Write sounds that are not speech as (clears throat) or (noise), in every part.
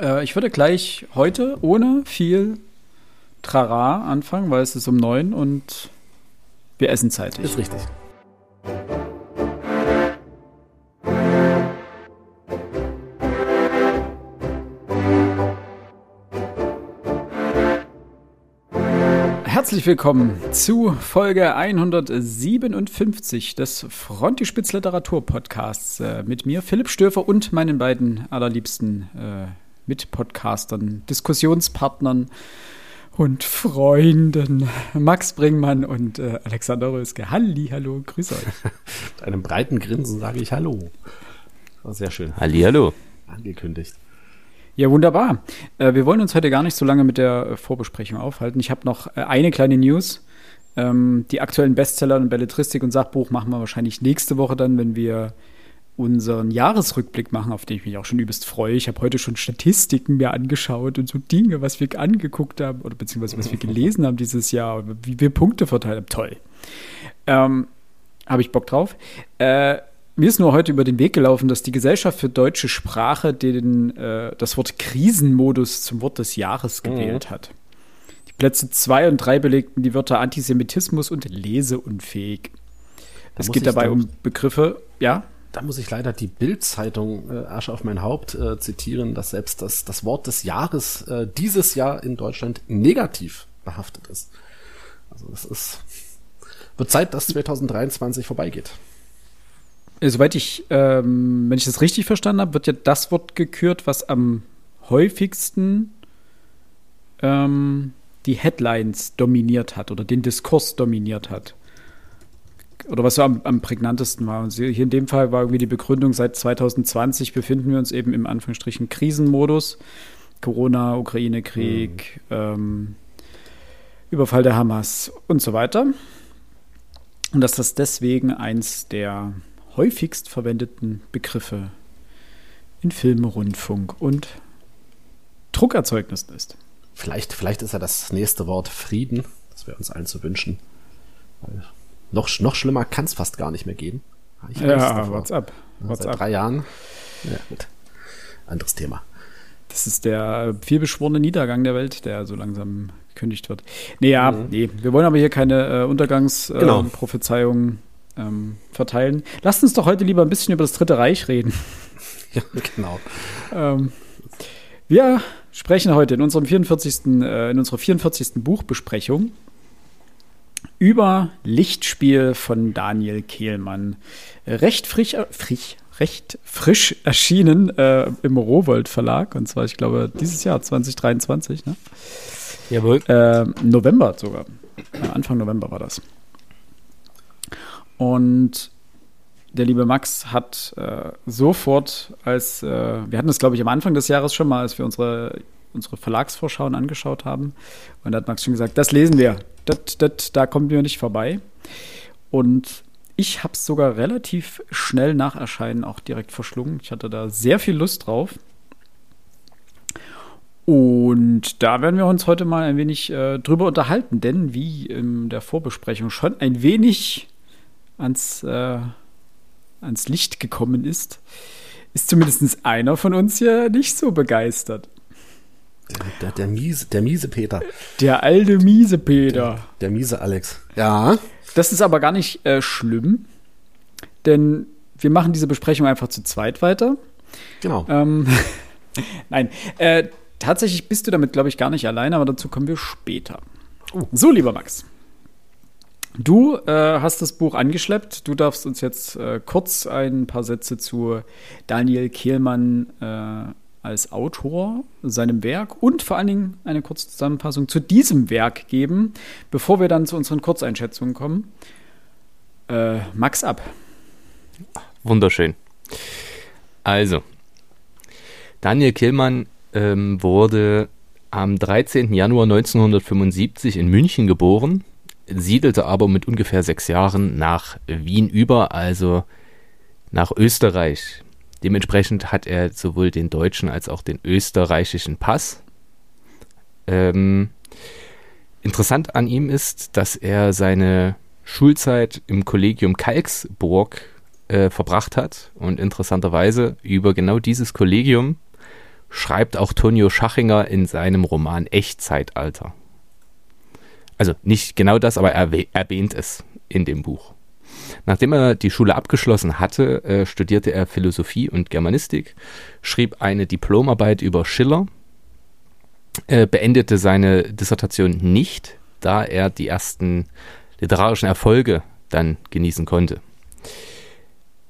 Äh, ich würde gleich heute ohne viel Trara anfangen, weil es ist um neun und wir essen zeitig. Ist richtig. Herzlich willkommen zu Folge 157 des Frontispitz Literatur Podcasts äh, mit mir, Philipp Stöfer und meinen beiden allerliebsten äh, Mitpodcastern, Diskussionspartnern und Freunden, Max Bringmann und äh, Alexander Röske. Halli, hallo, grüß euch. (laughs) Mit einem breiten Grinsen sage ich Hallo. War sehr schön. Halli, hallo. Angekündigt. Ja, wunderbar. Äh, wir wollen uns heute gar nicht so lange mit der Vorbesprechung aufhalten. Ich habe noch äh, eine kleine News. Ähm, die aktuellen Bestseller in Belletristik und Sachbuch machen wir wahrscheinlich nächste Woche dann, wenn wir unseren Jahresrückblick machen, auf den ich mich auch schon übelst freue. Ich habe heute schon Statistiken mir angeschaut und so Dinge, was wir angeguckt haben oder beziehungsweise was wir gelesen haben dieses Jahr, wie wir Punkte verteilt haben. Toll. Ähm, habe ich Bock drauf. Äh, mir ist nur heute über den Weg gelaufen, dass die Gesellschaft für deutsche Sprache den, äh, das Wort Krisenmodus zum Wort des Jahres mhm. gewählt mhm. hat. Die Plätze 2 und 3 belegten die Wörter Antisemitismus und leseunfähig. es geht dabei um Begriffe, ja? Da muss ich leider die Bild-Zeitung äh, Asche auf mein Haupt äh, zitieren, dass selbst das, das Wort des Jahres äh, dieses Jahr in Deutschland negativ behaftet ist. Also es ist wird Zeit, dass 2023 vorbeigeht. Äh, soweit ich, ähm, wenn ich das richtig verstanden habe, wird ja das Wort gekürt, was am häufigsten ähm, die Headlines dominiert hat oder den Diskurs dominiert hat. Oder was so am, am prägnantesten war. Und hier in dem Fall war irgendwie die Begründung, seit 2020 befinden wir uns eben im Anführungsstrichen Krisenmodus. Corona, Ukraine-Krieg, mhm. ähm, Überfall der Hamas und so weiter. Und dass das deswegen eins der häufigst verwendeten Begriffe in Film, Rundfunk und Druckerzeugnissen ist. Vielleicht, vielleicht ist ja das nächste Wort Frieden, das wir uns allen zu wünschen. Noch, noch schlimmer kann es fast gar nicht mehr gehen. ja, WhatsApp. WhatsApp. Seit drei Jahren. Ja, gut. Anderes Thema. Das ist der vielbeschworene Niedergang der Welt, der so langsam gekündigt wird. Nee, ja, mhm. nee. Wir wollen aber hier keine äh, Untergangsprophezeiungen genau. ähm, verteilen. Lasst uns doch heute lieber ein bisschen über das Dritte Reich reden. (laughs) Ja, genau. ähm, wir sprechen heute in unserem 44. Äh, in unserer 44. Buchbesprechung über Lichtspiel von Daniel Kehlmann. Recht frisch, äh, frisch, recht frisch erschienen äh, im Rowold Verlag. Und zwar, ich glaube, dieses Jahr, 2023. Ne? Jawohl. Äh, November sogar. Anfang November war das. Und der liebe Max hat äh, sofort, als äh, wir hatten das, glaube ich, am Anfang des Jahres schon mal, als wir unsere, unsere Verlagsvorschauen angeschaut haben. Und da hat Max schon gesagt, das lesen wir. Das, das, da kommen wir nicht vorbei. Und ich habe es sogar relativ schnell nach Erscheinen auch direkt verschlungen. Ich hatte da sehr viel Lust drauf. Und da werden wir uns heute mal ein wenig äh, drüber unterhalten, denn wie in der Vorbesprechung schon ein wenig ans, äh, ans Licht gekommen ist, ist zumindest einer von uns ja nicht so begeistert. Der, der, der, miese, der miese Peter. Der alte miese Peter. Der, der miese Alex. Ja. Das ist aber gar nicht äh, schlimm, denn wir machen diese Besprechung einfach zu zweit weiter. Genau. Ähm, (laughs) Nein, äh, tatsächlich bist du damit, glaube ich, gar nicht alleine, aber dazu kommen wir später. Uh. So, lieber Max. Du äh, hast das Buch angeschleppt. Du darfst uns jetzt äh, kurz ein paar Sätze zu Daniel Kehlmann äh, als Autor, seinem Werk und vor allen Dingen eine kurze Zusammenfassung zu diesem Werk geben, bevor wir dann zu unseren Kurzeinschätzungen kommen. Äh, Max ab. Wunderschön. Also, Daniel Kehlmann ähm, wurde am 13. Januar 1975 in München geboren siedelte aber mit ungefähr sechs Jahren nach Wien über, also nach Österreich. Dementsprechend hat er sowohl den deutschen als auch den österreichischen Pass. Ähm, interessant an ihm ist, dass er seine Schulzeit im Kollegium Kalksburg äh, verbracht hat und interessanterweise über genau dieses Kollegium schreibt auch Tonio Schachinger in seinem Roman Echtzeitalter. Also nicht genau das, aber er erwähnt es in dem Buch. Nachdem er die Schule abgeschlossen hatte, äh, studierte er Philosophie und Germanistik, schrieb eine Diplomarbeit über Schiller, äh, beendete seine Dissertation nicht, da er die ersten literarischen Erfolge dann genießen konnte.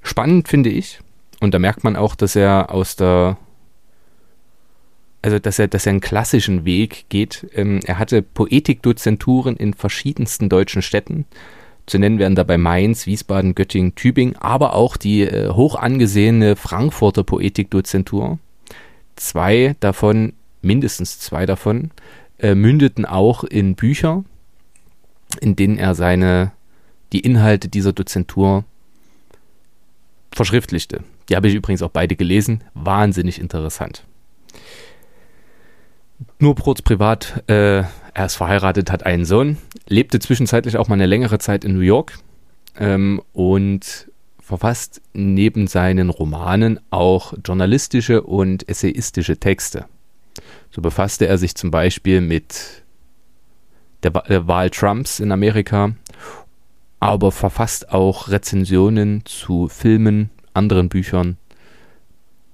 Spannend finde ich, und da merkt man auch, dass er aus der, also dass er, dass er einen klassischen Weg geht. Ähm, er hatte Poetikdozenturen in verschiedensten deutschen Städten. Zu nennen werden dabei Mainz, Wiesbaden, Göttingen, Tübingen, aber auch die äh, hoch angesehene Frankfurter Poetikdozentur. Zwei davon, mindestens zwei davon, äh, mündeten auch in Bücher, in denen er seine die Inhalte dieser Dozentur verschriftlichte. Die habe ich übrigens auch beide gelesen. Wahnsinnig interessant. Nur kurz privat, äh, er ist verheiratet, hat einen Sohn, lebte zwischenzeitlich auch mal eine längere Zeit in New York ähm, und verfasst neben seinen Romanen auch journalistische und essayistische Texte. So befasste er sich zum Beispiel mit der, der Wahl Trumps in Amerika aber verfasst auch Rezensionen zu Filmen, anderen Büchern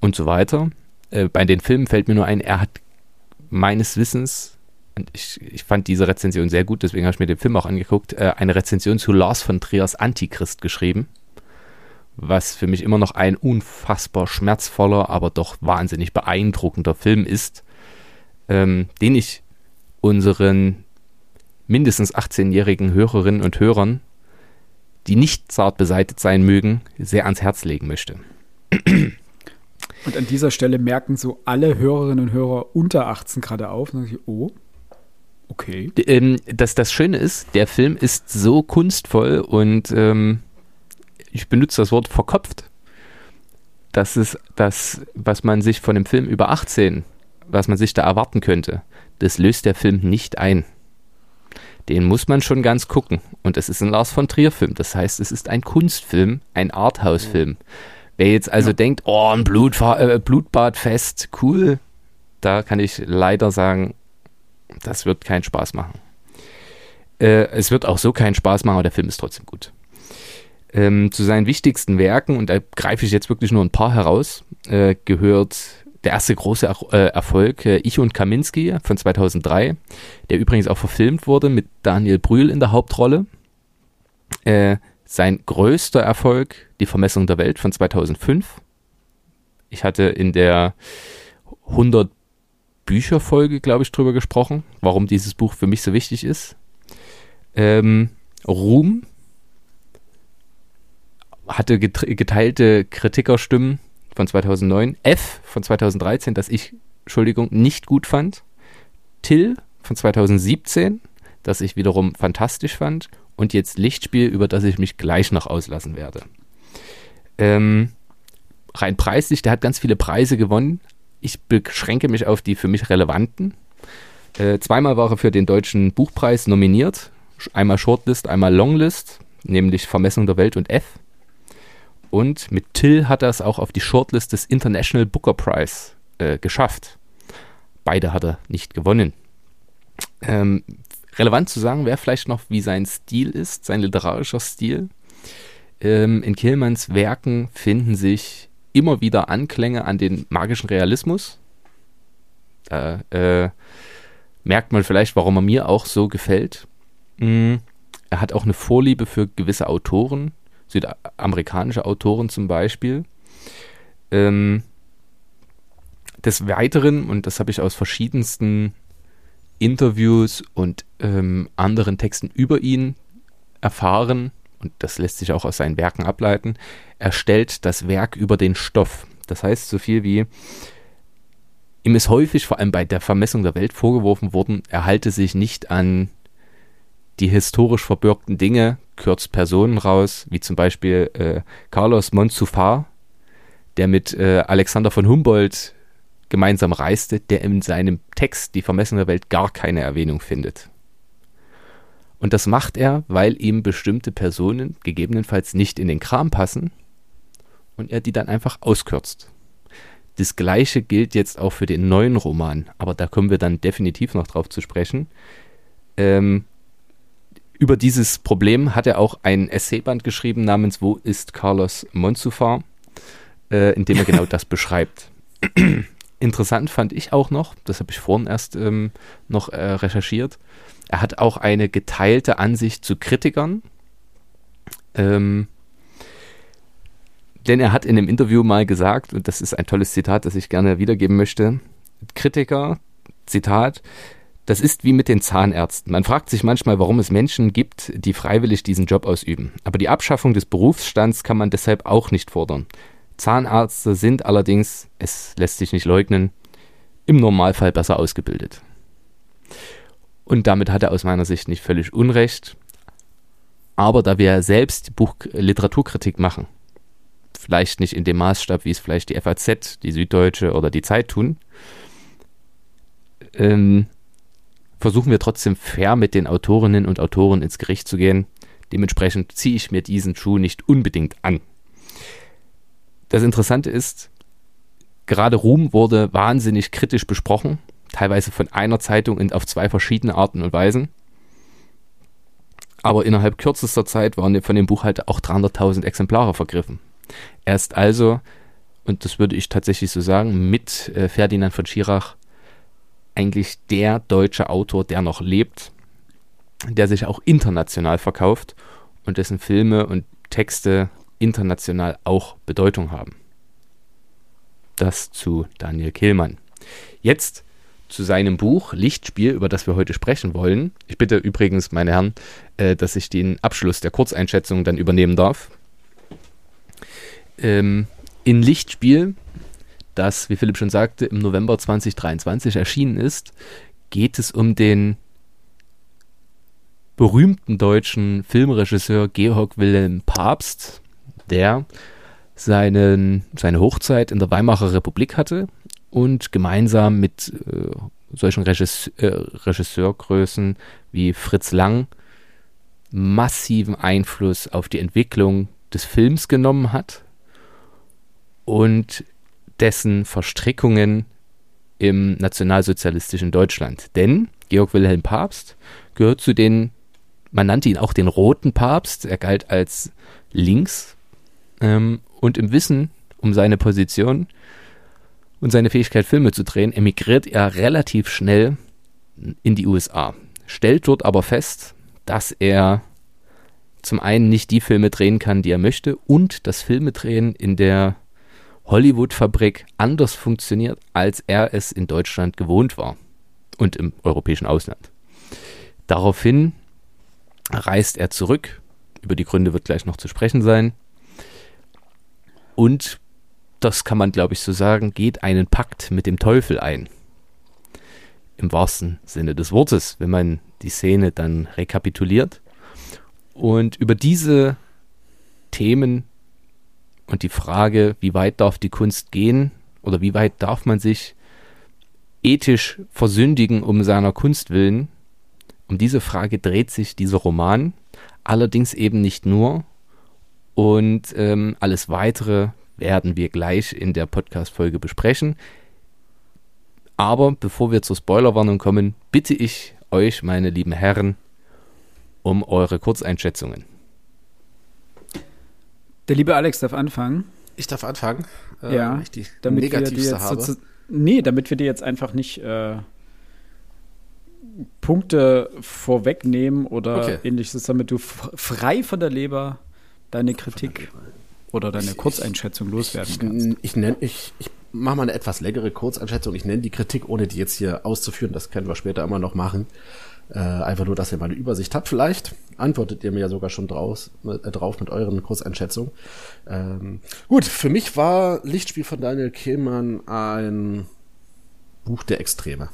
und so weiter. Äh, bei den Filmen fällt mir nur ein, er hat meines Wissens, ich, ich fand diese Rezension sehr gut, deswegen habe ich mir den Film auch angeguckt, äh, eine Rezension zu Lars von Triers Antichrist geschrieben, was für mich immer noch ein unfassbar schmerzvoller, aber doch wahnsinnig beeindruckender Film ist, ähm, den ich unseren mindestens 18-jährigen Hörerinnen und Hörern die nicht zart beseitet sein mögen, sehr ans Herz legen möchte. Und an dieser Stelle merken so alle Hörerinnen und Hörer unter 18 gerade auf und sagen, oh, okay. Ähm, das, das Schöne ist, der Film ist so kunstvoll und ähm, ich benutze das Wort verkopft. Das ist das, was man sich von dem Film über 18, was man sich da erwarten könnte, das löst der Film nicht ein den muss man schon ganz gucken. Und es ist ein Lars von Trier-Film. Das heißt, es ist ein Kunstfilm, ein Arthouse-Film. Wer jetzt also ja. denkt, oh, ein Blutfa äh, Blutbadfest, cool, da kann ich leider sagen, das wird keinen Spaß machen. Äh, es wird auch so keinen Spaß machen, aber der Film ist trotzdem gut. Ähm, zu seinen wichtigsten Werken, und da greife ich jetzt wirklich nur ein paar heraus, äh, gehört der erste große er äh, Erfolg, äh, Ich und Kaminski von 2003, der übrigens auch verfilmt wurde mit Daniel Brühl in der Hauptrolle. Äh, sein größter Erfolg, Die Vermessung der Welt von 2005. Ich hatte in der 100 Bücher Folge, glaube ich, drüber gesprochen, warum dieses Buch für mich so wichtig ist. Ähm, Ruhm hatte geteilte Kritikerstimmen von 2009, F von 2013, das ich, Entschuldigung, nicht gut fand, Till von 2017, das ich wiederum fantastisch fand und jetzt Lichtspiel, über das ich mich gleich noch auslassen werde. Ähm, rein preislich, der hat ganz viele Preise gewonnen. Ich beschränke mich auf die für mich relevanten. Äh, zweimal war er für den Deutschen Buchpreis nominiert. Einmal Shortlist, einmal Longlist, nämlich Vermessung der Welt und F. Und mit Till hat er es auch auf die Shortlist des International Booker Prize äh, geschafft. Beide hat er nicht gewonnen. Ähm, relevant zu sagen wäre vielleicht noch, wie sein Stil ist, sein literarischer Stil. Ähm, in Killmanns Werken finden sich immer wieder Anklänge an den magischen Realismus. Da äh, merkt man vielleicht, warum er mir auch so gefällt. Mm, er hat auch eine Vorliebe für gewisse Autoren, südamerikanische Autoren zum Beispiel. Ähm, des Weiteren, und das habe ich aus verschiedensten Interviews und ähm, anderen Texten über ihn erfahren, und das lässt sich auch aus seinen Werken ableiten, er stellt das Werk über den Stoff. Das heißt so viel wie, ihm ist häufig vor allem bei der Vermessung der Welt vorgeworfen worden, er halte sich nicht an die historisch verbürgten Dinge kürzt Personen raus, wie zum Beispiel äh, Carlos Monzufar, der mit äh, Alexander von Humboldt gemeinsam reiste, der in seinem Text Die vermessene Welt gar keine Erwähnung findet. Und das macht er, weil ihm bestimmte Personen gegebenenfalls nicht in den Kram passen und er die dann einfach auskürzt. Das gleiche gilt jetzt auch für den neuen Roman, aber da kommen wir dann definitiv noch drauf zu sprechen. Ähm, über dieses Problem hat er auch ein Essayband geschrieben namens Wo ist Carlos Monsufar, äh, in dem er genau (laughs) das beschreibt. (clears throat) Interessant fand ich auch noch, das habe ich vorhin erst ähm, noch äh, recherchiert, er hat auch eine geteilte Ansicht zu Kritikern. Ähm, denn er hat in einem Interview mal gesagt, und das ist ein tolles Zitat, das ich gerne wiedergeben möchte, Kritiker, Zitat, das ist wie mit den Zahnärzten. Man fragt sich manchmal, warum es Menschen gibt, die freiwillig diesen Job ausüben. Aber die Abschaffung des Berufsstands kann man deshalb auch nicht fordern. Zahnärzte sind allerdings, es lässt sich nicht leugnen, im Normalfall besser ausgebildet. Und damit hat er aus meiner Sicht nicht völlig Unrecht. Aber da wir selbst Buch Literaturkritik machen, vielleicht nicht in dem Maßstab, wie es vielleicht die FAZ, die Süddeutsche oder die Zeit tun, ähm, versuchen wir trotzdem fair mit den Autorinnen und Autoren ins Gericht zu gehen. Dementsprechend ziehe ich mir diesen Schuh nicht unbedingt an. Das Interessante ist, gerade Ruhm wurde wahnsinnig kritisch besprochen, teilweise von einer Zeitung in, auf zwei verschiedene Arten und Weisen. Aber innerhalb kürzester Zeit waren von dem Buch halt auch 300.000 Exemplare vergriffen. Er ist also, und das würde ich tatsächlich so sagen, mit äh, Ferdinand von Schirach eigentlich der deutsche Autor, der noch lebt, der sich auch international verkauft und dessen Filme und Texte international auch Bedeutung haben. Das zu Daniel Kehlmann. Jetzt zu seinem Buch Lichtspiel, über das wir heute sprechen wollen. Ich bitte übrigens, meine Herren, äh, dass ich den Abschluss der Kurzeinschätzung dann übernehmen darf. Ähm, in Lichtspiel das, wie Philipp schon sagte, im November 2023 erschienen ist, geht es um den berühmten deutschen Filmregisseur Georg Wilhelm Pabst, der seinen, seine Hochzeit in der Weimarer Republik hatte und gemeinsam mit äh, solchen Regisseur, äh, Regisseurgrößen wie Fritz Lang massiven Einfluss auf die Entwicklung des Films genommen hat und dessen Verstrickungen im nationalsozialistischen Deutschland. Denn Georg Wilhelm Papst gehört zu den, man nannte ihn auch den roten Papst, er galt als links ähm, und im Wissen um seine Position und seine Fähigkeit, Filme zu drehen, emigriert er relativ schnell in die USA, stellt dort aber fest, dass er zum einen nicht die Filme drehen kann, die er möchte und das Filmedrehen in der Hollywood-Fabrik anders funktioniert, als er es in Deutschland gewohnt war und im europäischen Ausland. Daraufhin reist er zurück, über die Gründe wird gleich noch zu sprechen sein, und das kann man, glaube ich, so sagen, geht einen Pakt mit dem Teufel ein. Im wahrsten Sinne des Wortes, wenn man die Szene dann rekapituliert. Und über diese Themen und die Frage, wie weit darf die Kunst gehen oder wie weit darf man sich ethisch versündigen um seiner Kunst willen, um diese Frage dreht sich dieser Roman, allerdings eben nicht nur. Und ähm, alles weitere werden wir gleich in der Podcast-Folge besprechen. Aber bevor wir zur Spoilerwarnung kommen, bitte ich euch, meine lieben Herren, um eure Kurzeinschätzungen. Der liebe Alex darf anfangen. Ich darf anfangen. Äh, ja, ich die damit negativste wir jetzt habe. So nee, damit wir dir jetzt einfach nicht äh, Punkte vorwegnehmen oder okay. ähnliches, damit du frei von der Leber deine Kritik oder deine Kurzeinschätzung loswerden kannst. Ich, ich, nenn, ich, ich mache mal eine etwas längere Kurzeinschätzung. Ich nenne die Kritik, ohne die jetzt hier auszuführen. Das können wir später immer noch machen. Äh, einfach nur, dass ihr mal eine Übersicht habt. Vielleicht antwortet ihr mir ja sogar schon draus, äh, drauf mit euren Kurzeinschätzungen. Ähm, gut, für mich war Lichtspiel von Daniel Kehlmann ein Buch der Extreme.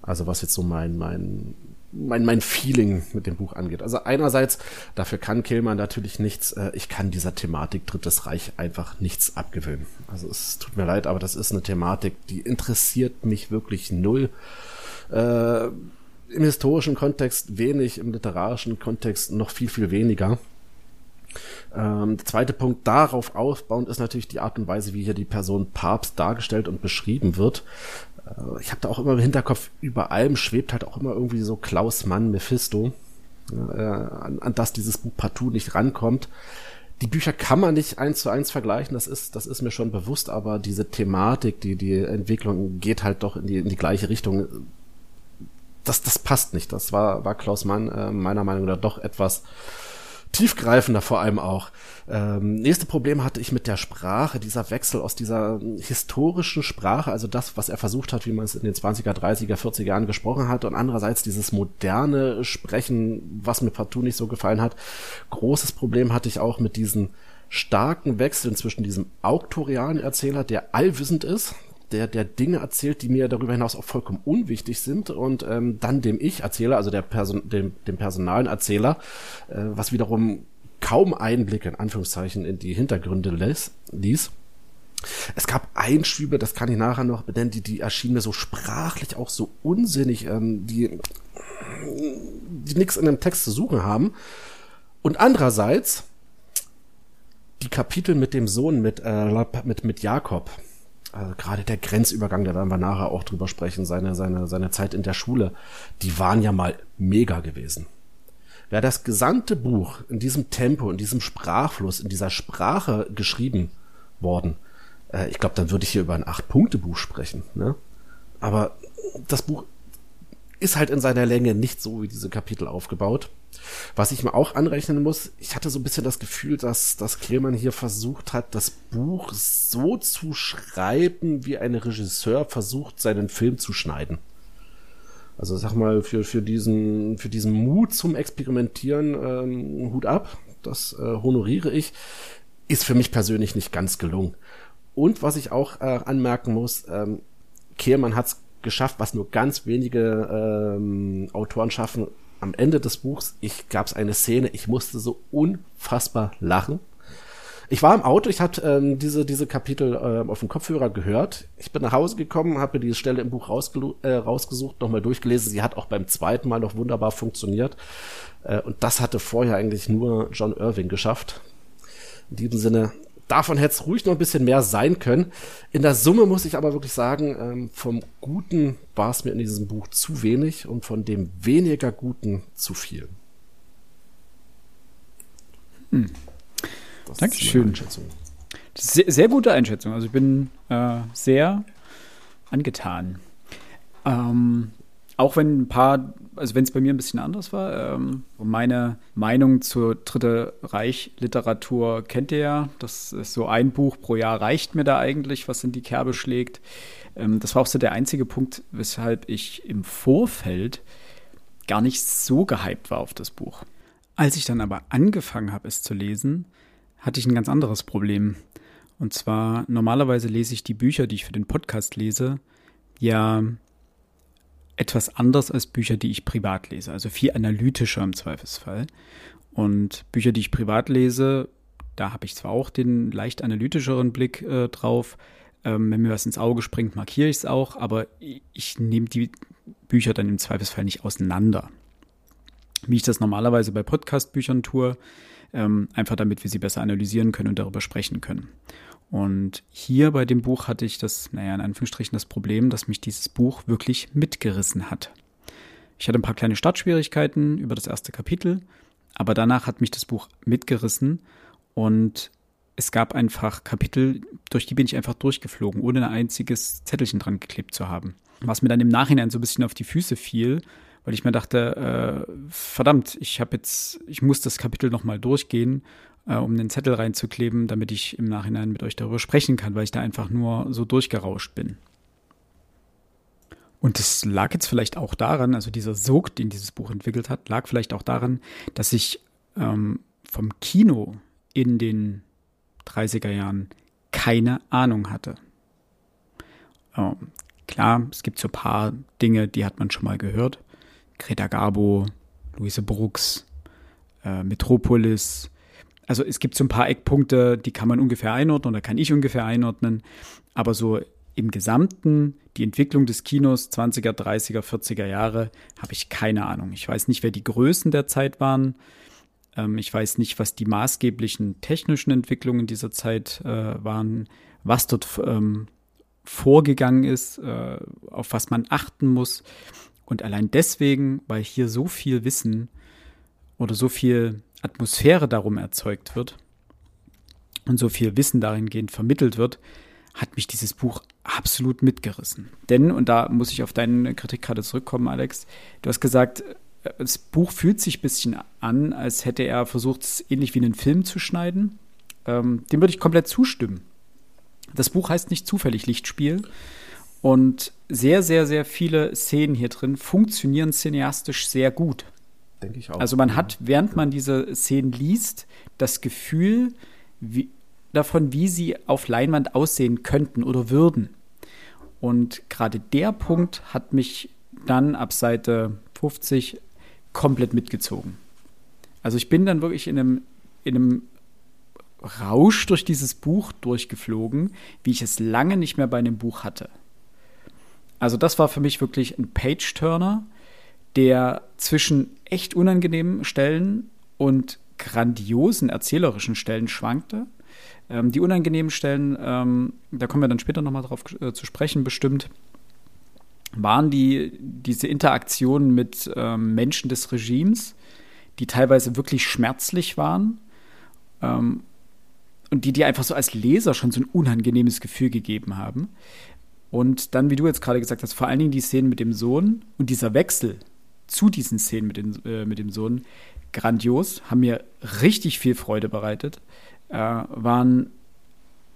Also was jetzt so mein, mein mein, mein Feeling mit dem Buch angeht. Also einerseits, dafür kann Kehlmann natürlich nichts, äh, ich kann dieser Thematik Drittes Reich einfach nichts abgewöhnen. Also es tut mir leid, aber das ist eine Thematik, die interessiert mich wirklich null. Äh, Im historischen Kontext wenig, im literarischen Kontext noch viel, viel weniger. Ähm, der zweite Punkt darauf aufbauend ist natürlich die Art und Weise, wie hier die Person Papst dargestellt und beschrieben wird. Äh, ich habe da auch immer im Hinterkopf, über allem schwebt halt auch immer irgendwie so Klaus Mann, Mephisto, äh, an, an das dieses Buch partout nicht rankommt. Die Bücher kann man nicht eins zu eins vergleichen, das ist, das ist mir schon bewusst, aber diese Thematik, die, die Entwicklung geht halt doch in die, in die gleiche Richtung. Das, das passt nicht. Das war, war Klaus Mann äh, meiner Meinung nach doch etwas tiefgreifender vor allem auch. Ähm, nächste Problem hatte ich mit der Sprache, dieser Wechsel aus dieser historischen Sprache, also das, was er versucht hat, wie man es in den 20er, 30er, 40er Jahren gesprochen hat, und andererseits dieses moderne Sprechen, was mir partout nicht so gefallen hat. Großes Problem hatte ich auch mit diesen starken Wechseln zwischen diesem auktorialen Erzähler, der allwissend ist, der, der Dinge erzählt, die mir darüber hinaus auch vollkommen unwichtig sind und ähm, dann dem Ich-Erzähler, also der Person, dem, dem personalen Erzähler, äh, was wiederum kaum Einblicke in Anführungszeichen in die Hintergründe ließ. ließ. Es gab Einschübe, das kann ich nachher noch benennen, die, die erschienen mir so sprachlich auch so unsinnig, ähm, die, die nichts in dem Text zu suchen haben. Und andererseits die Kapitel mit dem Sohn, mit, äh, mit, mit Jakob, also gerade der Grenzübergang, da werden wir nachher auch drüber sprechen, seine, seine, seine Zeit in der Schule, die waren ja mal mega gewesen. Wäre das gesamte Buch in diesem Tempo, in diesem Sprachfluss, in dieser Sprache geschrieben worden, äh, ich glaube, dann würde ich hier über ein Acht-Punkte-Buch sprechen. Ne? Aber das Buch ist halt in seiner Länge nicht so wie diese Kapitel aufgebaut. Was ich mir auch anrechnen muss, ich hatte so ein bisschen das Gefühl, dass, dass Kremann hier versucht hat, das Buch so zu schreiben, wie ein Regisseur versucht, seinen Film zu schneiden. Also sag mal, für, für, diesen, für diesen Mut zum Experimentieren ähm, Hut ab, das äh, honoriere ich, ist für mich persönlich nicht ganz gelungen. Und was ich auch äh, anmerken muss, ähm, Kehlmann hat es geschafft, was nur ganz wenige ähm, Autoren schaffen, am Ende des Buchs, ich gab es eine Szene, ich musste so unfassbar lachen. Ich war im Auto, ich hatte ähm, diese, diese Kapitel äh, auf dem Kopfhörer gehört. Ich bin nach Hause gekommen, habe mir diese Stelle im Buch äh, rausgesucht, nochmal durchgelesen. Sie hat auch beim zweiten Mal noch wunderbar funktioniert. Äh, und das hatte vorher eigentlich nur John Irving geschafft. In diesem Sinne, davon hätte es ruhig noch ein bisschen mehr sein können. In der Summe muss ich aber wirklich sagen, ähm, vom Guten war es mir in diesem Buch zu wenig und von dem weniger Guten zu viel. Hm. Dankeschön. Sehr, sehr, gute Einschätzung. Also ich bin äh, sehr angetan. Ähm, auch wenn ein paar, also wenn es bei mir ein bisschen anders war, ähm, meine Meinung zur Dritte Reich-Literatur kennt ihr ja. Das ist so ein Buch pro Jahr reicht mir da eigentlich, was in die Kerbe schlägt. Ähm, das war auch so der einzige Punkt, weshalb ich im Vorfeld gar nicht so gehypt war auf das Buch. Als ich dann aber angefangen habe, es zu lesen, hatte ich ein ganz anderes Problem. Und zwar, normalerweise lese ich die Bücher, die ich für den Podcast lese, ja etwas anders als Bücher, die ich privat lese. Also viel analytischer im Zweifelsfall. Und Bücher, die ich privat lese, da habe ich zwar auch den leicht analytischeren Blick äh, drauf. Ähm, wenn mir was ins Auge springt, markiere ich es auch, aber ich nehme die Bücher dann im Zweifelsfall nicht auseinander. Wie ich das normalerweise bei Podcast-Büchern tue, ähm, einfach damit wir sie besser analysieren können und darüber sprechen können. Und hier bei dem Buch hatte ich das, naja, in Anführungsstrichen das Problem, dass mich dieses Buch wirklich mitgerissen hat. Ich hatte ein paar kleine Startschwierigkeiten über das erste Kapitel, aber danach hat mich das Buch mitgerissen und es gab einfach Kapitel, durch die bin ich einfach durchgeflogen, ohne ein einziges Zettelchen dran geklebt zu haben. Was mir dann im Nachhinein so ein bisschen auf die Füße fiel, weil ich mir dachte, äh, verdammt, ich habe jetzt, ich muss das Kapitel nochmal durchgehen äh, um einen Zettel reinzukleben, damit ich im Nachhinein mit euch darüber sprechen kann, weil ich da einfach nur so durchgerauscht bin. Und es lag jetzt vielleicht auch daran, also dieser Sog, den dieses Buch entwickelt hat, lag vielleicht auch daran, dass ich ähm, vom Kino in den 30er Jahren keine Ahnung hatte. Ähm, klar, es gibt so ein paar Dinge, die hat man schon mal gehört. Greta Garbo, Luise Brooks, äh, Metropolis, also es gibt so ein paar Eckpunkte, die kann man ungefähr einordnen oder kann ich ungefähr einordnen. Aber so im Gesamten, die Entwicklung des Kinos 20er, 30er, 40er Jahre, habe ich keine Ahnung. Ich weiß nicht, wer die Größen der Zeit waren. Ähm, ich weiß nicht, was die maßgeblichen technischen Entwicklungen dieser Zeit äh, waren, was dort ähm, vorgegangen ist, äh, auf was man achten muss. Und allein deswegen, weil hier so viel Wissen oder so viel Atmosphäre darum erzeugt wird und so viel Wissen dahingehend vermittelt wird, hat mich dieses Buch absolut mitgerissen. Denn, und da muss ich auf deine Kritik gerade zurückkommen, Alex, du hast gesagt, das Buch fühlt sich ein bisschen an, als hätte er versucht, es ähnlich wie einen Film zu schneiden. Ähm, dem würde ich komplett zustimmen. Das Buch heißt nicht zufällig Lichtspiel. Und sehr, sehr, sehr viele Szenen hier drin funktionieren cineastisch sehr gut. Denke ich auch. Also man hat, während man diese Szenen liest, das Gefühl wie, davon, wie sie auf Leinwand aussehen könnten oder würden. Und gerade der Punkt hat mich dann ab Seite 50 komplett mitgezogen. Also ich bin dann wirklich in einem, in einem Rausch durch dieses Buch durchgeflogen, wie ich es lange nicht mehr bei einem Buch hatte. Also das war für mich wirklich ein Page-Turner, der zwischen echt unangenehmen Stellen und grandiosen erzählerischen Stellen schwankte. Ähm, die unangenehmen Stellen, ähm, da kommen wir dann später nochmal drauf äh, zu sprechen, bestimmt, waren die, diese Interaktionen mit ähm, Menschen des Regimes, die teilweise wirklich schmerzlich waren ähm, und die dir einfach so als Leser schon so ein unangenehmes Gefühl gegeben haben. Und dann, wie du jetzt gerade gesagt hast, vor allen Dingen die Szenen mit dem Sohn und dieser Wechsel zu diesen Szenen mit, den, äh, mit dem Sohn, grandios, haben mir richtig viel Freude bereitet, äh, waren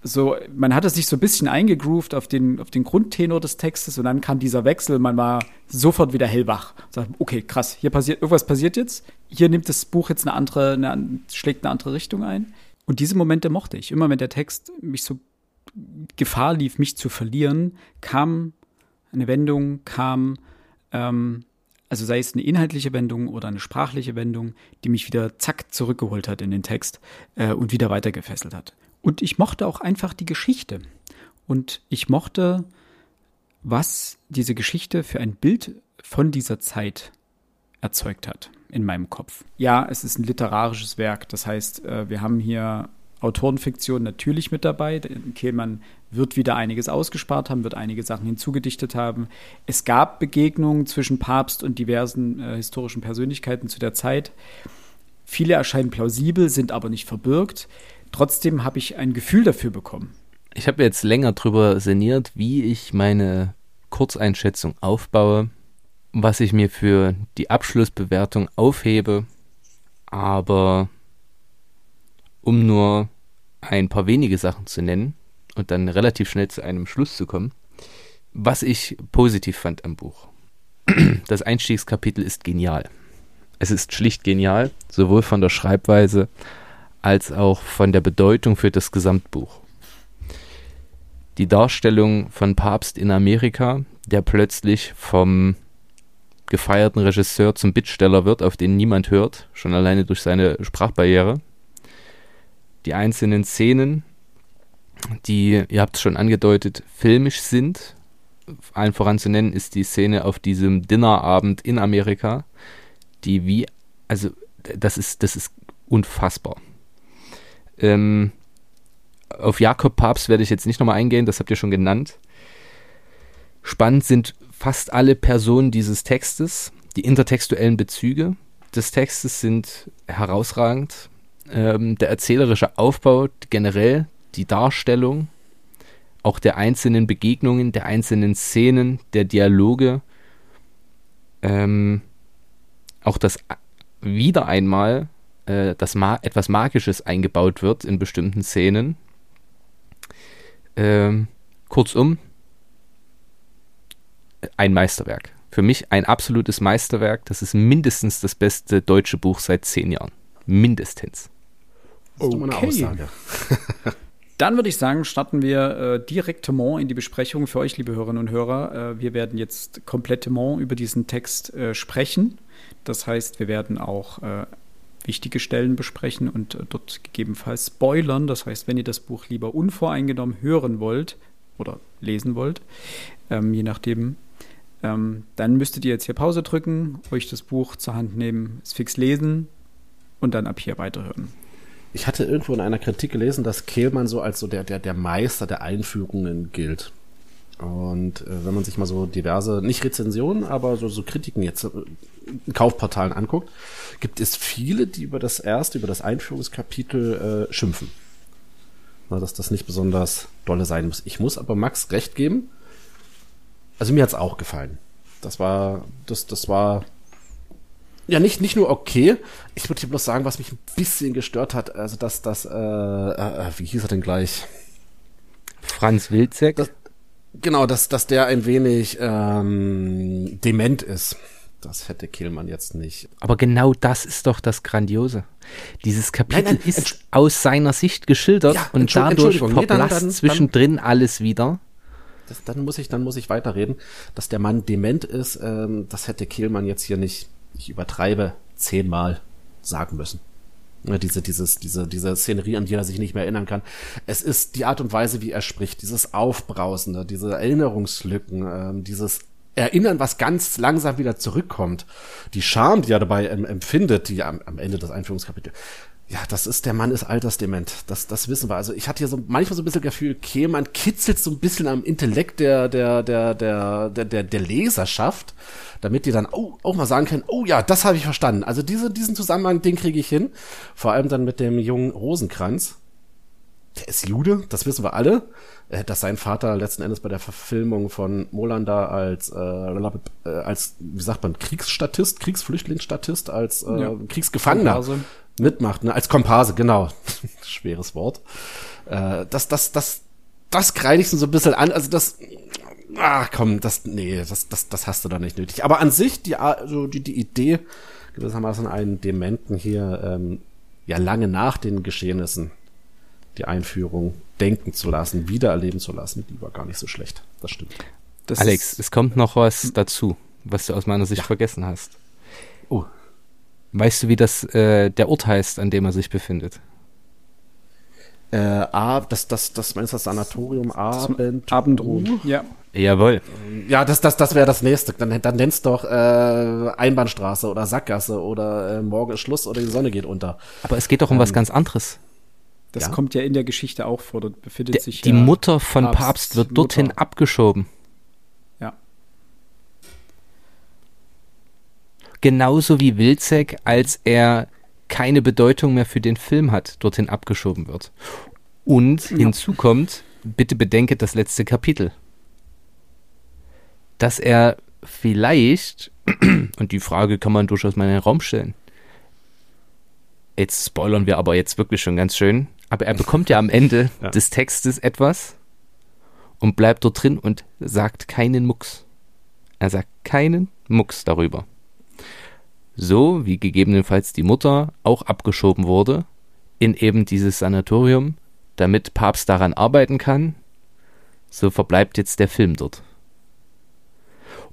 so, man hatte sich so ein bisschen eingegroovt auf den, auf den Grundtenor des Textes und dann kam dieser Wechsel, man war sofort wieder hellwach. Sagt, okay, krass, hier passiert, irgendwas passiert jetzt, hier nimmt das Buch jetzt eine andere, eine, schlägt eine andere Richtung ein. Und diese Momente mochte ich. Immer wenn der Text mich so Gefahr lief, mich zu verlieren, kam eine Wendung, kam, ähm, also sei es eine inhaltliche Wendung oder eine sprachliche Wendung, die mich wieder zack zurückgeholt hat in den Text äh, und wieder weitergefesselt hat. Und ich mochte auch einfach die Geschichte. Und ich mochte, was diese Geschichte für ein Bild von dieser Zeit erzeugt hat in meinem Kopf. Ja, es ist ein literarisches Werk. Das heißt, äh, wir haben hier Autorenfiktion natürlich mit dabei. Kehlmann wird wieder einiges ausgespart haben, wird einige Sachen hinzugedichtet haben. Es gab Begegnungen zwischen Papst und diversen äh, historischen Persönlichkeiten zu der Zeit. Viele erscheinen plausibel, sind aber nicht verbirgt. Trotzdem habe ich ein Gefühl dafür bekommen. Ich habe jetzt länger drüber sinniert, wie ich meine Kurzeinschätzung aufbaue, was ich mir für die Abschlussbewertung aufhebe. Aber um nur ein paar wenige Sachen zu nennen und dann relativ schnell zu einem Schluss zu kommen, was ich positiv fand am Buch. (clears throat) Das Einstiegskapitel ist genial. Es ist schlicht genial, sowohl von der Schreibweise als auch von der Bedeutung für das Gesamtbuch. Die Darstellung von Papst in Amerika, der plötzlich vom gefeierten Regisseur zum Bittsteller wird, auf den niemand hört, schon alleine durch seine Sprachbarriere. Die einzelnen Szenen, die, ihr habt es schon angedeutet, filmisch sind. Allen voran zu nennen ist die Szene auf diesem Dinnerabend in Amerika, die wie, also das ist, das ist unfassbar. Ähm, auf Jakob Papst werde ich jetzt nicht nochmal eingehen, das habt ihr schon genannt. Spannend sind fast alle Personen dieses Textes. Die intertextuellen Bezüge des Textes sind herausragend. Ähm, der erzählerische Aufbau generell, die Darstellung, auch der einzelnen Begegnungen, der einzelnen Szenen, der Dialoge, ähm, auch das wieder einmal äh, dass ma etwas Magisches eingebaut wird in bestimmten Szenen. Ähm, kurzum, ein Meisterwerk. Für mich ein absolutes Meisterwerk. Das ist mindestens das beste deutsche Buch seit zehn Jahren. Mindestens. Das ist okay. Aussage. (laughs) Dann würde ich sagen, starten wir äh, direktement in die Besprechung für euch, liebe Hörerinnen und Hörer. Äh, wir werden jetzt komplettement über diesen Text äh, sprechen. Das heißt, wir werden auch äh, wichtige Stellen besprechen und äh, dort gegebenenfalls spoilern. Das heißt, wenn ihr das Buch lieber unvoreingenommen hören wollt oder lesen wollt, ähm, je nachdem, ähm, dann müsstet ihr jetzt hier Pause drücken, euch das Buch zur Hand nehmen, es fix lesen, und dann ab hier weiterhören. Ich hatte irgendwo in einer Kritik gelesen, dass Kehlmann so als so der, der, der Meister der Einführungen gilt. Und äh, wenn man sich mal so diverse, nicht Rezensionen, aber so, so Kritiken jetzt äh, Kaufportalen anguckt, gibt es viele, die über das erste, über das Einführungskapitel äh, schimpfen. Na, dass das nicht besonders dolle sein muss. Ich muss aber Max recht geben. Also mir hat's auch gefallen. Das war, das, das war ja nicht nicht nur okay. Ich würde hier bloß sagen, was mich ein bisschen gestört hat, also dass das, äh, äh, wie hieß er denn gleich? Franz Wilczek. Das, genau, dass dass der ein wenig ähm, dement ist. Das hätte Killmann jetzt nicht. Aber genau das ist doch das Grandiose. Dieses Kapitel nein, nein, ist aus seiner Sicht geschildert ja, und dadurch verblasst nee, dann, dann, zwischendrin dann, alles wieder. Das, dann muss ich, dann muss ich weiterreden, dass der Mann dement ist. Ähm, das hätte Kehlmann jetzt hier nicht, ich übertreibe, zehnmal sagen müssen. Diese, dieses, diese, diese Szenerie, an die er sich nicht mehr erinnern kann. Es ist die Art und Weise, wie er spricht, dieses Aufbrausende, diese Erinnerungslücken, ähm, dieses Erinnern, was ganz langsam wieder zurückkommt. Die Scham, die er dabei empfindet, die am, am Ende des Einführungskapitels, ja, das ist, der Mann ist altersdement. Das, das wissen wir. Also ich hatte hier so manchmal so ein bisschen Gefühl, okay, man kitzelt so ein bisschen am Intellekt der, der, der, der, der, der, der Leserschaft, damit die dann auch, auch mal sagen können, oh ja, das habe ich verstanden. Also diese, diesen Zusammenhang, den kriege ich hin. Vor allem dann mit dem jungen Rosenkranz. Der ist Jude, das wissen wir alle. Dass sein Vater letzten Endes bei der Verfilmung von Molander als, äh, äh, als, wie sagt man, Kriegsstatist, Kriegsflüchtlingsstatist, als äh, ja. Kriegsgefangener. Komparse mitmacht, ne? als Komparse, genau. (laughs) Schweres Wort. Äh, das, das, das, das kreide ich so ein bisschen an. Also das, ach komm, das, nee, das, das, das hast du da nicht nötig. Aber an sich, die, also die, die Idee, gewissermaßen einen Dementen hier, ähm, ja lange nach den Geschehnissen, die Einführung denken zu lassen, wiedererleben zu lassen, die war gar nicht so schlecht. Das stimmt. Das Alex, es kommt noch was dazu, was du aus meiner Sicht ja. vergessen hast. Oh. Weißt du, wie das äh, der Ort heißt, an dem er sich befindet? Äh, A, das, das, das meinst du das Sanatorium Abend Abendruhe. Ja. Jawohl. Ja, das, das, das wäre das nächste. Dann, dann nennst doch äh, Einbahnstraße oder Sackgasse oder äh, morgen ist Schluss oder die Sonne geht unter. Aber es geht doch um ähm, was ganz anderes. Das ja? kommt ja in der Geschichte auch vor. Dort befindet der, sich die Mutter von Papst, Papst wird dorthin Mutter. abgeschoben. Genauso wie Wilczek, als er keine Bedeutung mehr für den Film hat, dorthin abgeschoben wird. Und ja. hinzu kommt, bitte bedenke das letzte Kapitel, dass er vielleicht, (clears throat) und die Frage kann man durchaus mal in den Raum stellen, jetzt spoilern wir aber jetzt wirklich schon ganz schön, aber er bekommt ja am Ende (laughs) ja. des Textes etwas und bleibt dort drin und sagt keinen Mucks. Er sagt keinen Mucks darüber so wie gegebenenfalls die Mutter auch abgeschoben wurde in eben dieses Sanatorium, damit Papst daran arbeiten kann, so verbleibt jetzt der Film dort.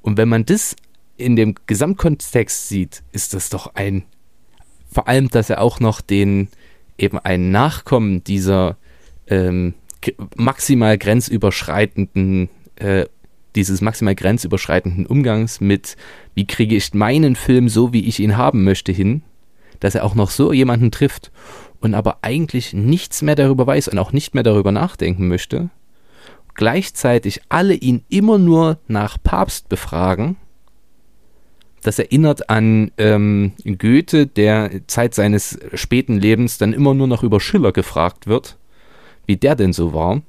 Und wenn man das in dem Gesamtkontext sieht, ist das doch ein, vor allem, dass er auch noch den, eben ein Nachkommen dieser ähm, maximal grenzüberschreitenden äh, dieses maximal grenzüberschreitenden Umgangs mit, wie kriege ich meinen Film so, wie ich ihn haben möchte, hin, dass er auch noch so jemanden trifft und aber eigentlich nichts mehr darüber weiß und auch nicht mehr darüber nachdenken möchte, gleichzeitig alle ihn immer nur nach Papst befragen, das erinnert an ähm, Goethe, der Zeit seines späten Lebens dann immer nur noch über Schiller gefragt wird, wie der denn so war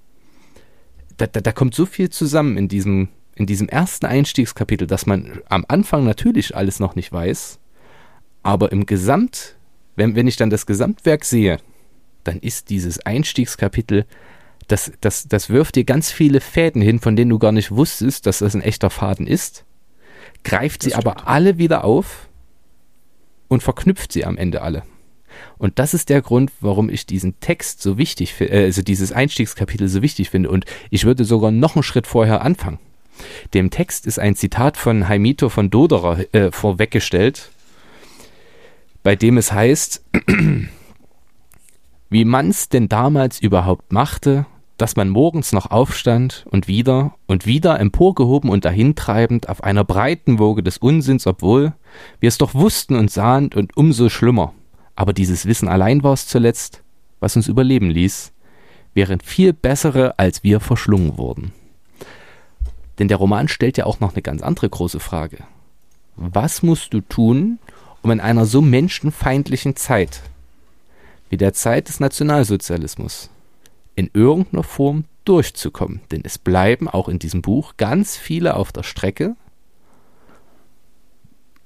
da, da, da kommt so viel zusammen in diesem, in diesem ersten Einstiegskapitel, dass man am Anfang natürlich alles noch nicht weiß, aber im Gesamt, wenn, wenn ich dann das Gesamtwerk sehe, dann ist dieses Einstiegskapitel, das, das, das wirft dir ganz viele Fäden hin, von denen du gar nicht wusstest, dass das ein echter Faden ist, greift sie aber alle wieder auf und verknüpft sie am Ende alle. Und das ist der Grund, warum ich diesen Text so wichtig finde, äh, also dieses Einstiegskapitel so wichtig finde. Und ich würde sogar noch einen Schritt vorher anfangen. Dem Text ist ein Zitat von Heimito von Doderer äh, vorweggestellt, bei dem es heißt, (clears throat) wie man's denn damals überhaupt machte, dass man morgens noch aufstand und wieder und wieder emporgehoben und dahintreibend auf einer breiten Woge des Unsinns, obwohl wir es doch wussten und sahen und umso schlimmer aber dieses Wissen allein war es zuletzt, was uns überleben ließ, während viel bessere als wir verschlungen wurden. Denn der Roman stellt ja auch noch eine ganz andere große Frage. Was musst du tun, um in einer so menschenfeindlichen Zeit wie der Zeit des Nationalsozialismus in irgendeiner Form durchzukommen? Denn es bleiben auch in diesem Buch ganz viele auf der Strecke,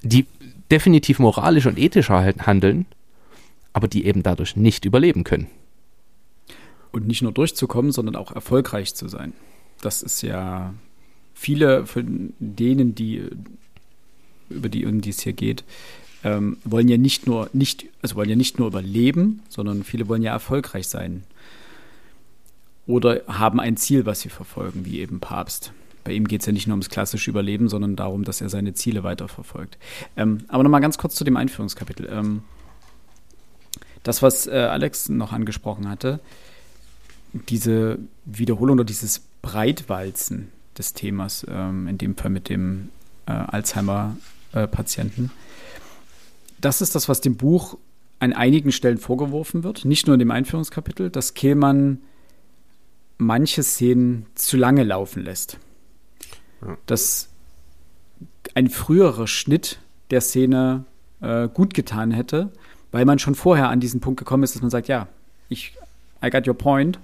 die definitiv moralisch und ethisch handeln, aber die eben dadurch nicht überleben können. Und nicht nur durchzukommen, sondern auch erfolgreich zu sein. Das ist ja viele von denen, die über die um die es hier geht, ähm, wollen ja nicht nur nicht, also wollen ja nicht nur überleben, sondern viele wollen ja erfolgreich sein. Oder haben ein Ziel, was sie verfolgen, wie eben Papst. Bei ihm geht es ja nicht nur ums klassische Überleben, sondern darum, dass er seine Ziele weiterverfolgt. Ähm, aber nochmal ganz kurz zu dem Einführungskapitel. Ähm, das, was äh, Alex noch angesprochen hatte, diese Wiederholung oder dieses Breitwalzen des Themas, ähm, in dem Fall mit dem äh, Alzheimer-Patienten. das ist das, was dem Buch an einigen Stellen vorgeworfen wird, nicht nur in dem Einführungskapitel, dass Kehlmann manche Szenen zu lange laufen lässt. Ja. Dass ein früherer Schnitt der Szene äh, gut getan hätte, weil man schon vorher an diesen Punkt gekommen ist, dass man sagt, ja, ich, I got your point,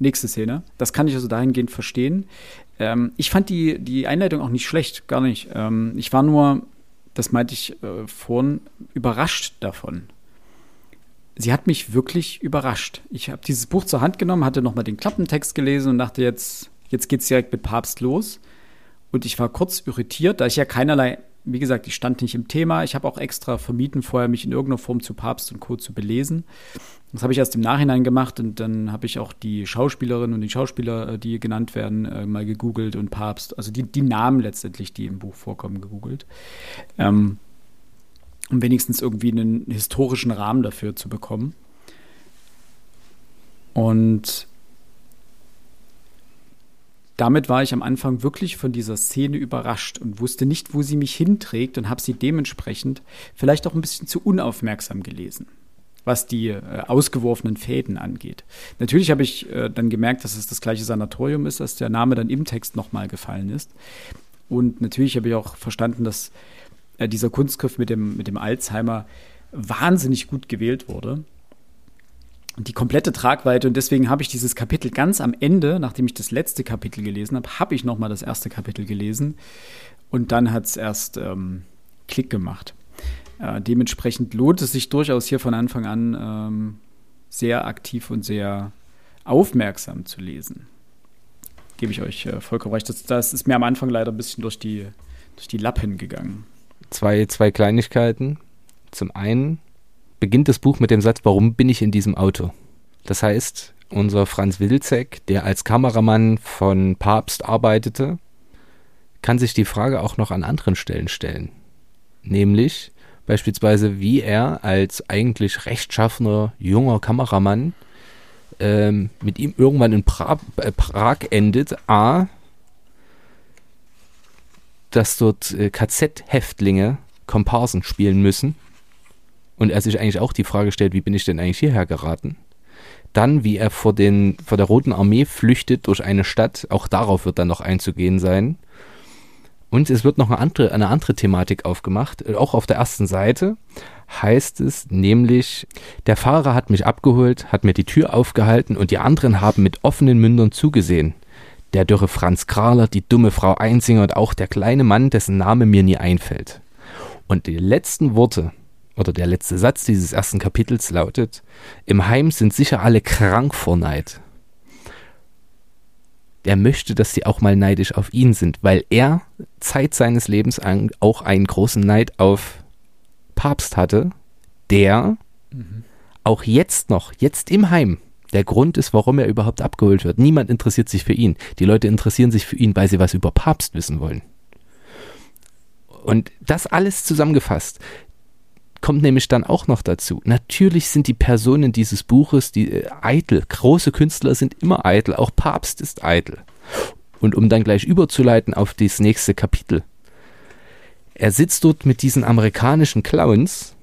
nächste Szene. Das kann ich also dahingehend verstehen. Ähm, ich fand die, die Einleitung auch nicht schlecht, gar nicht. Ähm, ich war nur, das meinte ich äh, vorhin, überrascht davon. Sie hat mich wirklich überrascht. Ich habe dieses Buch zur Hand genommen, hatte nochmal den Klappentext gelesen und dachte jetzt, jetzt geht es direkt mit Papst los. Und ich war kurz irritiert, da ich ja keinerlei wie gesagt, ich stand nicht im Thema. Ich habe auch extra vermieden, vorher mich in irgendeiner Form zu Papst und Co. zu belesen. Das habe ich erst im Nachhinein gemacht und dann habe ich auch die Schauspielerinnen und die Schauspieler, äh, die genannt werden, äh, mal gegoogelt und Papst, also die, die Namen letztendlich, die im Buch vorkommen, gegoogelt. Ähm, um wenigstens irgendwie einen historischen Rahmen dafür zu bekommen. Und damit war ich am Anfang wirklich von dieser Szene überrascht und wusste nicht, wo sie mich hinträgt und habe sie dementsprechend vielleicht auch ein bisschen zu unaufmerksam gelesen, was die äh, ausgeworfenen Fäden angeht. Natürlich habe ich äh, dann gemerkt, dass es das gleiche Sanatorium ist, dass der Name dann im Text nochmal gefallen ist. Und natürlich habe ich auch verstanden, dass äh, dieser Kunstgriff mit dem, mit dem Alzheimer wahnsinnig gut gewählt wurde die komplette Tragweite und deswegen habe ich dieses Kapitel ganz am Ende, nachdem ich das letzte Kapitel gelesen habe, habe ich noch mal das erste Kapitel gelesen und dann hat es erst ähm, Klick gemacht. Äh, dementsprechend lohnt es sich durchaus hier von Anfang an ähm, sehr aktiv und sehr aufmerksam zu lesen. Gebe ich euch äh, vollkommen recht. Das, das, ist mir am Anfang leider ein bisschen durch die, durch die Lappen gegangen. Zwei, zwei Kleinigkeiten. Zum einen beginnt das Buch mit dem Satz, warum bin ich in diesem Auto? Das heißt, unser Franz Wilczek, der als Kameramann von Papst arbeitete, kann sich die Frage auch noch an anderen Stellen stellen. Nämlich beispielsweise, wie er als eigentlich rechtschaffener junger Kameramann ähm, mit ihm irgendwann in pra äh, Prag endet. A, dass dort äh, KZ-Häftlinge Komparsen spielen müssen und er sich eigentlich auch die Frage stellt, wie bin ich denn eigentlich hierher geraten? Dann, wie er vor, den, vor der Roten Armee flüchtet durch eine Stadt, auch darauf wird dann noch einzugehen sein. Und es wird noch eine andere, eine andere Thematik aufgemacht, auch auf der ersten Seite heißt es nämlich, der Fahrer hat mich abgeholt, hat mir die Tür aufgehalten und die anderen haben mit offenen Mündern zugesehen. Der dürre Franz Krahler, die dumme Frau Einzinger und auch der kleine Mann, dessen Name mir nie einfällt. Und die letzten Worte oder der letzte Satz dieses ersten Kapitels lautet, im Heim sind sicher alle krank vor Neid. Er möchte, dass sie auch mal neidisch auf ihn sind, weil er Zeit seines Lebens auch einen großen Neid auf Papst hatte, der mhm. auch jetzt noch, jetzt im Heim, der Grund ist, warum er überhaupt abgeholt wird. Niemand interessiert sich für ihn. Die Leute interessieren sich für ihn, weil sie was über Papst wissen wollen. Und das alles zusammengefasst kommt nämlich dann auch noch dazu. Natürlich sind die Personen dieses Buches die äh, eitel. Große Künstler sind immer eitel. Auch Papst ist eitel. Und um dann gleich überzuleiten auf das nächste Kapitel. Er sitzt dort mit diesen amerikanischen Clowns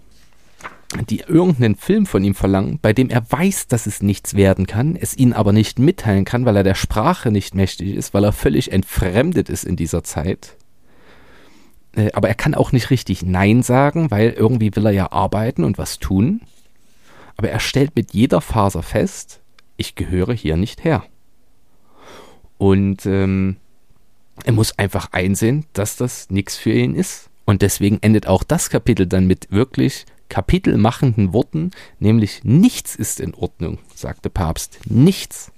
die irgendeinen Film von ihm verlangen, bei dem er weiß, dass es nichts werden kann, es ihnen aber nicht mitteilen kann, weil er der Sprache nicht mächtig ist, weil er völlig entfremdet ist in dieser Zeit. Äh, aber er kann auch nicht richtig Nein sagen, weil irgendwie will er ja arbeiten und was tun. Aber er stellt mit jeder Faser fest, ich gehöre hier nicht her. Und ähm, er muss einfach einsehen, dass das nichts für ihn ist. Und deswegen endet auch das Kapitel dann mit wirklich kapitelmachenden Worten, nämlich nichts ist in Ordnung, sagte Papst. Nichts.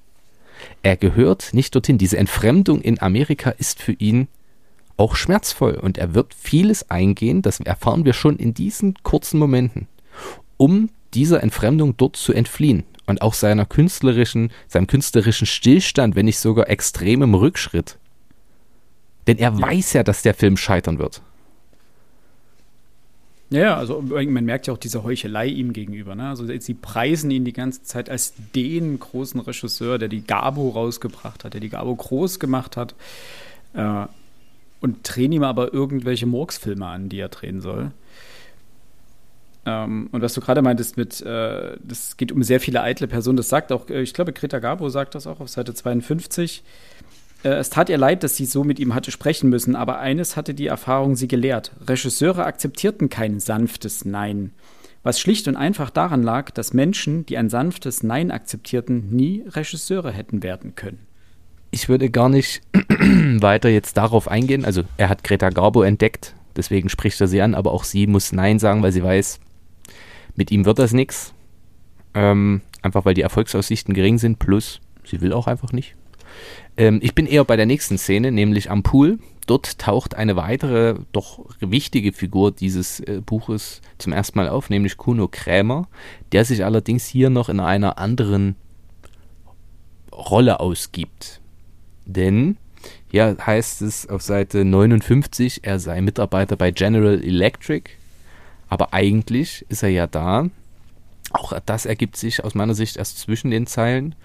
Er gehört nicht dorthin. Diese Entfremdung in Amerika ist für ihn auch schmerzvoll und er wird vieles eingehen, das erfahren wir schon in diesen kurzen Momenten, um dieser Entfremdung dort zu entfliehen und auch seiner künstlerischen, seinem künstlerischen Stillstand, wenn nicht sogar extremem Rückschritt. Denn er ja. weiß ja, dass der Film scheitern wird. Ja, also man merkt ja auch diese Heuchelei ihm gegenüber. Ne? Also sie preisen ihn die ganze Zeit als den großen Regisseur, der die Gabo rausgebracht hat, der die Gabo groß gemacht hat. Äh, und drehen ihm aber irgendwelche Murksfilme an, die er drehen soll. Ähm, und was du gerade meintest mit, äh, das geht um sehr viele eitle Personen, das sagt auch, äh, ich glaube, Greta Gabo sagt das auch auf Seite 52. Äh, es tat ihr leid, dass sie so mit ihm hatte sprechen müssen, aber eines hatte die Erfahrung sie gelehrt. Regisseure akzeptierten kein sanftes Nein. Was schlicht und einfach daran lag, dass Menschen, die ein sanftes Nein akzeptierten, nie Regisseure hätten werden können. Ich würde gar nicht (clears throat) weiter jetzt darauf eingehen. Also er hat Greta Garbo entdeckt, deswegen spricht er sie an, aber auch sie muss Nein sagen, weil sie weiß, mit ihm wird das nichts. Ähm, einfach weil die Erfolgsaussichten gering sind, plus sie will auch einfach nicht. Ähm, ich bin eher bei der nächsten Szene, nämlich am Pool. Dort taucht eine weitere, doch wichtige Figur dieses äh, Buches zum ersten Mal auf, nämlich Kuno Krämer, der sich allerdings hier noch in einer anderen Rolle ausgibt. Denn hier heißt es auf Seite 59, er sei Mitarbeiter bei General Electric, aber eigentlich ist er ja da. Auch das ergibt sich aus meiner Sicht erst zwischen den Zeilen,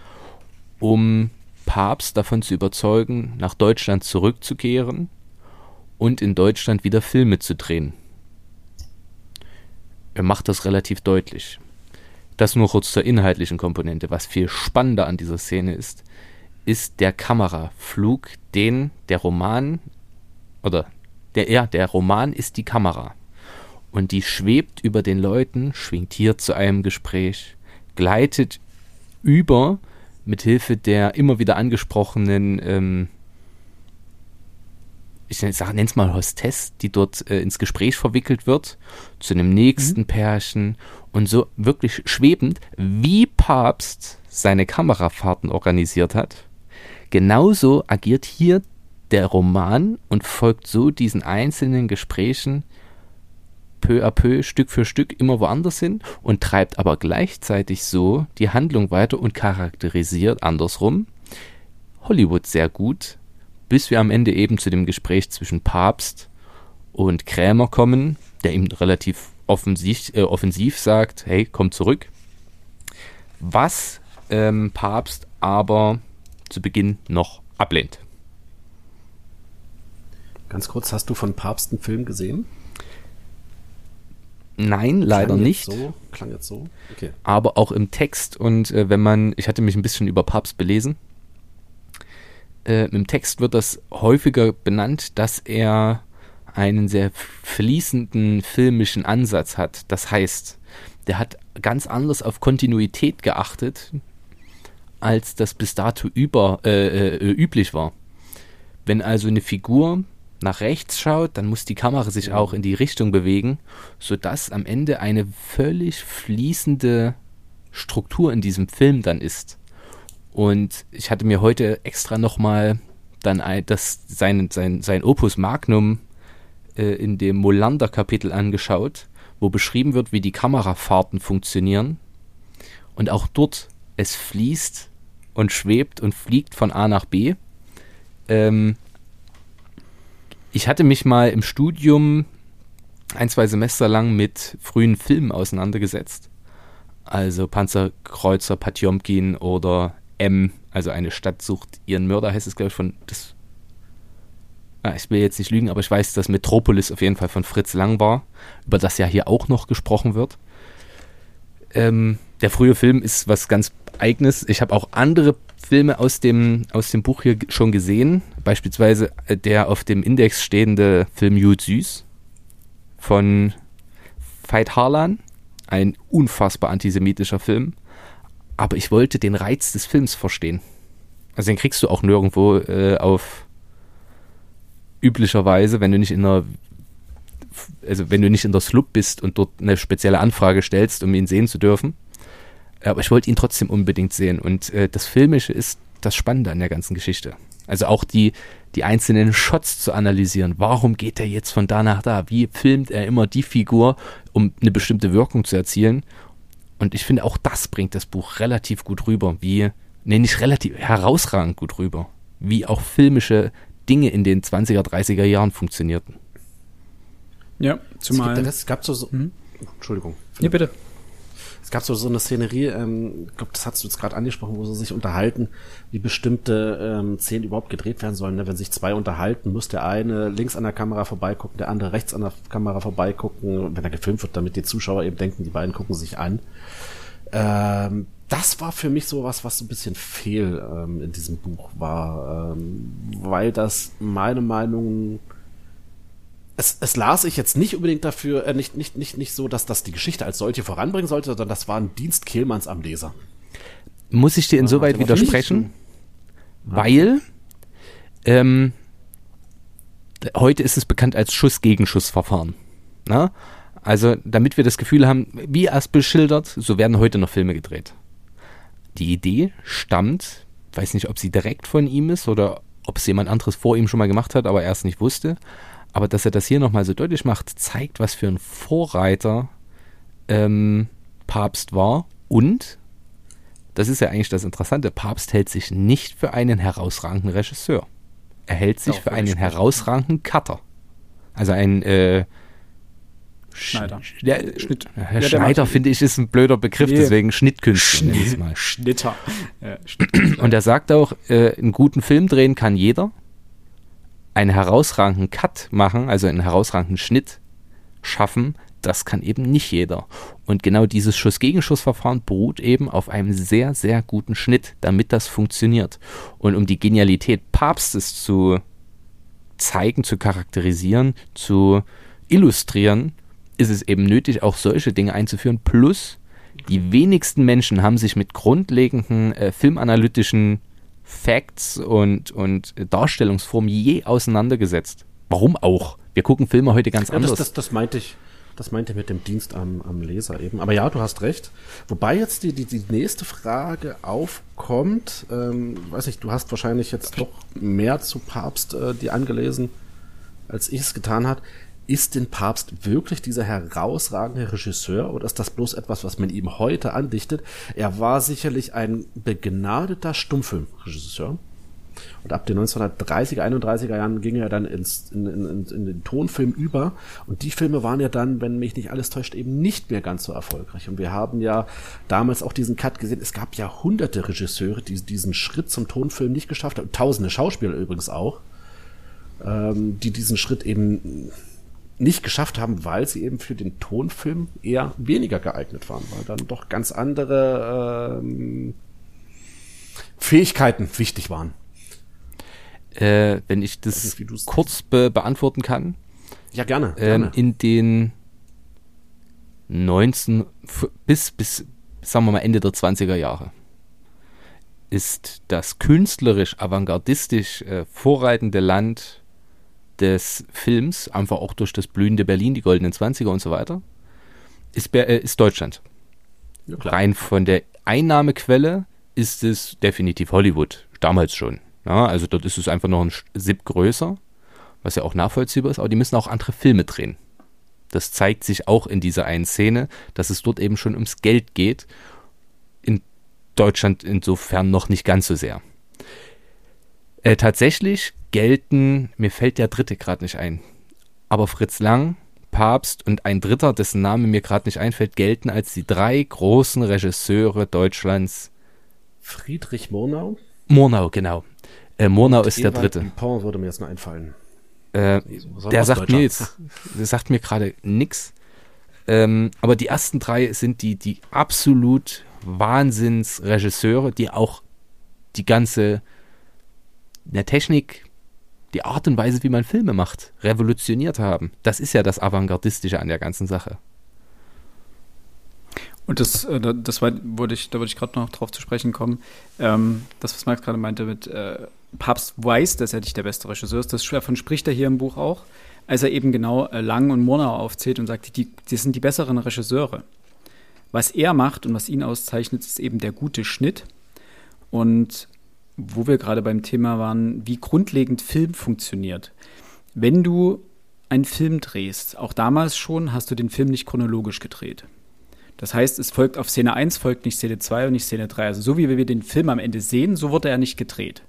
um Papst davon zu überzeugen, nach Deutschland zurückzukehren und in Deutschland wieder Filme zu drehen. Er macht das relativ deutlich. Das nur kurz zur inhaltlichen Komponente. Was viel spannender an dieser Szene ist, ist der Kameraflug, den der Roman oder der ja, der Roman ist die Kamera. Und die schwebt über den Leuten, schwingt hier zu einem Gespräch, gleitet über mithilfe der immer wieder angesprochenen, ähm, ich nenne es mal Hostess, die dort äh, ins Gespräch verwickelt wird, zu einem nächsten mhm. Pärchen und so wirklich schwebend, wie Papst seine Kamerafahrten organisiert hat. Genauso agiert hier der Roman und folgt so diesen einzelnen Gesprächen peu à peu, Stück für Stück immer woanders hin und treibt aber gleichzeitig so die Handlung weiter und charakterisiert andersrum Hollywood sehr gut, bis wir am Ende eben zu dem Gespräch zwischen Papst und Krämer kommen, der ihm relativ offensiv, äh, offensiv sagt, hey, komm zurück. Was ähm, Papst aber zu Beginn noch ablehnt. Ganz kurz, hast du von Papst einen Film gesehen? Nein, leider klang nicht. So, klang jetzt so. Okay. Aber auch im Text und äh, wenn man, ich hatte mich ein bisschen über Papst belesen. Äh, Im Text wird das häufiger benannt, dass er einen sehr fließenden filmischen Ansatz hat. Das heißt, der hat ganz anders auf Kontinuität geachtet, als das bis dato über, äh, äh, üblich war. Wenn also eine Figur nach rechts schaut, dann muss die Kamera sich auch in die Richtung bewegen, sodass am Ende eine völlig fließende Struktur in diesem Film dann ist. Und ich hatte mir heute extra nochmal dann das, sein, sein, sein Opus Magnum äh, in dem Molander-Kapitel angeschaut, wo beschrieben wird, wie die Kamerafahrten funktionieren. Und auch dort, es fließt und schwebt und fliegt von A nach B. Ähm, ich hatte mich mal im Studium ein, zwei Semester lang mit frühen Filmen auseinandergesetzt. Also Panzerkreuzer Patjomkin oder M, also eine Stadt sucht ihren Mörder, heißt es, glaube ich, von das. Ah, ich will jetzt nicht lügen, aber ich weiß, dass Metropolis auf jeden Fall von Fritz Lang war, über das ja hier auch noch gesprochen wird. ähm, der frühe Film ist was ganz Eigenes. Ich habe auch andere Filme aus dem, aus dem Buch hier schon gesehen. Beispielsweise äh, der auf dem Index stehende Film Jud Süß von Veit Harlan. Ein unfassbar antisemitischer Film. Aber ich wollte den Reiz des Films verstehen. Also den kriegst du auch nirgendwo äh, auf üblicherweise, wenn du nicht in einer also wenn du nicht in der Slub bist und dort eine spezielle Anfrage stellst, um ihn sehen zu dürfen. Aber ich wollte ihn trotzdem unbedingt sehen. Und äh, das Filmische ist das Spannende an der ganzen Geschichte. Also auch die, die einzelnen Shots zu analysieren. Warum geht er jetzt von da nach da? Wie filmt er immer die Figur, um eine bestimmte Wirkung zu erzielen? Und ich finde, auch das bringt das Buch relativ gut rüber. Wie, nee, nicht relativ, herausragend gut rüber. Wie auch filmische Dinge in den 20er, 30er Jahren funktionierten. Ja, zumal. Es, gab so, so hm? Entschuldigung. Ja, bitte. Es gab so, so eine Szenerie, ähm, ich glaube, das hast du jetzt gerade angesprochen, wo sie sich unterhalten, wie bestimmte ähm, Szenen überhaupt gedreht werden sollen. Ne? Wenn sich zwei unterhalten, muss der eine links an der Kamera vorbeigucken, der andere rechts an der Kamera vorbeigucken, wenn er gefilmt wird, damit die Zuschauer eben denken, die beiden gucken sich an. Ähm, das war für mich so was, was so ein bisschen fehl ähm, in diesem Buch war, ähm, weil das meine Meinung es, es las ich jetzt nicht unbedingt dafür, äh, nicht, nicht, nicht, nicht so, dass das die Geschichte als solche voranbringen sollte, sondern das war ein Dienst Kehlmanns am Leser. Muss ich dir insoweit ja, widersprechen? Weil ähm, heute ist es bekannt als Schuss-Gegenschuss-Verfahren. Na? Also, damit wir das Gefühl haben, wie es beschildert, so werden heute noch Filme gedreht. Die Idee stammt, weiß nicht, ob sie direkt von ihm ist oder ob es jemand anderes vor ihm schon mal gemacht hat, aber er es nicht wusste. Aber dass er das hier nochmal so deutlich macht, zeigt, was für ein Vorreiter ähm, Papst war. Und, das ist ja eigentlich das Interessante, Papst hält sich nicht für einen herausragenden Regisseur. Er hält sich Doch, für einen herausragenden Cutter. Also ein äh, Schneider. Der, Schnitt. Ja, Schneider finde ich ist ein blöder Begriff, nee. deswegen Schnittkünstler. Schnitt, Schnitter. Ja, Und er sagt auch, äh, einen guten Film drehen kann jeder einen herausragenden Cut machen, also einen herausragenden Schnitt schaffen, das kann eben nicht jeder. Und genau dieses Schuss-Gegenschuss-Verfahren beruht eben auf einem sehr, sehr guten Schnitt, damit das funktioniert. Und um die Genialität Papstes zu zeigen, zu charakterisieren, zu illustrieren, ist es eben nötig, auch solche Dinge einzuführen. Plus, die wenigsten Menschen haben sich mit grundlegenden äh, filmanalytischen Facts und, und Darstellungsformen je auseinandergesetzt. Warum auch? Wir gucken Filme heute ganz ja, anders. Das, das, das meinte ich. Das meinte mit dem Dienst am, am Leser eben. Aber ja, du hast recht. Wobei jetzt die, die, die nächste Frage aufkommt, ähm, weiß nicht, du hast wahrscheinlich jetzt doch mehr zu Papst äh, dir angelesen, als ich es getan hat ist den Papst wirklich dieser herausragende Regisseur oder ist das bloß etwas, was man ihm heute andichtet? Er war sicherlich ein begnadeter Stummfilmregisseur. Und ab den 1930er, 31er Jahren ging er dann ins, in, in, in, den Tonfilm über. Und die Filme waren ja dann, wenn mich nicht alles täuscht, eben nicht mehr ganz so erfolgreich. Und wir haben ja damals auch diesen Cut gesehen. Es gab ja hunderte Regisseure, die diesen Schritt zum Tonfilm nicht geschafft haben. Tausende Schauspieler übrigens auch, ähm, die diesen Schritt eben nicht geschafft haben, weil sie eben für den Tonfilm eher weniger geeignet waren, weil dann doch ganz andere ähm, Fähigkeiten wichtig waren. Äh, wenn ich das nicht, kurz be beantworten kann. Ja, gerne. Ähm, gerne. in den 19 bis, bis, sagen wir mal, Ende der 20er Jahre ist das künstlerisch avantgardistisch äh, vorreitende Land des Films, einfach auch durch das blühende Berlin, die goldenen Zwanziger und so weiter, ist, äh, ist Deutschland. Ja, Rein von der Einnahmequelle ist es definitiv Hollywood, damals schon. Ja, also dort ist es einfach noch ein Sip größer, was ja auch nachvollziehbar ist, aber die müssen auch andere Filme drehen. Das zeigt sich auch in dieser einen Szene, dass es dort eben schon ums Geld geht. In Deutschland insofern noch nicht ganz so sehr. Äh, tatsächlich gelten, mir fällt der dritte gerade nicht ein, aber Fritz Lang, Papst und ein dritter, dessen Name mir gerade nicht einfällt, gelten als die drei großen Regisseure Deutschlands. Friedrich Murnau? Murnau, genau. Äh, Murnau ist Ewald der dritte. Dupont würde mir jetzt nur einfallen. Äh, der sagt mir jetzt, der sagt mir gerade nix. Ähm, aber die ersten drei sind die, die absolut Wahnsinnsregisseure, die auch die ganze der Technik, die Art und Weise, wie man Filme macht, revolutioniert haben. Das ist ja das Avantgardistische an der ganzen Sache. Und das, äh, das war, wurde ich, da würde ich gerade noch drauf zu sprechen kommen. Ähm, das, was Max gerade meinte mit äh, Papst weiß, dass er nicht der beste Regisseur ist, davon spricht er hier im Buch auch, als er eben genau äh, Lang und Murnau aufzählt und sagt, die, die sind die besseren Regisseure. Was er macht und was ihn auszeichnet, ist eben der gute Schnitt. Und wo wir gerade beim Thema waren, wie grundlegend Film funktioniert. Wenn du einen Film drehst, auch damals schon, hast du den Film nicht chronologisch gedreht. Das heißt, es folgt auf Szene 1, folgt nicht Szene 2 und nicht Szene 3. Also so wie wir den Film am Ende sehen, so wurde er nicht gedreht.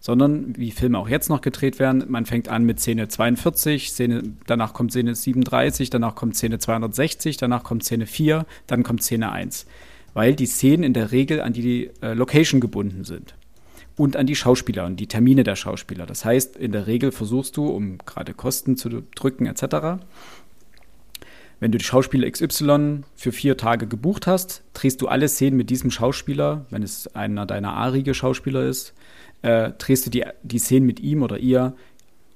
Sondern wie Filme auch jetzt noch gedreht werden, man fängt an mit Szene 42, Szene, danach kommt Szene 37, danach kommt Szene 260, danach kommt Szene 4, dann kommt Szene 1. Weil die Szenen in der Regel an die äh, Location gebunden sind und an die Schauspieler und die Termine der Schauspieler. Das heißt, in der Regel versuchst du, um gerade Kosten zu drücken etc., wenn du die Schauspieler XY für vier Tage gebucht hast, drehst du alle Szenen mit diesem Schauspieler, wenn es einer deiner A-Riege Schauspieler ist, äh, drehst du die, die Szenen mit ihm oder ihr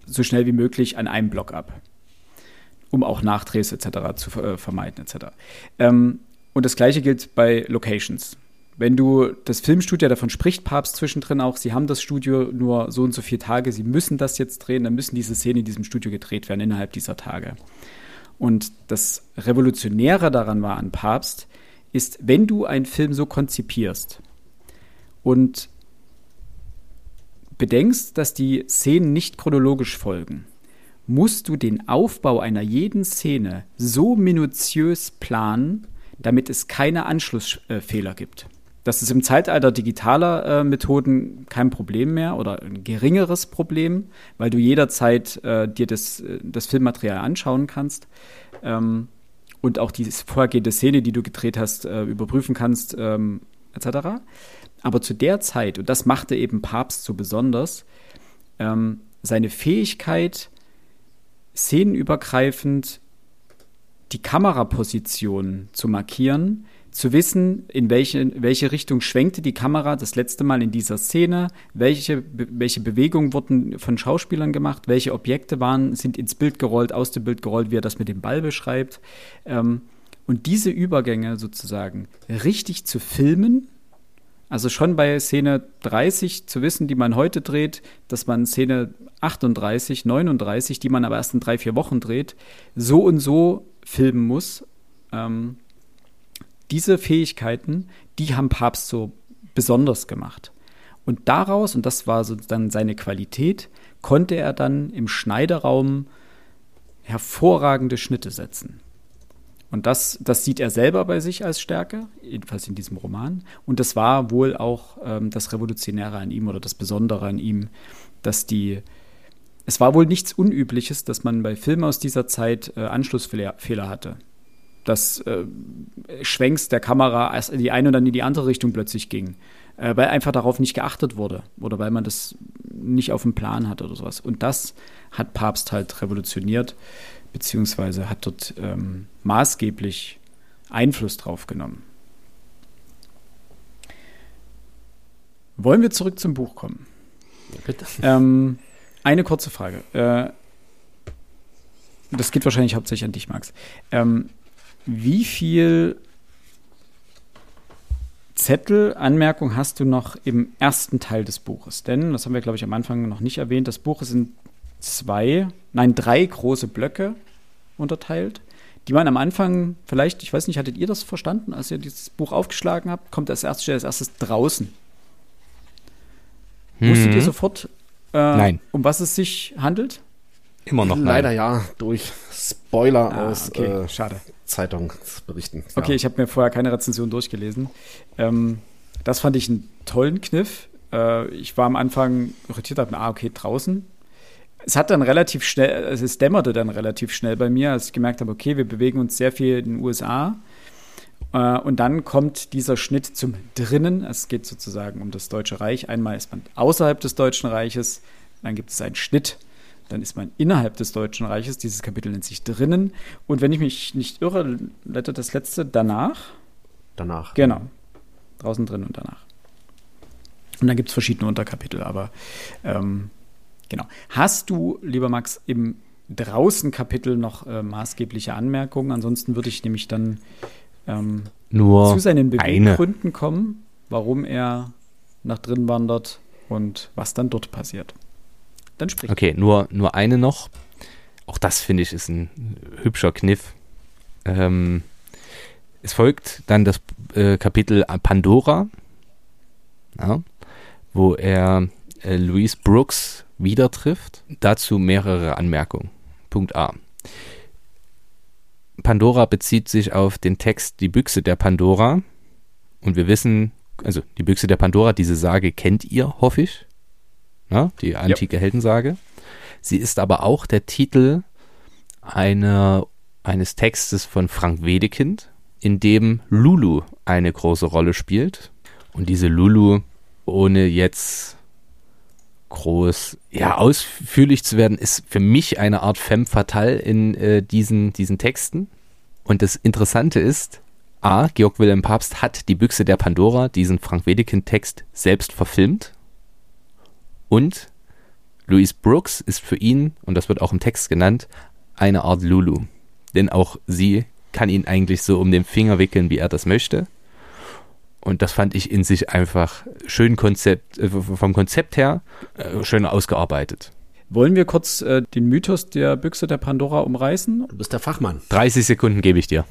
so schnell wie möglich an einem Block ab. Um auch Nachdrehs etc. zu äh, vermeiden etc. Ähm, und das gleiche gilt bei Locations. Wenn du das Filmstudio, davon spricht Papst zwischendrin auch, sie haben das Studio nur so und so viele Tage, sie müssen das jetzt drehen, dann müssen diese Szenen in diesem Studio gedreht werden innerhalb dieser Tage. Und das Revolutionäre daran war an Papst, ist, wenn du einen Film so konzipierst und bedenkst, dass die Szenen nicht chronologisch folgen, musst du den Aufbau einer jeden Szene so minutiös planen, damit es keine Anschlussfehler gibt. Das ist im Zeitalter digitaler äh, Methoden kein Problem mehr oder ein geringeres Problem, weil du jederzeit äh, dir das, äh, das Filmmaterial anschauen kannst ähm, und auch die vorhergehende Szene, die du gedreht hast, äh, überprüfen kannst, ähm, etc. Aber zu der Zeit, und das machte eben Papst so besonders, ähm, seine Fähigkeit, szenenübergreifend die Kameraposition zu markieren, zu wissen, in welche, welche Richtung schwenkte die Kamera das letzte Mal in dieser Szene, welche, welche Bewegungen wurden von Schauspielern gemacht, welche Objekte waren, sind ins Bild gerollt, aus dem Bild gerollt, wie er das mit dem Ball beschreibt. Ähm, und diese Übergänge sozusagen richtig zu filmen, also schon bei Szene 30 zu wissen, die man heute dreht, dass man Szene 38, 39, die man aber erst in drei, vier Wochen dreht, so und so filmen muss. Ähm, diese Fähigkeiten, die haben Papst so besonders gemacht. Und daraus, und das war so dann seine Qualität, konnte er dann im Schneideraum hervorragende Schnitte setzen. Und das, das sieht er selber bei sich als Stärke, jedenfalls in diesem Roman. Und das war wohl auch ähm, das Revolutionäre an ihm oder das Besondere an ihm, dass die, es war wohl nichts Unübliches, dass man bei Filmen aus dieser Zeit äh, Anschlussfehler hatte das äh, Schwenks der Kamera in die eine und dann in die andere Richtung plötzlich ging. Äh, weil einfach darauf nicht geachtet wurde oder weil man das nicht auf dem Plan hat oder sowas. Und das hat Papst halt revolutioniert, beziehungsweise hat dort ähm, maßgeblich Einfluss drauf genommen. Wollen wir zurück zum Buch kommen? Ja, bitte. Ähm, eine kurze Frage. Äh, das geht wahrscheinlich hauptsächlich an dich, Max. Ähm, wie viel Zettel, Anmerkung hast du noch im ersten Teil des Buches? Denn, das haben wir, glaube ich, am Anfang noch nicht erwähnt, das Buch ist in zwei, nein, drei große Blöcke unterteilt, die man am Anfang, vielleicht, ich weiß nicht, hattet ihr das verstanden, als ihr dieses Buch aufgeschlagen habt, kommt das erste, als erstes draußen. Mhm. Wusstet ihr sofort, äh, um was es sich handelt? Immer noch Leider nein. ja, durch Spoiler ah, aus okay. äh, Schade. Zeitungsberichten. Ja. Okay, ich habe mir vorher keine Rezension durchgelesen. Ähm, das fand ich einen tollen Kniff. Äh, ich war am Anfang irritiert, dachte, ah, okay, draußen. Es hat dann relativ schnell, also es dämmerte dann relativ schnell bei mir, als ich gemerkt habe, okay, wir bewegen uns sehr viel in den USA. Äh, und dann kommt dieser Schnitt zum Drinnen. Es geht sozusagen um das Deutsche Reich. Einmal ist man außerhalb des Deutschen Reiches, dann gibt es einen Schnitt dann ist man innerhalb des Deutschen Reiches. Dieses Kapitel nennt sich drinnen. Und wenn ich mich nicht irre, blättert das letzte danach. Danach. Genau. Draußen drin und danach. Und dann gibt es verschiedene Unterkapitel, aber ähm, genau. Hast du, lieber Max, im draußen Kapitel noch äh, maßgebliche Anmerkungen? Ansonsten würde ich nämlich dann ähm, Nur zu seinen eine. Beweggründen kommen, warum er nach drin wandert und was dann dort passiert. Dann sprich. Okay, nur, nur eine noch. Auch das finde ich ist ein hübscher Kniff. Ähm, es folgt dann das äh, Kapitel Pandora, ja, wo er äh, Louise Brooks wieder trifft. Dazu mehrere Anmerkungen. Punkt A. Pandora bezieht sich auf den Text Die Büchse der Pandora. Und wir wissen, also die Büchse der Pandora, diese Sage kennt ihr, hoffe ich. Ja, die antike Heldensage. Sie ist aber auch der Titel einer, eines Textes von Frank Wedekind, in dem Lulu eine große Rolle spielt. Und diese Lulu, ohne jetzt groß, ja, ausführlich zu werden, ist für mich eine Art femme fatale in äh, diesen, diesen Texten. Und das Interessante ist, A, Georg Wilhelm Papst hat die Büchse der Pandora, diesen Frank Wedekind-Text, selbst verfilmt. Und Louise Brooks ist für ihn, und das wird auch im Text genannt, eine Art Lulu. Denn auch sie kann ihn eigentlich so um den Finger wickeln, wie er das möchte. Und das fand ich in sich einfach schön Konzept, äh, vom Konzept her äh, schön ausgearbeitet. Wollen wir kurz äh, den Mythos der Büchse der Pandora umreißen? Du bist der Fachmann. 30 Sekunden gebe ich dir.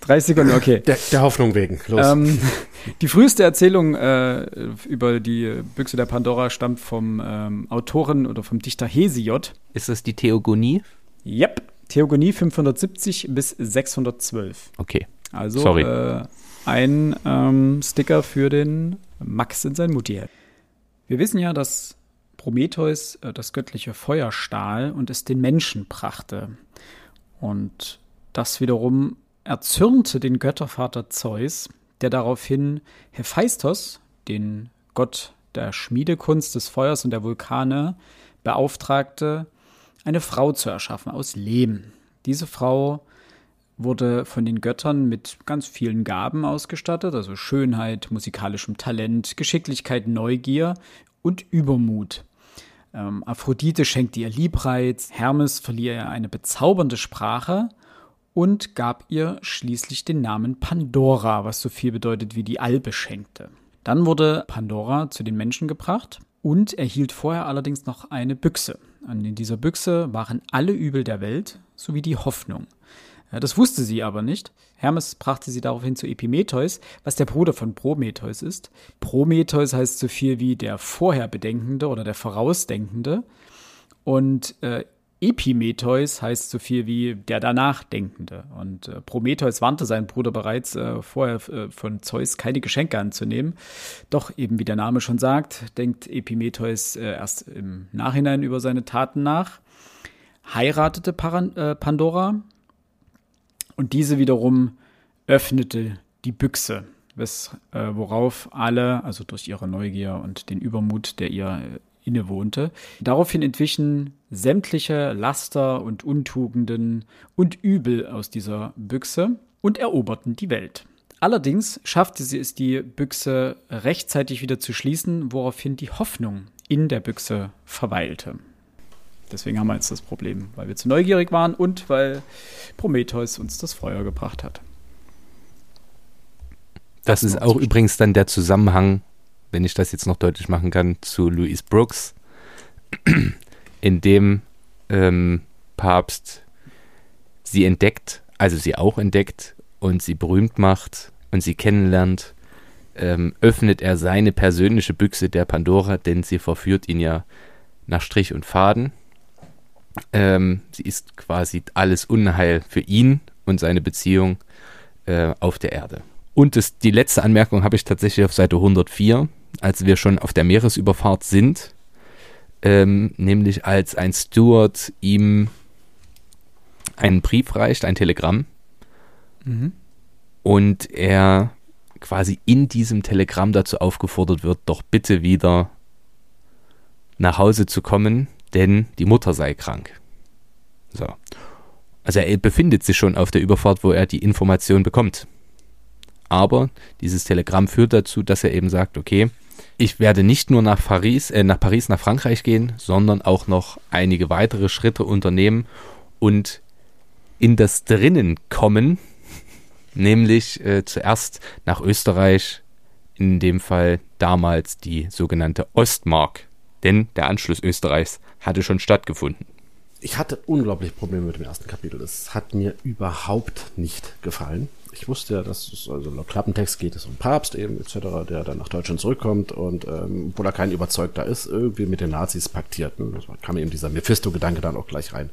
30 Sekunden, okay. Der, der Hoffnung wegen. Los. Ähm, (laughs) die früheste Erzählung äh, über die Büchse der Pandora stammt vom ähm, Autoren oder vom Dichter Hesiod. Ist das die Theogonie? Yep, Theogonie 570 bis 612. Okay. Also Sorry. Äh, ein ähm, Sticker für den Max in sein Mutti. Wir wissen ja, dass Prometheus äh, das göttliche Feuer stahl und es den Menschen brachte. Und das wiederum erzürnte den Göttervater Zeus, der daraufhin Hephaistos, den Gott der Schmiedekunst des Feuers und der Vulkane, beauftragte, eine Frau zu erschaffen aus Lehm. Diese Frau wurde von den Göttern mit ganz vielen Gaben ausgestattet, also Schönheit, musikalischem Talent, Geschicklichkeit, Neugier und Übermut. Ähm, Aphrodite schenkte ihr Liebreiz, Hermes verlieh ihr eine bezaubernde Sprache und gab ihr schließlich den Namen Pandora, was so viel bedeutet wie die Allbeschenkte. Dann wurde Pandora zu den Menschen gebracht und erhielt vorher allerdings noch eine Büchse. Und in dieser Büchse waren alle Übel der Welt sowie die Hoffnung. Das wusste sie aber nicht. Hermes brachte sie daraufhin zu Epimetheus, was der Bruder von Prometheus ist. Prometheus heißt so viel wie der Vorherbedenkende oder der Vorausdenkende. Und äh, Epimetheus heißt so viel wie der Danachdenkende. Und äh, Prometheus warnte seinen Bruder bereits äh, vorher äh, von Zeus keine Geschenke anzunehmen. Doch eben wie der Name schon sagt, denkt Epimetheus äh, erst im Nachhinein über seine Taten nach, heiratete Paran äh, Pandora und diese wiederum öffnete die Büchse, bis, äh, worauf alle, also durch ihre Neugier und den Übermut, der ihr innewohnte, daraufhin entwichen sämtliche Laster und Untugenden und Übel aus dieser Büchse und eroberten die Welt. Allerdings schaffte sie es, die Büchse rechtzeitig wieder zu schließen, woraufhin die Hoffnung in der Büchse verweilte. Deswegen haben wir jetzt das Problem, weil wir zu neugierig waren und weil Prometheus uns das Feuer gebracht hat. Das ist auch übrigens dann der Zusammenhang, wenn ich das jetzt noch deutlich machen kann, zu Louise Brooks, (clears throat) in dem ähm, Papst sie entdeckt, also sie auch entdeckt und sie berühmt macht und sie kennenlernt, ähm, öffnet er seine persönliche Büchse der Pandora, denn sie verführt ihn ja nach Strich und Faden. Ähm, sie ist quasi alles Unheil für ihn und seine Beziehung äh, auf der Erde. Und das, die letzte Anmerkung habe ich tatsächlich auf Seite 104, als wir schon auf der Meeresüberfahrt sind, ähm, nämlich als ein Steward ihm einen Brief reicht, ein Telegramm, Mhm. und er quasi in diesem Telegramm dazu aufgefordert wird, doch bitte wieder nach Hause zu kommen, denn die Mutter sei krank. So. Also er befindet sich schon auf der Überfahrt, wo er die Information bekommt. Aber dieses Telegramm führt dazu, dass er eben sagt, okay, ich werde nicht nur nach Paris, äh, nach Paris, nach Frankreich gehen, sondern auch noch einige weitere Schritte unternehmen und in das Drinnen kommen, (laughs) nämlich äh, zuerst nach Österreich, in dem Fall damals die sogenannte Ostmark, denn der Anschluss Österreichs hatte schon stattgefunden. Ich hatte unglaublich Probleme mit dem ersten Kapitel. Es hat mir überhaupt nicht gefallen. Ich wusste ja, dass es, also laut Klappentext geht es um Papst eben etc., der dann nach Deutschland zurückkommt und ähm, obwohl er kein Überzeugter ist, irgendwie mit den Nazis paktiert. Da kam eben dieser Mephisto-Gedanke dann auch gleich rein.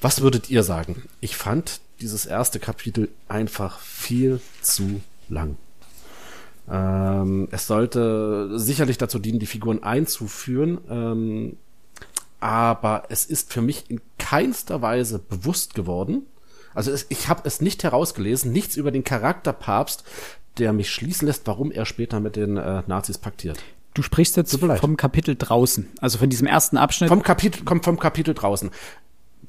Was würdet ihr sagen? Ich fand dieses erste Kapitel einfach viel zu lang. Ähm, es sollte sicherlich dazu dienen, die Figuren einzuführen, ähm, aber es ist für mich in keinster Weise bewusst geworden. Also es, ich habe es nicht herausgelesen, nichts über den Charakter Papst, der mich schließen lässt, warum er später mit den äh, Nazis paktiert. Du sprichst jetzt vom Kapitel draußen, also von diesem ersten Abschnitt. Vom Kapitel, kommt vom Kapitel draußen.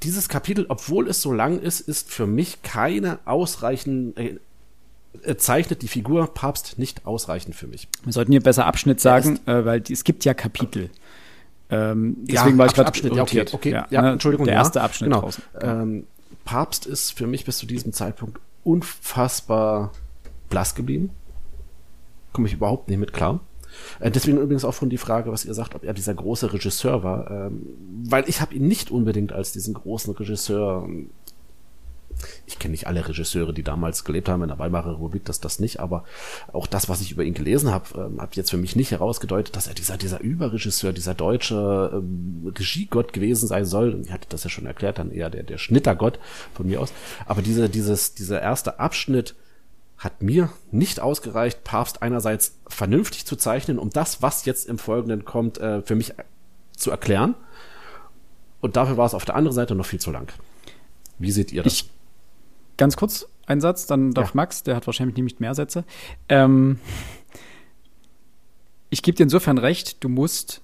Dieses Kapitel, obwohl es so lang ist, ist für mich keine ausreichende äh, zeichnet die Figur Papst nicht ausreichend für mich. Wir sollten hier besser Abschnitt sagen, äh, weil die, es gibt ja Kapitel. Ähm, deswegen ja, war ich gerade Abschnitt, okay, okay, ja, ja, ne, Entschuldigung, der erste Abschnitt genau. draußen. Ähm, Papst ist für mich bis zu diesem Zeitpunkt unfassbar blass geblieben. Komme ich überhaupt nicht mit klar. Äh, deswegen übrigens auch von die Frage, was ihr sagt, ob er dieser große Regisseur war. Ähm, weil ich habe ihn nicht unbedingt als diesen großen Regisseur ich kenne nicht alle Regisseure, die damals gelebt haben in der Weimarer Republik, das das nicht, aber auch das, was ich über ihn gelesen habe, ähm, hat jetzt für mich nicht herausgedeutet, dass er dieser dieser Überregisseur, dieser deutsche ähm, Regiegott gewesen sein soll. Ich hatte das ja schon erklärt, dann eher der der Schnittergott von mir aus. Aber diese dieses dieser erste Abschnitt hat mir nicht ausgereicht, Papst einerseits vernünftig zu zeichnen, um das, was jetzt im Folgenden kommt, äh, für mich zu erklären. Und dafür war es auf der anderen Seite noch viel zu lang. Wie seht ihr das? Ich Ganz kurz ein Satz, dann darf ja. Max, der hat wahrscheinlich nämlich mehr Sätze. Ähm, ich gebe dir insofern recht, du musst,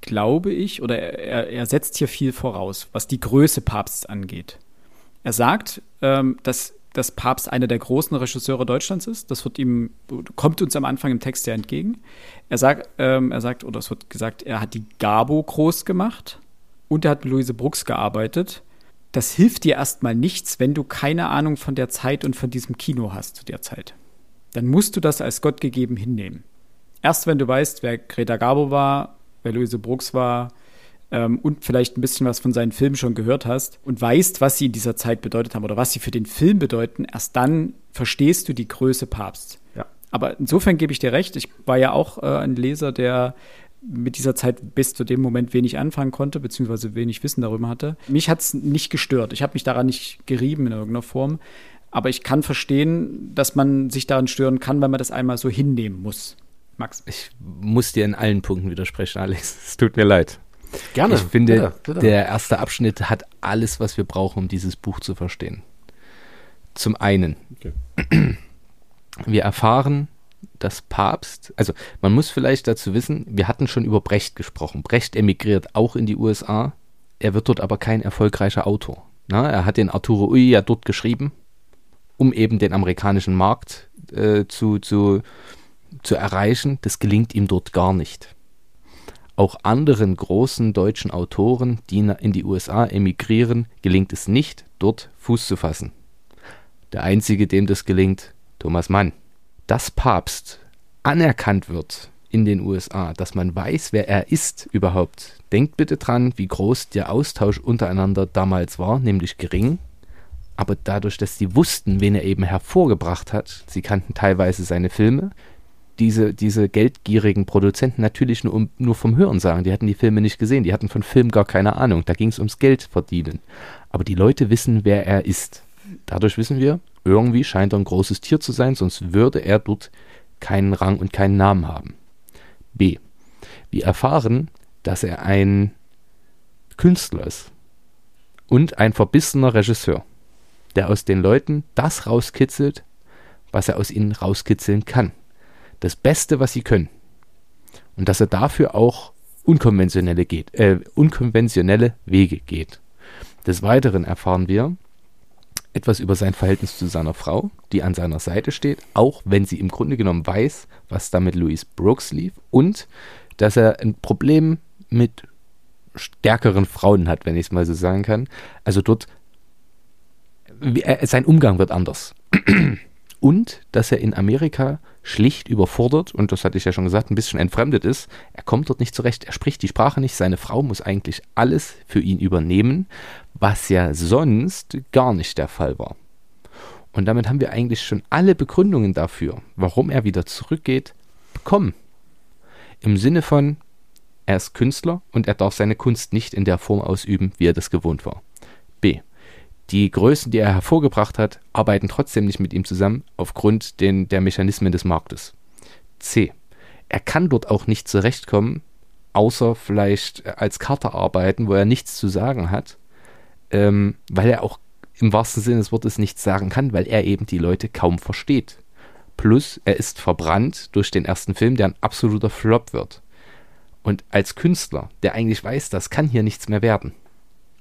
glaube ich, oder er, er setzt hier viel voraus, was die Größe Papsts angeht. Er sagt, ähm, dass dass Papst einer der großen Regisseure Deutschlands ist. Das wird ihm, kommt uns am Anfang im Text ja entgegen. Er sagt, ähm, er sagt, oder es wird gesagt, er hat die Gabo groß gemacht und er hat mit Luise Brucks gearbeitet das hilft dir erstmal nichts, wenn du keine Ahnung von der Zeit und von diesem Kino hast zu der Zeit. Dann musst du das als Gott gegeben hinnehmen. Erst wenn du weißt, wer Greta Garbo war, wer Luise Brooks war ähm, und vielleicht ein bisschen was von seinen Filmen schon gehört hast und weißt, was sie in dieser Zeit bedeutet haben oder was sie für den Film bedeuten, erst dann verstehst du die Größe Papst. Ja. Aber insofern gebe ich dir recht. Ich war ja auch äh, ein Leser, der mit dieser Zeit bis zu dem Moment wenig anfangen konnte, beziehungsweise wenig Wissen darüber hatte. Mich hat es nicht gestört. Ich habe mich daran nicht gerieben in irgendeiner Form. Aber ich kann verstehen, dass man sich daran stören kann, wenn man das einmal so hinnehmen muss. Max. Ich muss dir in allen Punkten widersprechen, Alex. (laughs) Es tut mir leid. Gerne. Ich finde, bitte, bitte. der erste Abschnitt hat alles, was wir brauchen, um dieses Buch zu verstehen. Zum einen, okay. wir erfahren dass Papst, also man muss vielleicht dazu wissen, wir hatten schon über Brecht gesprochen. Brecht emigriert auch in die USA. Er wird dort aber kein erfolgreicher Autor. Na, er hat den Arturo Ui ja dort geschrieben, um eben den amerikanischen Markt äh, zu, zu, zu erreichen. Das gelingt ihm dort gar nicht. Auch anderen großen deutschen Autoren, die in die USA emigrieren, gelingt es nicht, dort Fuß zu fassen. Der einzige, dem das gelingt, Thomas Mann dass Papst anerkannt wird in den USA, dass man weiß, wer er ist überhaupt. Denkt bitte dran, wie groß der Austausch untereinander damals war, nämlich gering. Aber dadurch, dass sie wussten, wen er eben hervorgebracht hat, sie kannten teilweise seine Filme, diese, diese geldgierigen Produzenten natürlich nur, um, nur vom Hören sagen, die hatten die Filme nicht gesehen, die hatten von Film gar keine Ahnung, da ging es ums Geld verdienen. Aber die Leute wissen, wer er ist. Dadurch wissen wir, irgendwie scheint er ein großes Tier zu sein, sonst würde er dort keinen Rang und keinen Namen haben. B. Wir erfahren, dass er ein Künstler ist und ein verbissener Regisseur, der aus den Leuten das rauskitzelt, was er aus ihnen rauskitzeln kann. Das Beste, was sie können. Und dass er dafür auch unkonventionelle, geht, äh, unkonventionelle Wege geht. Des Weiteren erfahren wir etwas über sein Verhältnis zu seiner Frau, die an seiner Seite steht, auch wenn sie im Grunde genommen weiß, was da mit Louise Brooks lief und dass er ein Problem mit stärkeren Frauen hat, wenn ich es mal so sagen kann. Also dort, sein Umgang wird anders. (clears throat) Und dass er in Amerika schlicht überfordert, und das hatte ich ja schon gesagt, ein bisschen entfremdet ist. Er kommt dort nicht zurecht, er spricht die Sprache nicht, seine Frau muss eigentlich alles für ihn übernehmen, was ja sonst gar nicht der Fall war. Und damit haben wir eigentlich schon alle Begründungen dafür, warum er wieder zurückgeht, bekommen. Im Sinne von, er ist Künstler und er darf seine Kunst nicht in der Form ausüben, wie er das gewohnt war. Die Größen, die er hervorgebracht hat, arbeiten trotzdem nicht mit ihm zusammen aufgrund den, der Mechanismen des Marktes. C. Er kann dort auch nicht zurechtkommen, außer vielleicht als Karte arbeiten, wo er nichts zu sagen hat, ähm, weil er auch im wahrsten Sinne des Wortes nichts sagen kann, weil er eben die Leute kaum versteht. Plus, er ist verbrannt durch den ersten Film, der ein absoluter Flop wird. Und als Künstler, der eigentlich weiß, das kann hier nichts mehr werden,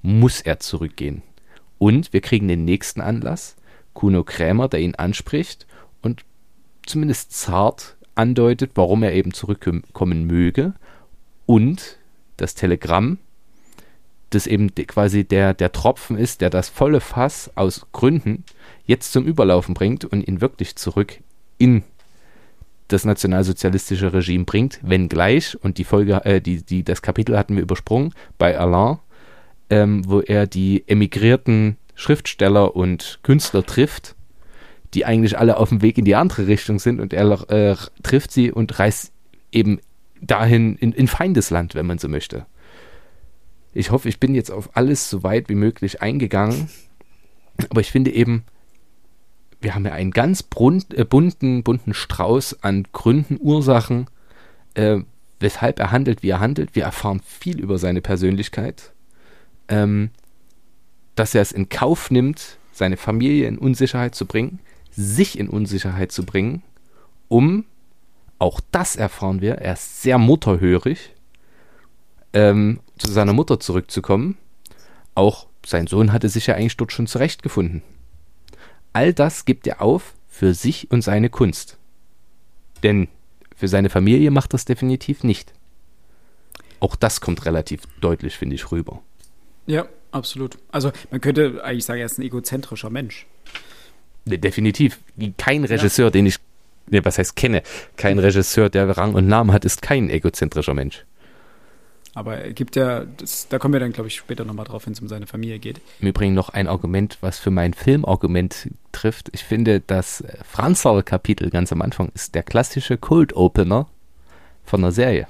muss er zurückgehen. Und wir kriegen den nächsten Anlass, Kuno Krämer, der ihn anspricht und zumindest zart andeutet, warum er eben zurückkommen möge. Und das Telegramm, das eben quasi der, der Tropfen ist, der das volle Fass aus Gründen jetzt zum Überlaufen bringt und ihn wirklich zurück in das nationalsozialistische Regime bringt, wenngleich, und die Folge, äh, die, die, das Kapitel hatten wir übersprungen, bei Alain, ähm, wo er die emigrierten Schriftsteller und Künstler trifft, die eigentlich alle auf dem Weg in die andere Richtung sind und er äh, trifft sie und reist eben dahin in, in Feindesland, wenn man so möchte. Ich hoffe, ich bin jetzt auf alles so weit wie möglich eingegangen, aber ich finde eben, wir haben ja einen ganz brunt, äh, bunten, bunten Strauß an Gründen, Ursachen, äh, weshalb er handelt, wie er handelt. Wir erfahren viel über seine Persönlichkeit. Ähm, dass er es in Kauf nimmt, seine Familie in Unsicherheit zu bringen, sich in Unsicherheit zu bringen, um, auch das erfahren wir, er ist sehr mutterhörig, ähm, zu seiner Mutter zurückzukommen. Auch sein Sohn hatte sich ja eigentlich dort schon zurechtgefunden. All das gibt er auf für sich und seine Kunst. Denn für seine Familie macht das definitiv nicht. Auch das kommt relativ deutlich, finde ich, rüber. Ja, absolut. Also man könnte eigentlich sagen, er ist ein egozentrischer Mensch. Definitiv. Kein Regisseur, ja. den ich, ne, was heißt kenne, kein Regisseur, der Rang und Namen hat, ist kein egozentrischer Mensch. Aber er gibt ja, das, da kommen wir dann, glaube ich, später nochmal drauf, wenn es um seine Familie geht. Im Übrigen noch ein Argument, was für mein Filmargument trifft. Ich finde, das Franzl-Kapitel ganz am Anfang ist der klassische Cold-Opener von einer Serie.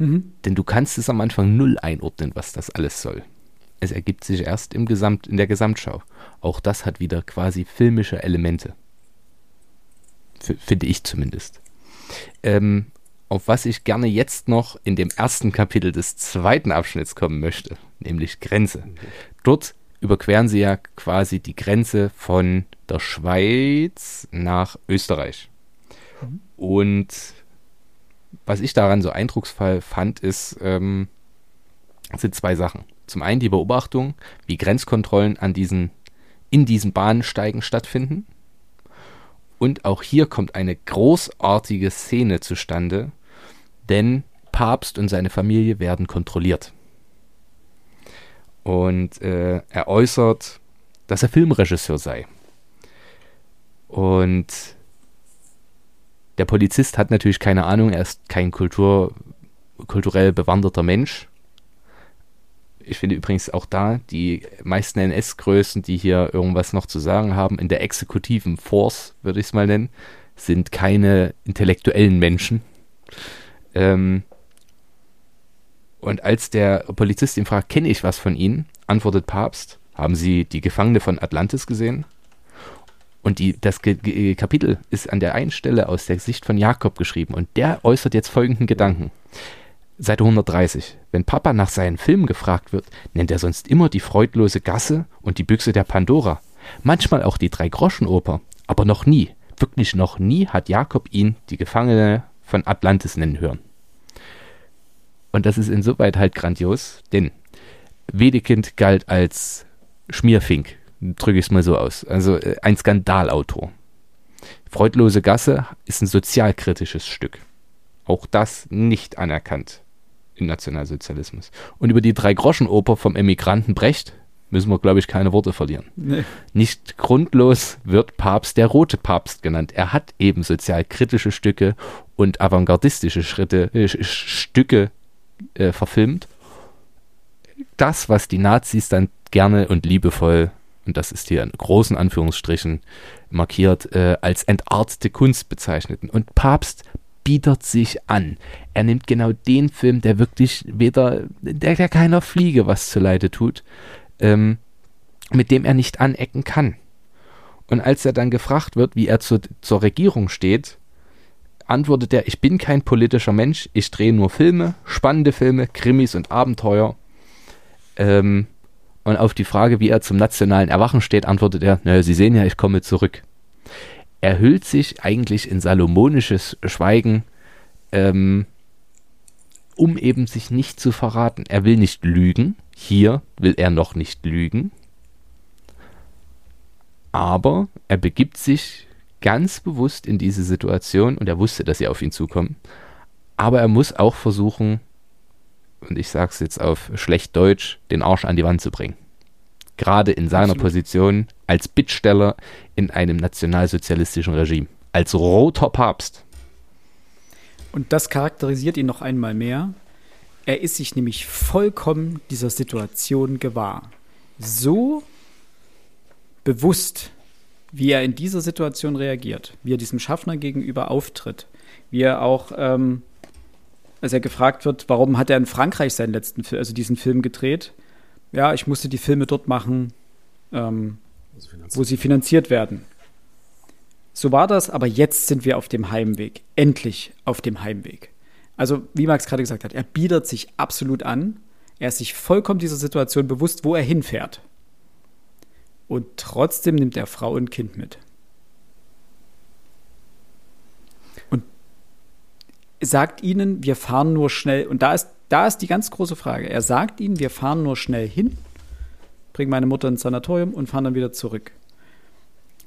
Mhm. Denn du kannst es am Anfang null einordnen, was das alles soll. Es ergibt sich erst im Gesamt, in der Gesamtschau. Auch das hat wieder quasi filmische Elemente. F finde ich zumindest. Ähm, auf was ich gerne jetzt noch in dem ersten Kapitel des zweiten Abschnitts kommen möchte, nämlich Grenze. Dort überqueren sie ja quasi die Grenze von der Schweiz nach Österreich. Mhm. Und was ich daran so eindrucksvoll fand, ist, ähm, sind zwei Sachen. Zum einen die Beobachtung, wie Grenzkontrollen an diesen, in diesen Bahnsteigen stattfinden. Und auch hier kommt eine großartige Szene zustande, denn Papst und seine Familie werden kontrolliert. Und äh, er äußert, dass er Filmregisseur sei. Und der Polizist hat natürlich keine Ahnung, er ist kein Kultur, kulturell bewanderter Mensch. Ich finde übrigens auch da, die meisten NS-Größen, die hier irgendwas noch zu sagen haben, in der exekutiven Force, würde ich es mal nennen, sind keine intellektuellen Menschen. Ähm, und als der Polizist ihn fragt, kenne ich was von Ihnen, antwortet Papst, haben Sie die Gefangene von Atlantis gesehen? Und die, das Ge Kapitel ist an der einen Stelle aus der Sicht von Jakob geschrieben und der äußert jetzt folgenden Gedanken. Seite 130. Wenn Papa nach seinen Filmen gefragt wird, nennt er sonst immer die freudlose Gasse und die Büchse der Pandora. Manchmal auch die Drei-Groschen-Oper. Aber noch nie, wirklich noch nie hat Jakob ihn die Gefangene von Atlantis nennen hören. Und das ist insoweit halt grandios, denn Wedekind galt als Schmierfink, drücke ich es mal so aus. Also äh, ein Skandalautor. Freudlose Gasse ist ein sozialkritisches Stück. Auch das nicht anerkannt im Nationalsozialismus. Und über die Drei-Groschen-Oper vom Emigranten Brecht müssen wir, glaube ich, keine Worte verlieren. Nee. Nicht grundlos wird Papst der rote Papst genannt. Er hat eben sozialkritische Stücke und avantgardistische Schritte, äh, Stücke äh, verfilmt. Das, was die Nazis dann gerne und liebevoll, und das ist hier in großen Anführungsstrichen markiert, äh, als entartete Kunst bezeichneten. Und Papst bietet sich an. Er nimmt genau den Film, der wirklich weder, der, der keiner Fliege was zuleide tut, ähm, mit dem er nicht anecken kann. Und als er dann gefragt wird, wie er zu, zur Regierung steht, antwortet er, ich bin kein politischer Mensch, ich drehe nur Filme, spannende Filme, Krimis und Abenteuer. Ähm, und auf die Frage, wie er zum nationalen Erwachen steht, antwortet er, naja, Sie sehen ja, ich komme zurück. Er hüllt sich eigentlich in salomonisches Schweigen, ähm, um eben sich nicht zu verraten. Er will nicht lügen, hier will er noch nicht lügen, aber er begibt sich ganz bewusst in diese Situation und er wusste, dass sie auf ihn zukommen. Aber er muss auch versuchen, und ich sage es jetzt auf schlecht Deutsch, den Arsch an die Wand zu bringen. Gerade in seiner Absolut. Position als Bittsteller in einem nationalsozialistischen Regime. Als roter Papst. Und das charakterisiert ihn noch einmal mehr. Er ist sich nämlich vollkommen dieser Situation gewahr. So bewusst wie er in dieser Situation reagiert, wie er diesem Schaffner gegenüber auftritt, wie er auch, ähm, als er gefragt wird, warum hat er in Frankreich seinen letzten Film, also diesen Film gedreht? Ja, ich musste die Filme dort machen, ähm, wo sie finanziert werden. So war das, aber jetzt sind wir auf dem Heimweg. Endlich auf dem Heimweg. Also, wie Max gerade gesagt hat, er bietet sich absolut an. Er ist sich vollkommen dieser Situation bewusst, wo er hinfährt und trotzdem nimmt er Frau und Kind mit. Sagt ihnen, wir fahren nur schnell, und da ist, da ist die ganz große Frage. Er sagt ihnen, wir fahren nur schnell hin, bringen meine Mutter ins Sanatorium und fahren dann wieder zurück.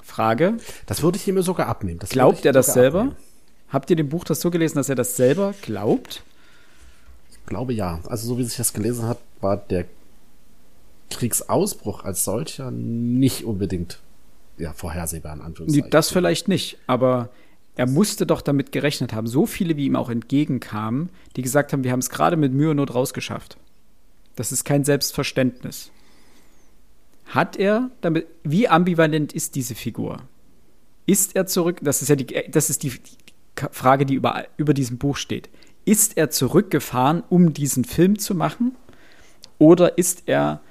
Frage. Das würde ich ihm sogar abnehmen. Das glaubt er das selber? Abnehmen. Habt ihr dem Buch das so gelesen, dass er das selber glaubt? Ich glaube ja. Also so wie sich das gelesen hat, war der Kriegsausbruch als solcher nicht unbedingt ja, vorhersehbar in Anführungszeichen. Das vielleicht nicht, aber er musste doch damit gerechnet haben. So viele, wie ihm auch entgegenkamen, die gesagt haben, wir haben es gerade mit Mühe und Not rausgeschafft. Das ist kein Selbstverständnis. Hat er damit, wie ambivalent ist diese Figur? Ist er zurück, das ist ja die, das ist die, die Frage, die über, über diesem Buch steht. Ist er zurückgefahren, um diesen Film zu machen? Oder ist er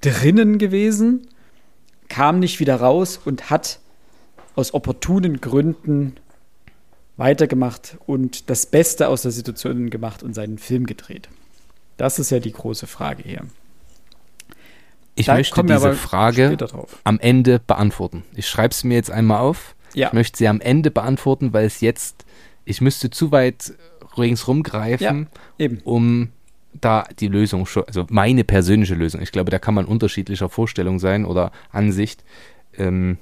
drinnen gewesen, kam nicht wieder raus und hat aus opportunen Gründen weitergemacht und das Beste aus der Situation gemacht und seinen Film gedreht. Das ist ja die große Frage hier. Ich da möchte diese Frage am Ende beantworten. Ich schreibe es mir jetzt einmal auf. Ja. Ich möchte sie am Ende beantworten, weil es jetzt, ich müsste zu weit ringsrum greifen, ja, um da die Lösung schon, also meine persönliche Lösung, ich glaube, da kann man unterschiedlicher Vorstellung sein oder Ansicht. Ähm,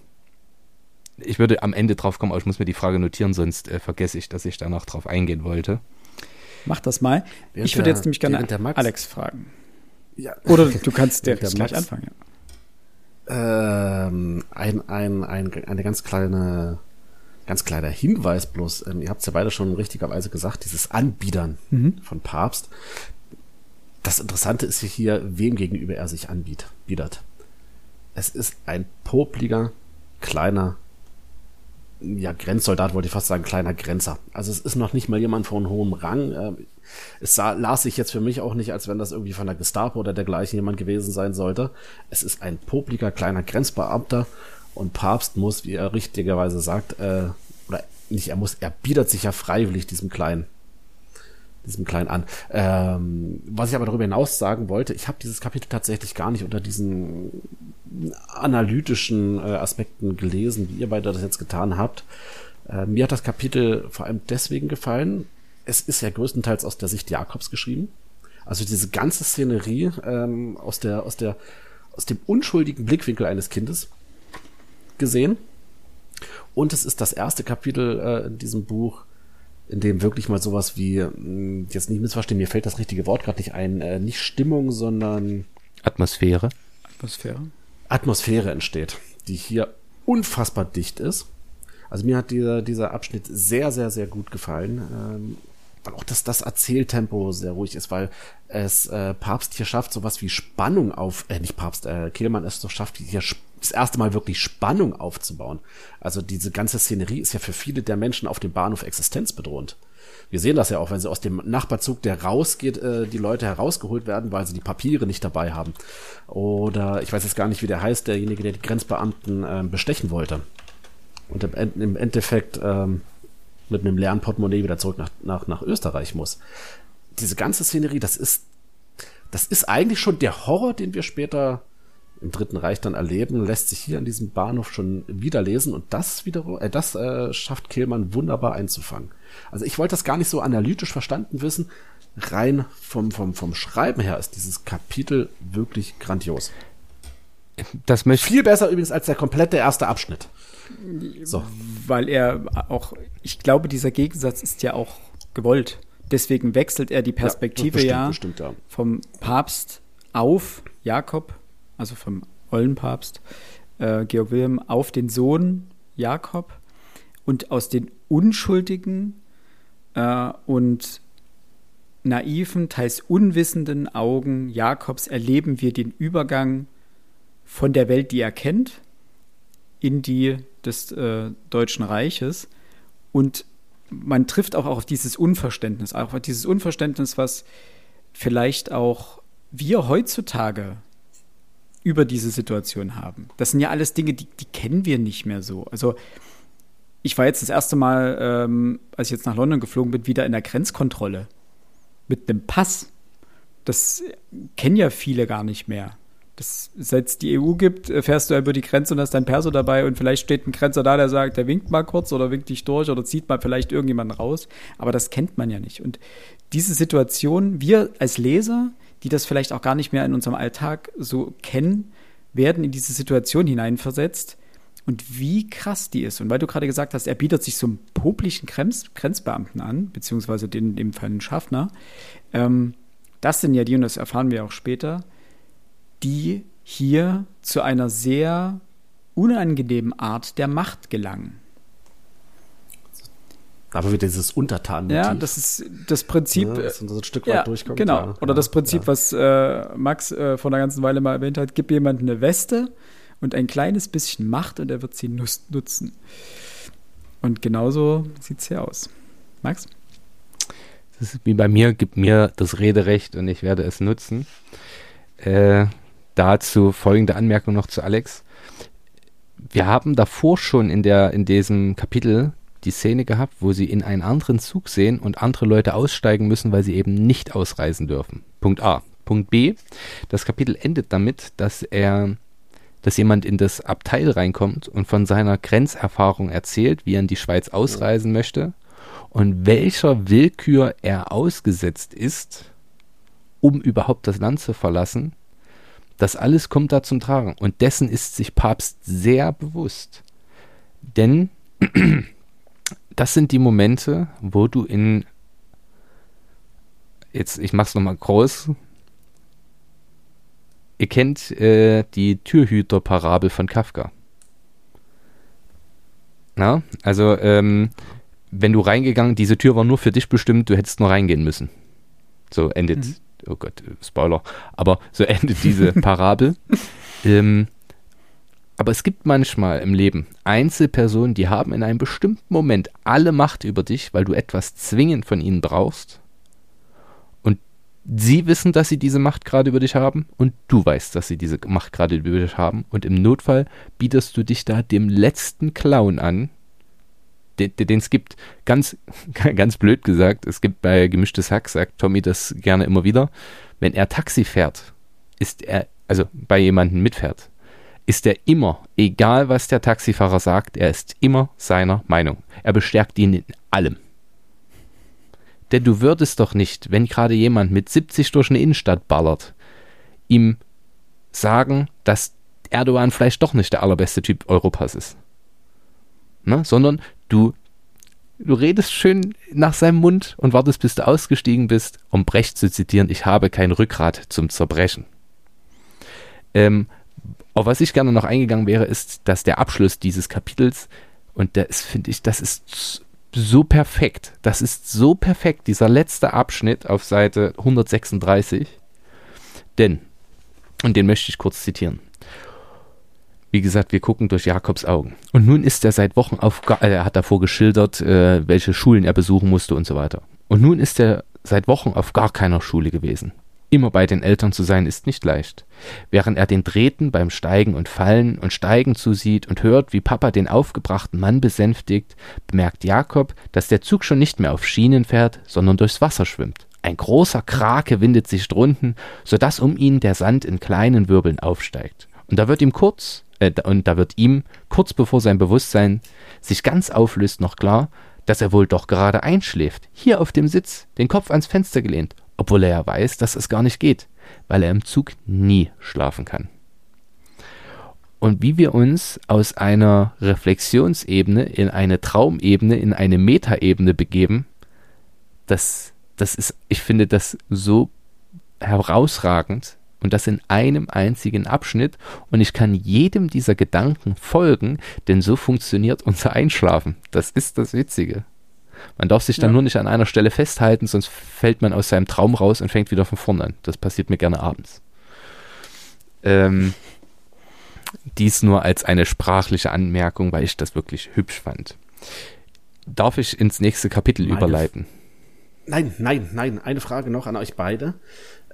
ich würde am Ende drauf kommen, aber ich muss mir die Frage notieren, sonst äh, vergesse ich, dass ich danach drauf eingehen wollte. Mach das mal. Während ich würde jetzt nämlich gerne Alex fragen. Ja. Oder du kannst (laughs) der gleich Max, anfangen. Ja. Ähm, ein, ein, ein, eine ganz kleine ganz kleiner Hinweis bloß, ähm, ihr habt es ja beide schon richtigerweise gesagt, dieses Anbiedern mhm. von Papst, das Interessante ist hier, wem gegenüber er sich anbietet. Es ist ein popliger, kleiner, ja, Grenzsoldat, wollte ich fast sagen, kleiner Grenzer. Also es ist noch nicht mal jemand von hohem Rang. Ähm, es sah, las sich jetzt für mich auch nicht, als wenn das irgendwie von der Gestapo oder dergleichen jemand gewesen sein sollte. Es ist ein popliger, kleiner Grenzbeamter und Papst muss, wie er richtigerweise sagt, äh, oder nicht, er muss, er bietet sich ja freiwillig diesem kleinen diesem kleinen an. Ähm, was ich aber darüber hinaus sagen wollte, ich habe dieses Kapitel tatsächlich gar nicht unter diesen analytischen äh, Aspekten gelesen, wie ihr beide das jetzt getan habt. Äh, mir hat das Kapitel vor allem deswegen gefallen. es ist ja größtenteils aus der Sicht Jakobs geschrieben. Also diese ganze Szenerie ähm, aus der, aus der, aus dem unschuldigen Blickwinkel eines Kindes gesehen. Und es ist das erste Kapitel äh, in diesem Buch, in dem wirklich mal sowas wie, hm, jetzt nicht missverstehen, mir fällt das richtige Wort gerade nicht ein, äh, nicht Stimmung, sondern Atmosphäre. Atmosphäre. Atmosphäre entsteht, die hier unfassbar dicht ist. Also mir hat dieser, dieser Abschnitt sehr, sehr, sehr gut gefallen. Ähm, weil auch das, das Erzähltempo sehr ruhig ist, weil es äh, Papst hier schafft, sowas wie Spannung auf, äh, nicht Papst, äh, Kehlmann es doch schafft, hier das erste Mal wirklich Spannung aufzubauen. Also diese ganze Szenerie ist ja für viele der Menschen auf dem Bahnhof existenzbedrohend. Wir sehen das ja auch, wenn sie aus dem Nachbarzug, der rausgeht, äh, die Leute herausgeholt werden, weil sie die Papiere nicht dabei haben. Oder ich weiß jetzt gar nicht, wie der heißt, derjenige, der die Grenzbeamten äh, bestechen wollte. Und im, Endeffekt ähm, mit einem leeren Portemonnaie wieder zurück nach, nach, nach Österreich muss. Diese ganze Szenerie, das ist, das ist eigentlich schon der Horror, den wir später im Dritten Reich dann erleben, lässt sich hier an diesem Bahnhof schon wieder lesen und das wiederum, äh, das äh, schafft Kehlmann wunderbar einzufangen. Also ich wollte das gar nicht so analytisch verstanden wissen. Rein vom, vom, vom Schreiben her ist dieses Kapitel wirklich grandios. Das möchte Viel besser übrigens als der komplette erste Abschnitt. So. Weil er auch, ich glaube, dieser Gegensatz ist ja auch gewollt. Deswegen wechselt er die Perspektive ja, bestimmt, ja, bestimmt, ja. vom Papst auf Jakob, also vom Ollenpapst, äh, Georg Wilhelm, auf den Sohn Jakob. Und aus den unschuldigen äh, und naiven, teils unwissenden Augen Jakobs erleben wir den Übergang von der Welt, die er kennt, in die des äh, Deutschen Reiches. Und man trifft auch auf dieses Unverständnis, auch auf dieses Unverständnis, was vielleicht auch wir heutzutage über diese Situation haben. Das sind ja alles Dinge, die, die kennen wir nicht mehr so. Also ich war jetzt das erste Mal, ähm, als ich jetzt nach London geflogen bin, wieder in der Grenzkontrolle mit einem Pass. Das kennen ja viele gar nicht mehr. Das, seit es die EU gibt, äh, fährst du über die Grenze und hast dein Perso dabei und vielleicht steht ein Grenzer da, der sagt, der winkt mal kurz oder winkt dich durch oder zieht mal vielleicht irgendjemanden raus. Aber das kennt man ja nicht. Und diese Situation, wir als Leser, die das vielleicht auch gar nicht mehr in unserem Alltag so kennen, werden in diese Situation hineinversetzt und wie krass die ist. Und weil du gerade gesagt hast, er bietet sich so einem poplichen Grenz Grenzbeamten an, beziehungsweise den, in dem Fall einen Schaffner, ähm, das sind ja die, und das erfahren wir auch später, die hier zu einer sehr unangenehmen Art der Macht gelangen. Aber wieder dieses Untertan. Ja, das ist das Prinzip. Ja, dass so ein Stück weit ja, durchkommt. Genau. Ja, Oder das Prinzip, was äh, Max äh, vor einer ganzen Weile mal erwähnt hat: gib jemandem eine Weste und ein kleines bisschen Macht und er wird sie nutzen. Und genauso sieht es hier aus. Max? Das ist wie bei mir, gib mir das Rederecht und ich werde es nutzen. Äh, dazu folgende Anmerkung noch zu Alex. Wir haben davor schon in, der, in diesem Kapitel die Szene gehabt, wo sie in einen anderen Zug sehen und andere Leute aussteigen müssen, weil sie eben nicht ausreisen dürfen. Punkt A. Punkt B. Das Kapitel endet damit, dass er, dass jemand in das Abteil reinkommt und von seiner Grenzerfahrung erzählt, wie er in die Schweiz ausreisen möchte und welcher Willkür er ausgesetzt ist, um überhaupt das Land zu verlassen das alles kommt da zum Tragen. Und dessen ist sich Papst sehr bewusst. Denn das sind die Momente, wo du in. Jetzt, ich mach's nochmal groß. Ihr kennt äh, die Türhüter-Parabel von Kafka. Na, also, ähm, wenn du reingegangen, diese Tür war nur für dich bestimmt, du hättest nur reingehen müssen. So endet mhm oh Gott, Spoiler, aber so (laughs) endet diese Parabel. ähm, aber es gibt manchmal im Leben Einzelpersonen, die haben in einem bestimmten Moment alle Macht über dich, weil du etwas zwingend von ihnen brauchst. Und sie wissen, dass sie diese Macht gerade über dich haben und du weißt, dass sie diese Macht gerade über dich haben. Und im Notfall bietest du dich da dem letzten Clown an, den es gibt, ganz, (laughs) ganz blöd gesagt, es gibt bei Gemischtes Hack, sagt Tommy das gerne immer wieder, wenn er Taxi fährt, ist er, also bei jemandem mitfährt, ist er immer, egal was der Taxifahrer sagt, er ist immer seiner Meinung. Er bestärkt ihn in allem. Denn du würdest doch nicht, wenn gerade jemand mit 70 durch eine Innenstadt ballert, ihm sagen, dass Erdogan vielleicht doch nicht der allerbeste Typ Europas ist. Ne? Sondern du, du redest schön nach seinem Mund und wartest, bis du ausgestiegen bist, um Brecht zu zitieren, ich habe kein Rückgrat zum Zerbrechen. Ähm, auf was ich gerne noch eingegangen wäre, ist, dass der Abschluss dieses Kapitels, und das finde ich, das ist so perfekt. Das ist so perfekt, dieser letzte Abschnitt auf Seite 136. Denn, und den möchte ich kurz zitieren. Wie gesagt, wir gucken durch Jakobs Augen. Und nun ist er seit Wochen auf, äh, er hat davor geschildert, äh, welche Schulen er besuchen musste und so weiter. Und nun ist er seit Wochen auf gar keiner Schule gewesen. Immer bei den Eltern zu sein ist nicht leicht. Während er den Drähten beim Steigen und Fallen und Steigen zusieht und hört, wie Papa den aufgebrachten Mann besänftigt, bemerkt Jakob, dass der Zug schon nicht mehr auf Schienen fährt, sondern durchs Wasser schwimmt. Ein großer Krake windet sich drunten, so dass um ihn der Sand in kleinen Wirbeln aufsteigt. Und da wird ihm kurz, äh, und da wird ihm, kurz bevor sein Bewusstsein sich ganz auflöst, noch klar, dass er wohl doch gerade einschläft, hier auf dem Sitz, den Kopf ans Fenster gelehnt, obwohl er ja weiß, dass es gar nicht geht, weil er im Zug nie schlafen kann. Und wie wir uns aus einer Reflexionsebene in eine Traumebene, in eine Metaebene begeben, das, das ist, ich finde das so herausragend und das in einem einzigen Abschnitt und ich kann jedem dieser Gedanken folgen, denn so funktioniert unser Einschlafen. Das ist das Witzige. Man darf sich dann ja. nur nicht an einer Stelle festhalten, sonst fällt man aus seinem Traum raus und fängt wieder von vorne an. Das passiert mir gerne abends. Ähm, dies nur als eine sprachliche Anmerkung, weil ich das wirklich hübsch fand. Darf ich ins nächste Kapitel Meine überleiten? Nein, nein, nein. Eine Frage noch an euch beide.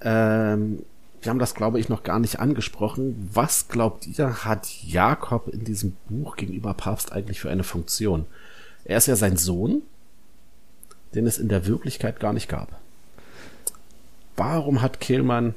Ähm, wir haben das, glaube ich, noch gar nicht angesprochen. Was glaubt ihr, hat Jakob in diesem Buch gegenüber Papst eigentlich für eine Funktion? Er ist ja sein Sohn den es in der Wirklichkeit gar nicht gab. Warum hat Kehlmann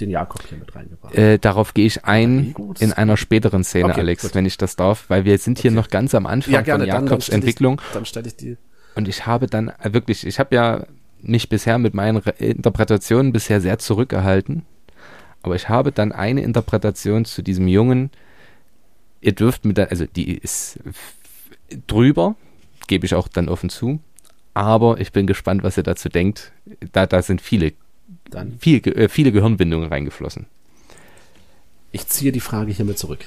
den Jakob hier mit reingebracht? Äh, darauf gehe ich ein in einer späteren Szene, okay, Alex, gut. wenn ich das darf, weil wir sind hier okay. noch ganz am Anfang ja, gerne, von Jakobs dann, dann Entwicklung. Ich, dann stelle ich die. Und ich habe dann äh, wirklich, ich habe ja mich bisher mit meinen Re Interpretationen bisher sehr zurückgehalten, aber ich habe dann eine Interpretation zu diesem Jungen. Ihr dürft mit der, also die ist drüber, gebe ich auch dann offen zu aber ich bin gespannt, was ihr dazu denkt. Da, da sind viele, Dann. Viel, äh, viele Gehirnbindungen reingeflossen. Ich ziehe die Frage hiermit zurück.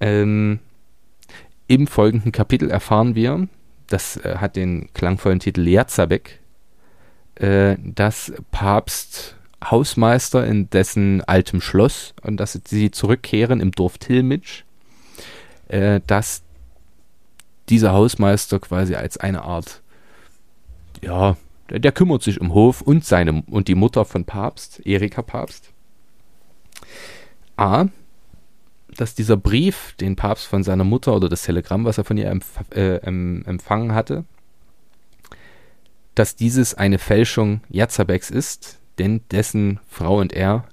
Ähm, Im folgenden Kapitel erfahren wir, das äh, hat den klangvollen Titel Leerzabek, äh, dass Papst Hausmeister in dessen altem Schloss und dass sie zurückkehren im Dorf Tilmitsch, äh, dass dieser Hausmeister quasi als eine Art ja, der, der, kümmert sich um Hof und seine und die Mutter von Papst, Erika Papst. A, dass dieser Brief, den Papst von seiner Mutter oder das Telegramm, was er von ihr empf äh, empfangen hatte, dass dieses eine Fälschung Jazabeks ist, denn dessen Frau und er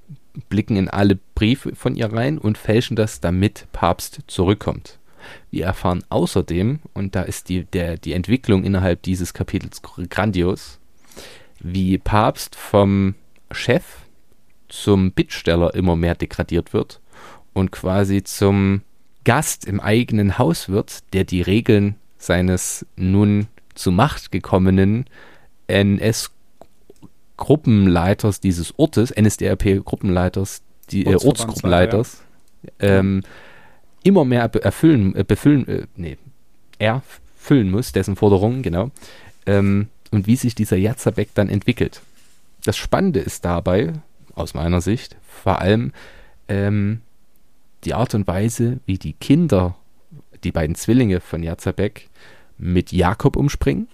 blicken in alle Briefe von ihr rein und fälschen das, damit Papst zurückkommt. Wir erfahren außerdem, und da ist die, der, die Entwicklung innerhalb dieses Kapitels grandios, wie Papst vom Chef zum Bittsteller immer mehr degradiert wird und quasi zum Gast im eigenen Haus wird, der die Regeln seines nun zu Macht gekommenen NS-Gruppenleiters dieses Ortes, NSDAP-Gruppenleiters, die äh, Ortsgruppenleiters, ja. Immer mehr erfüllen, äh, befüllen, äh, nee, erfüllen muss, dessen Forderungen, genau, ähm, und wie sich dieser Jazabek dann entwickelt. Das Spannende ist dabei, aus meiner Sicht, vor allem ähm, die Art und Weise, wie die Kinder, die beiden Zwillinge von Jazabek, mit Jakob umspringen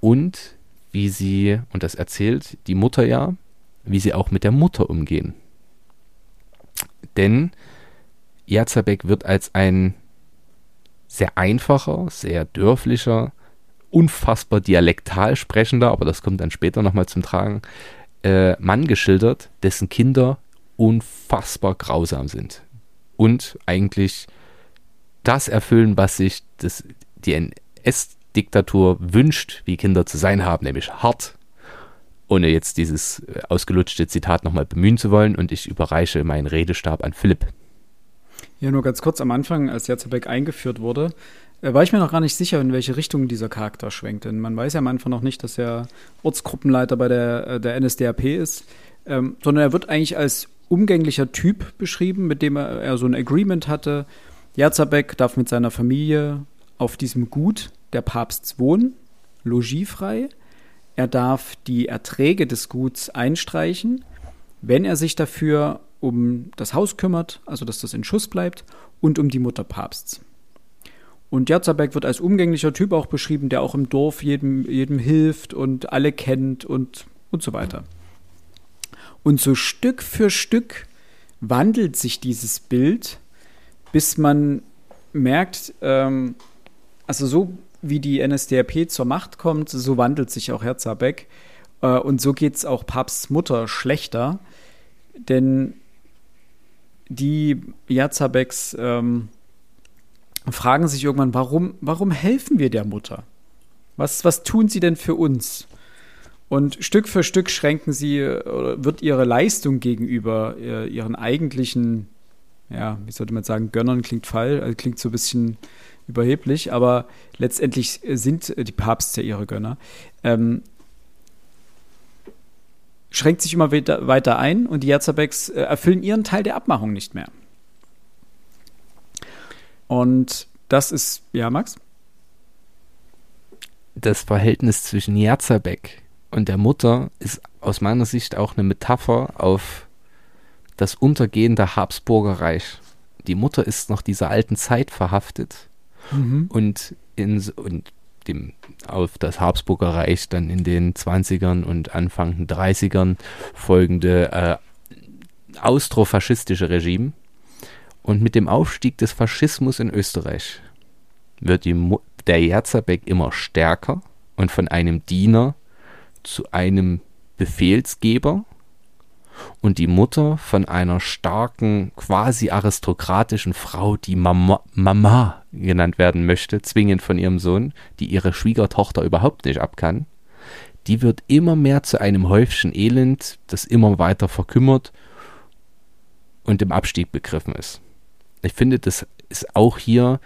und wie sie, und das erzählt die Mutter ja, wie sie auch mit der Mutter umgehen. Denn Erzabek wird als ein sehr einfacher, sehr dörflicher, unfassbar dialektal sprechender, aber das kommt dann später nochmal zum Tragen, äh, Mann geschildert, dessen Kinder unfassbar grausam sind. Und eigentlich das erfüllen, was sich das, die NS, Diktatur wünscht, wie Kinder zu sein haben, nämlich hart, ohne jetzt dieses äh, ausgelutschte Zitat nochmal bemühen zu wollen. Und ich überreiche meinen Redestab an Philipp. Ja, nur ganz kurz am Anfang, als Jatzerbeck eingeführt wurde, äh, war ich mir noch gar nicht sicher, in welche Richtung dieser Charakter schwenkt. Denn man weiß ja am Anfang noch nicht, dass er Ortsgruppenleiter bei der, äh, der NSDAP ist, ähm, sondern er wird eigentlich als umgänglicher Typ beschrieben, mit dem er, er so ein Agreement hatte. Jatzerbeck darf mit seiner Familie auf diesem Gut der Papsts wohnen, logiefrei. Er darf die Erträge des Guts einstreichen, wenn er sich dafür um das Haus kümmert, also dass das in Schuss bleibt, und um die Mutter Papsts. Und Jatzerbeck wird als umgänglicher Typ auch beschrieben, der auch im Dorf jedem, jedem hilft und alle kennt und, und so weiter. Und so Stück für Stück wandelt sich dieses Bild, bis man merkt, ähm, also so wie die NSDAP zur Macht kommt, so wandelt sich auch Herzerbeck. Äh, und so geht es auch Papsts Mutter schlechter. Denn die Jazabeks ähm, fragen sich irgendwann, warum, warum helfen wir der Mutter? Was, was tun sie denn für uns? Und Stück für Stück schränken sie, oder wird ihre Leistung gegenüber äh, ihren eigentlichen, ja, wie sollte man sagen, Gönnern klingt fall, also klingt so ein bisschen überheblich, aber letztendlich sind die Papste ihre Gönner. Ähm, schränkt sich immer weiter, ein und die Herzabecks äh, erfüllen ihren Teil der Abmachung nicht mehr. Und das ist, ja, Max? Das Verhältnis zwischen Jarzabek und der Mutter ist aus meiner Sicht auch eine Metapher auf das Untergehen der Habsburger Reich. Die Mutter ist noch dieser alten Zeit verhaftet mhm. und, in, und dem, auf das Habsburger Reich dann in den 20ern und Anfang 30ern folgende äh, austrofaschistische Regime. Und mit dem Aufstieg des Faschismus in Österreich wird Mo der Jerzerbeck immer stärker und von einem Diener zu einem Befehlsgeber und die Mutter von einer starken, quasi aristokratischen Frau, die Mama, Mama genannt werden möchte, zwingend von ihrem Sohn, die ihre Schwiegertochter überhaupt nicht abkann, die wird immer mehr zu einem Häufchen Elend, das immer weiter verkümmert und im Abstieg begriffen ist. Ich finde, das ist auch hier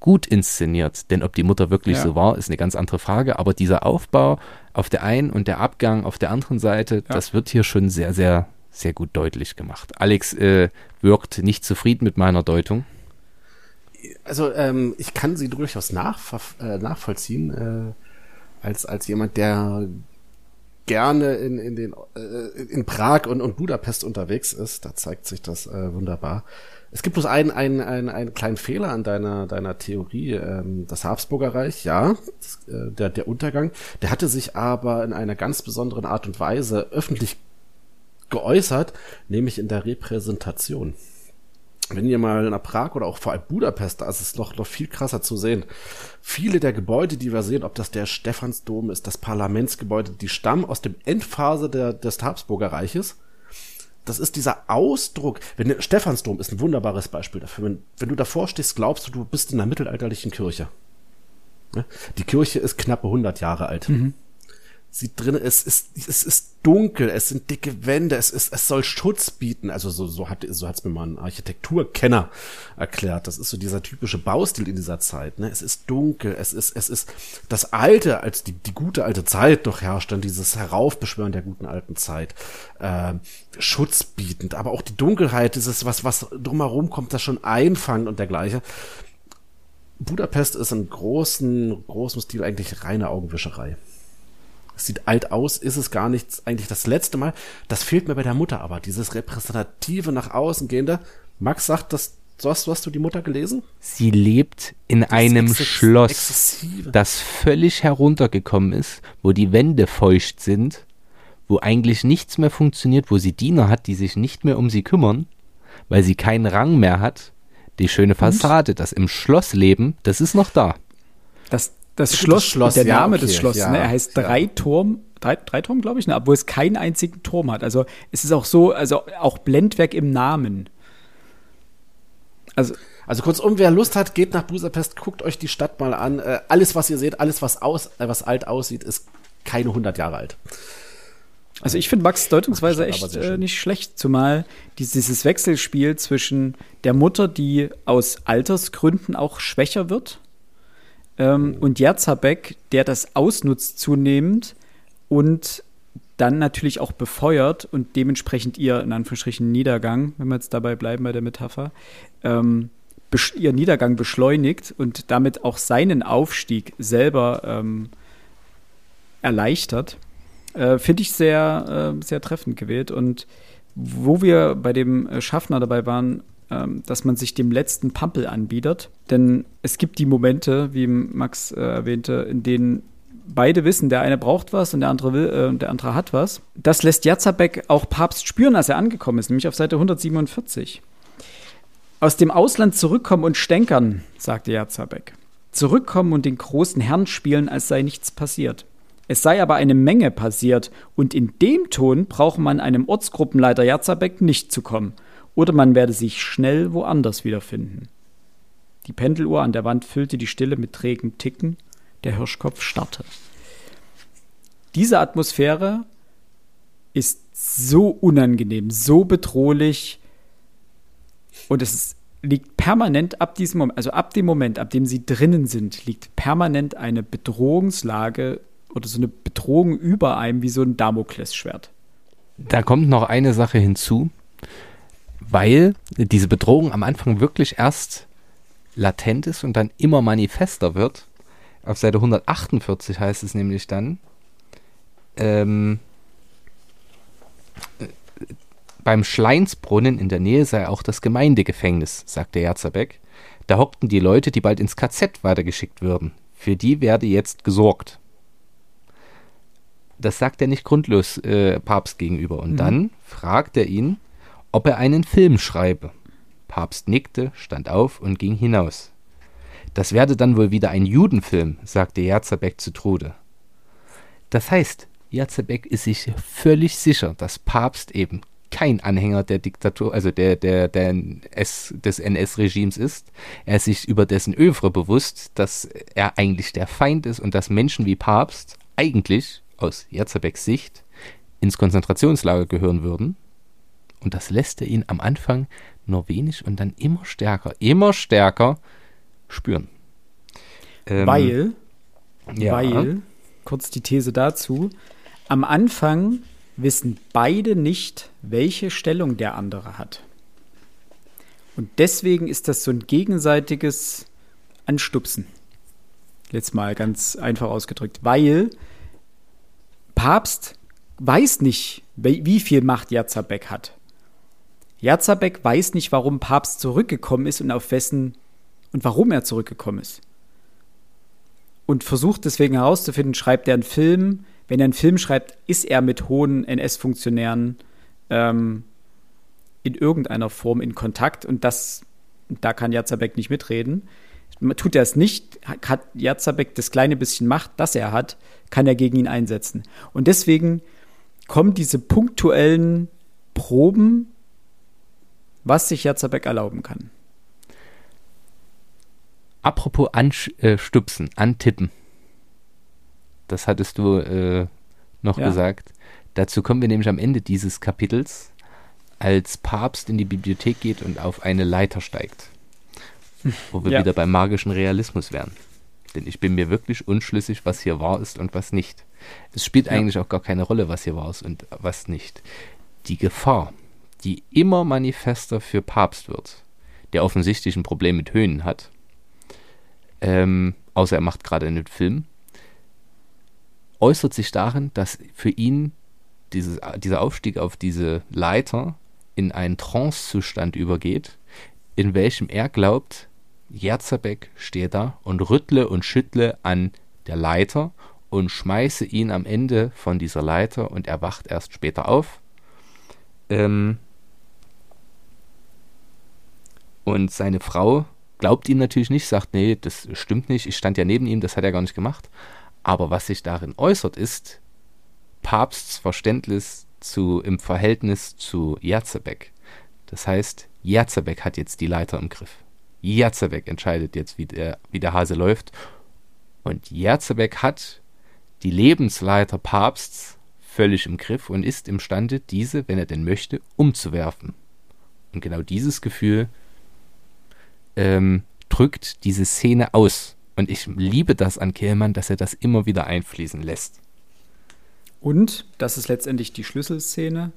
gut inszeniert, denn ob die Mutter wirklich ja. so war, ist eine ganz andere Frage, aber dieser Aufbau auf der einen und der Abgang auf der anderen Seite, ja. das wird hier schon sehr, sehr, sehr gut deutlich gemacht. Alex äh, wirkt nicht zufrieden mit meiner Deutung. Also ähm, ich kann sie durchaus äh, nachvollziehen, äh, als, als jemand, der gerne in, in, den, äh, in Prag und, und Budapest unterwegs ist. Da zeigt sich das äh, wunderbar. Es gibt bloß einen, einen, einen, einen kleinen Fehler an deiner, deiner Theorie. Ähm, das Habsburger Reich, ja, äh, der, der Untergang, der hatte sich aber in einer ganz besonderen Art und Weise öffentlich geäußert, nämlich in der Repräsentation. Wenn ihr mal nach Prag oder auch vor allem Budapest, da ist es noch, noch viel krasser zu sehen. Viele der Gebäude, die wir sehen, ob das der Stephansdom ist, das Parlamentsgebäude, die stammen aus dem Endphase der, des Habsburger Reiches das ist dieser Ausdruck. Wenn Stephansdom ist ein wunderbares Beispiel dafür. Wenn, wenn du davor stehst, glaubst du, du bist in einer mittelalterlichen Kirche. Die Kirche ist knappe 100 Jahre alt. Mhm sieht drin, es ist, es ist dunkel, es sind dicke Wände, es ist, es soll Schutz bieten. Also so, so hat, so hat's mir mal ein Architekturkenner erklärt. Das ist so dieser typische Baustil in dieser Zeit. Ne? Es ist dunkel, es ist, es ist das alte, als die, die gute alte Zeit noch herrscht, dann dieses Heraufbeschwören der guten alten Zeit, äh, Schutz bietend. Aber auch die Dunkelheit, dieses was, was drumherum kommt, das schon einfangen und dergleichen. Budapest ist in großen, großem Stil eigentlich reine Augenwischerei sieht alt aus, ist es gar nichts, eigentlich das letzte Mal. Das fehlt mir bei der Mutter aber, dieses repräsentative nach außen gehende. Max sagt, das, so hast, hast du die Mutter gelesen? Sie lebt in das einem Exzess Schloss, exzessive. das völlig heruntergekommen ist, wo die Wände feucht sind, wo eigentlich nichts mehr funktioniert, wo sie Diener hat, die sich nicht mehr um sie kümmern, weil sie keinen Rang mehr hat. Die schöne Fassade, Und? das im Schloss leben, das ist noch da. Das, das Schloss, das Schloss der ja, Name okay, des Schlosses, ja, ne? er heißt ja. Dreiturm, drei, Dreiturm, glaube ich, ne? obwohl es keinen einzigen Turm hat. Also es ist auch so, also auch Blendwerk im Namen. Also, also kurzum, wer Lust hat, geht nach Budapest, guckt euch die Stadt mal an. Äh, alles, was ihr seht, alles, was, aus, äh, was alt aussieht, ist keine 100 Jahre alt. Also ich finde Max Deutungsweise echt äh, nicht schlecht, zumal dieses Wechselspiel zwischen der Mutter, die aus Altersgründen auch schwächer wird, ähm, und Jerzabek, der das ausnutzt zunehmend und dann natürlich auch befeuert und dementsprechend ihr in Anführungsstrichen Niedergang, wenn wir jetzt dabei bleiben bei der Metapher, ähm, ihr Niedergang beschleunigt und damit auch seinen Aufstieg selber ähm, erleichtert, äh, finde ich sehr, äh, sehr treffend gewählt. Und wo wir bei dem äh, Schaffner dabei waren, dass man sich dem letzten Pampel anbietet. Denn es gibt die Momente, wie Max äh, erwähnte, in denen beide wissen, der eine braucht was und der andere will, äh, der andere hat was. Das lässt Jatzabek auch Papst spüren, als er angekommen ist, nämlich auf Seite 147. Aus dem Ausland zurückkommen und stänkern, sagte Jatzabek. Zurückkommen und den großen Herrn spielen, als sei nichts passiert. Es sei aber eine Menge passiert, und in dem Ton brauche man einem Ortsgruppenleiter Jatzabek nicht zu kommen, oder man werde sich schnell woanders wiederfinden. Die Pendeluhr an der Wand füllte die Stille mit trägem Ticken, der Hirschkopf starrte. Diese Atmosphäre ist so unangenehm, so bedrohlich und es liegt permanent ab diesem Moment, also ab dem Moment, ab dem sie drinnen sind, liegt permanent eine Bedrohungslage oder so eine Bedrohung über einem wie so ein Damoklesschwert. Da kommt noch eine Sache hinzu, weil diese Bedrohung am Anfang wirklich erst latent ist und dann immer manifester wird auf Seite 148 heißt es nämlich dann, ähm, äh, beim Schleinsbrunnen in der Nähe sei auch das Gemeindegefängnis, sagte Herzerbeck. Da hockten die Leute, die bald ins KZ weitergeschickt würden. Für die werde jetzt gesorgt. Das sagt er nicht grundlos äh, Papst gegenüber. Und mhm. dann fragt er ihn, ob er einen Film schreibe. Papst nickte, stand auf und ging hinaus. Das werde dann wohl wieder ein Judenfilm, sagte Jarzabek zu Trude. Das heißt, Jarzabek ist sich völlig sicher, dass Papst eben kein Anhänger der Diktatur, also der, der, der S, des NS-Regimes ist. Er ist sich über dessen Övre bewusst, dass er eigentlich der Feind ist und dass Menschen wie Papst eigentlich, aus Jarzabeks Sicht, ins Konzentrationslager gehören würden. Und das lässt er ihn am Anfang nur wenig und dann immer stärker, immer stärker spüren. Ähm, weil, ja. weil, kurz die These dazu, am Anfang wissen beide nicht, welche Stellung der andere hat. Und deswegen ist das so ein gegenseitiges Anstupsen. Jetzt mal ganz einfach ausgedrückt, weil Papst weiß nicht, wie viel Macht Jazabek hat. Jazabek weiß nicht, warum Papst zurückgekommen ist und auf wessen und warum er zurückgekommen ist. Und versucht deswegen herauszufinden, schreibt er einen Film. Wenn er einen Film schreibt, ist er mit hohen NS-Funktionären ähm, in irgendeiner Form in Kontakt und das, da kann Jazabek nicht mitreden. Tut er es nicht, hat Jazabek das kleine bisschen Macht, das er hat, kann er gegen ihn einsetzen. Und deswegen kommen diese punktuellen Proben, was sich Jazabek erlauben kann. Apropos anstupsen, äh, antippen. Das hattest du äh, noch ja. gesagt. Dazu kommen wir nämlich am Ende dieses Kapitels, als Papst in die Bibliothek geht und auf eine Leiter steigt. Wo wir ja. wieder beim magischen Realismus wären. Denn ich bin mir wirklich unschlüssig, was hier wahr ist und was nicht. Es spielt ja. eigentlich auch gar keine Rolle, was hier wahr ist und was nicht. Die Gefahr, die immer manifester für Papst wird, der offensichtlich ein Problem mit Höhen hat, ähm, außer er macht gerade einen Film, äußert sich darin, dass für ihn dieses, dieser Aufstieg auf diese Leiter in einen Trance-Zustand übergeht, in welchem er glaubt, Jerzabek stehe da und rüttle und schüttle an der Leiter und schmeiße ihn am Ende von dieser Leiter und er wacht erst später auf. Ähm und seine Frau glaubt ihm natürlich nicht, sagt, nee, das stimmt nicht, ich stand ja neben ihm, das hat er gar nicht gemacht. Aber was sich darin äußert, ist Papsts Verständnis zu, im Verhältnis zu Jarzebek. Das heißt, Jerzabek hat jetzt die Leiter im Griff. Jerzabek entscheidet jetzt, wie der, wie der Hase läuft. Und Jerzabek hat die Lebensleiter Papsts völlig im Griff und ist imstande, diese, wenn er denn möchte, umzuwerfen. Und genau dieses Gefühl ähm, drückt diese Szene aus. Und ich liebe das an Kehlmann, dass er das immer wieder einfließen lässt. Und das ist letztendlich die Schlüsselszene,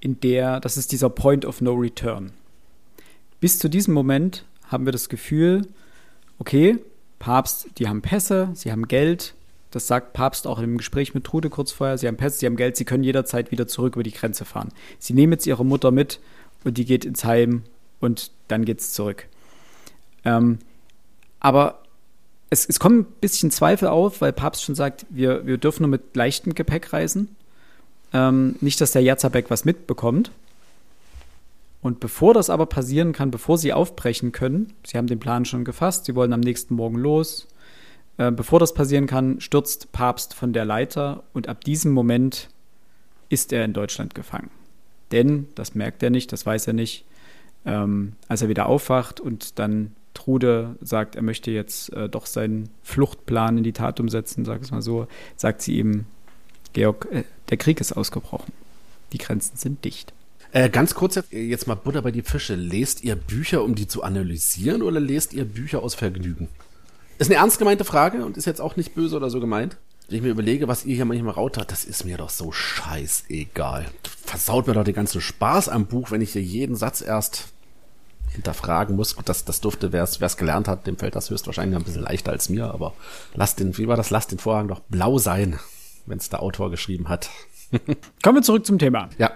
in der, das ist dieser Point of No Return. Bis zu diesem Moment haben wir das Gefühl, okay, Papst, die haben Pässe, sie haben Geld. Das sagt Papst auch im Gespräch mit Trude kurz vorher. Sie haben Pässe, sie haben Geld, sie können jederzeit wieder zurück über die Grenze fahren. Sie nehmen jetzt ihre Mutter mit und die geht ins Heim und dann geht's zurück. Ähm, aber es, es kommen ein bisschen Zweifel auf, weil Papst schon sagt, wir, wir dürfen nur mit leichtem Gepäck reisen. Ähm, nicht, dass der Jatzabek was mitbekommt. Und bevor das aber passieren kann, bevor sie aufbrechen können, sie haben den Plan schon gefasst, sie wollen am nächsten Morgen los, äh, bevor das passieren kann, stürzt Papst von der Leiter und ab diesem Moment ist er in Deutschland gefangen. Denn, das merkt er nicht, das weiß er nicht, ähm, als er wieder aufwacht und dann Trude sagt, er möchte jetzt äh, doch seinen Fluchtplan in die Tat umsetzen, sag es mal so, sagt sie ihm, Georg, äh, der Krieg ist ausgebrochen. Die Grenzen sind dicht. Äh, ganz kurz jetzt, jetzt mal Butter bei die Fische. Lest ihr Bücher, um die zu analysieren oder lest ihr Bücher aus Vergnügen? Ist eine ernst gemeinte Frage und ist jetzt auch nicht böse oder so gemeint. Wenn ich mir überlege, was ihr hier manchmal raut habt, das ist mir doch so scheißegal. Versaut mir doch den ganzen Spaß am Buch, wenn ich hier jeden Satz erst hinterfragen muss. Gut, das, das durfte, wer es gelernt hat, dem fällt das höchstwahrscheinlich ein bisschen leichter als mir, aber lasst den, wie war das, lasst den Vorhang doch blau sein, wenn es der Autor geschrieben hat. (laughs) Kommen wir zurück zum Thema. Ja.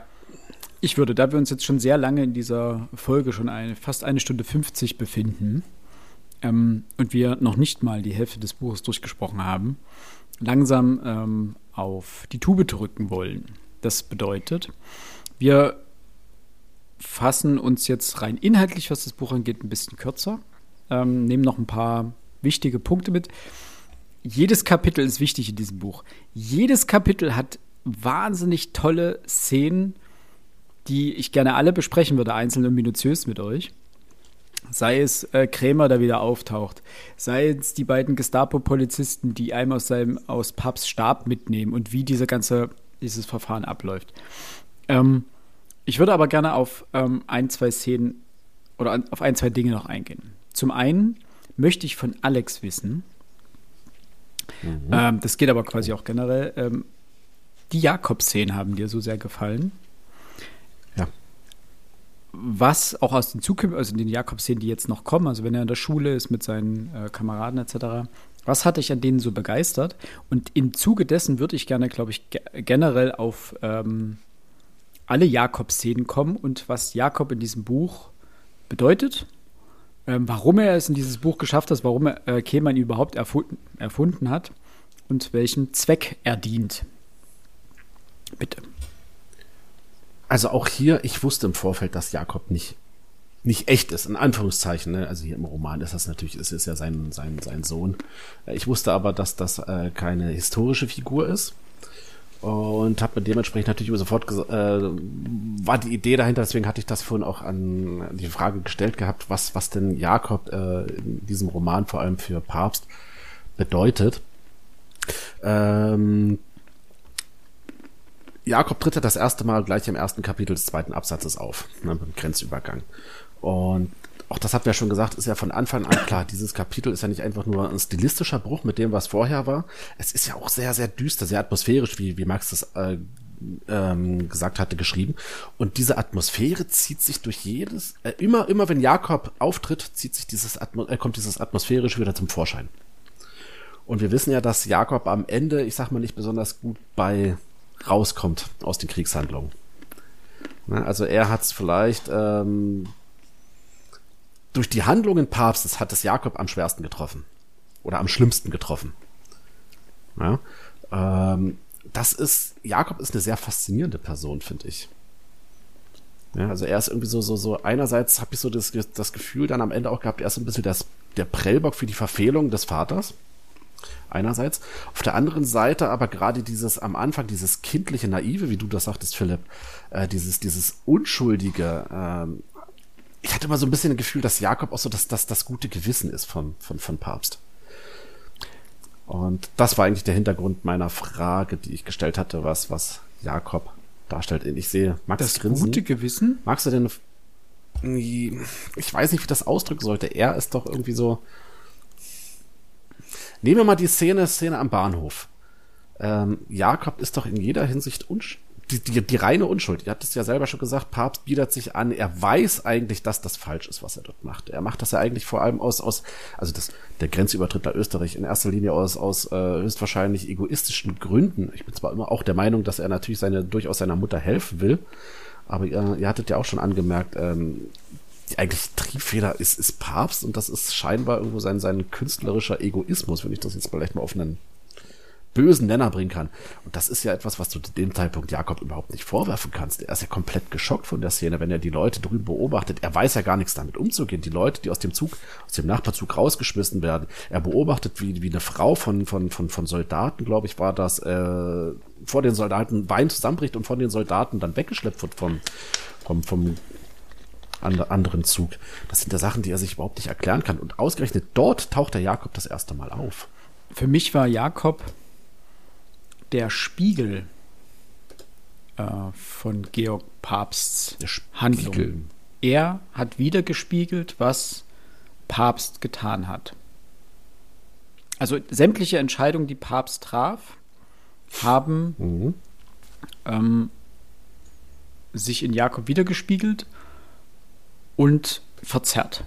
Ich würde, da wir uns jetzt schon sehr lange in dieser Folge schon eine, fast eine Stunde 50 befinden ähm, und wir noch nicht mal die Hälfte des Buches durchgesprochen haben, langsam ähm, auf die Tube drücken wollen. Das bedeutet, wir fassen uns jetzt rein inhaltlich, was das Buch angeht, ein bisschen kürzer. Ähm, nehmen noch ein paar wichtige Punkte mit. Jedes Kapitel ist wichtig in diesem Buch. Jedes Kapitel hat wahnsinnig tolle Szenen, die ich gerne alle besprechen würde, einzeln und minutiös mit euch. Sei es äh, Krämer, der wieder auftaucht, sei es die beiden Gestapo-Polizisten, die einem aus seinem aus Paps Stab mitnehmen und wie diese ganze dieses Verfahren abläuft. Ähm, ich würde aber gerne auf ähm, ein, zwei Szenen oder auf ein, zwei Dinge noch eingehen. Zum einen möchte ich von Alex wissen, mhm. ähm, das geht aber quasi auch generell, ähm, die Jakob-Szenen haben dir so sehr gefallen. Ja. Was auch aus den Zukunft, also den Jakob-Szenen, die jetzt noch kommen, also wenn er in der Schule ist mit seinen äh, Kameraden etc., was hat dich an denen so begeistert? Und im Zuge dessen würde ich gerne, glaube ich, ge generell auf ähm, alle Jakob-Szenen kommen und was Jakob in diesem Buch bedeutet, ähm, warum er es in dieses Buch geschafft hat, warum er äh, Kehlmann überhaupt erfunden, erfunden hat und welchem Zweck er dient. Bitte. Also auch hier, ich wusste im Vorfeld, dass Jakob nicht nicht echt ist, in Anführungszeichen. Ne? Also hier im Roman ist das natürlich, es ist ja sein, sein, sein Sohn. Ich wusste aber, dass das äh, keine historische Figur ist und habe mir dementsprechend natürlich sofort äh, war die Idee dahinter, deswegen hatte ich das vorhin auch an die Frage gestellt gehabt, was was denn Jakob äh, in diesem Roman vor allem für Papst bedeutet. Ähm, Jakob tritt ja das erste Mal gleich im ersten Kapitel des zweiten Absatzes auf, ne, beim Grenzübergang. Und auch das habt ihr ja schon gesagt, ist ja von Anfang an klar, dieses Kapitel ist ja nicht einfach nur ein stilistischer Bruch mit dem, was vorher war. Es ist ja auch sehr, sehr düster, sehr atmosphärisch, wie, wie Max das äh, ähm, gesagt hatte, geschrieben. Und diese Atmosphäre zieht sich durch jedes, äh, immer, immer wenn Jakob auftritt, zieht sich dieses Atmo äh, kommt dieses atmosphärische wieder zum Vorschein. Und wir wissen ja, dass Jakob am Ende, ich sag mal, nicht besonders gut bei rauskommt aus den Kriegshandlungen. Ne, also er hat es vielleicht ähm, durch die Handlungen Papstes hat es Jakob am schwersten getroffen. Oder am schlimmsten getroffen. Ja, ähm, das ist, Jakob ist eine sehr faszinierende Person, finde ich. Ja, also er ist irgendwie so, so, so, einerseits habe ich so das, das Gefühl dann am Ende auch gehabt, er ist ein bisschen das, der Prellbock für die Verfehlung des Vaters. Einerseits. Auf der anderen Seite aber gerade dieses am Anfang, dieses kindliche Naive, wie du das sagtest, Philipp, äh, dieses, dieses unschuldige, äh, ich hatte immer so ein bisschen ein Gefühl, dass Jakob auch so das, das, das gute Gewissen ist von, von, von Papst. Und das war eigentlich der Hintergrund meiner Frage, die ich gestellt hatte, was, was Jakob darstellt. Ich sehe Max Das grinsen. gute Gewissen? Magst du denn, ich weiß nicht, wie das ausdrücken sollte. Er ist doch irgendwie so. Nehmen wir mal die Szene, Szene am Bahnhof. Ähm, Jakob ist doch in jeder Hinsicht unsch die, die, die reine Unschuld. Ihr habt es ja selber schon gesagt, Papst bietet sich an, er weiß eigentlich, dass das falsch ist, was er dort macht. Er macht das ja eigentlich vor allem aus, aus also das, der Grenzübertritt nach Österreich in erster Linie aus, aus äh, höchstwahrscheinlich egoistischen Gründen. Ich bin zwar immer auch der Meinung, dass er natürlich seine, durchaus seiner Mutter helfen will, aber ihr, ihr hattet ja auch schon angemerkt, ähm, die eigentliche Triebfeder ist, ist Papst und das ist scheinbar irgendwo sein, sein künstlerischer Egoismus, wenn ich das jetzt vielleicht mal auf einen bösen Nenner bringen kann. Und das ist ja etwas, was du zu dem Zeitpunkt Jakob überhaupt nicht vorwerfen kannst. Er ist ja komplett geschockt von der Szene, wenn er die Leute drüben beobachtet. Er weiß ja gar nichts damit umzugehen. Die Leute, die aus dem Zug, aus dem Nachbarzug rausgeschmissen werden. Er beobachtet, wie, wie eine Frau von, von, von, von Soldaten, glaube ich, war das, äh, vor den Soldaten Wein zusammenbricht und von den Soldaten dann weggeschleppt wird vom, vom, vom anderen Zug. Das sind ja Sachen, die er sich überhaupt nicht erklären kann. Und ausgerechnet dort taucht der Jakob das erste Mal auf. Für mich war Jakob der Spiegel äh, von Georg Papsts. Handlung. Er hat wiedergespiegelt, was Papst getan hat. Also sämtliche Entscheidungen, die Papst traf, haben Mhm. ähm, sich in Jakob wiedergespiegelt und verzerrt.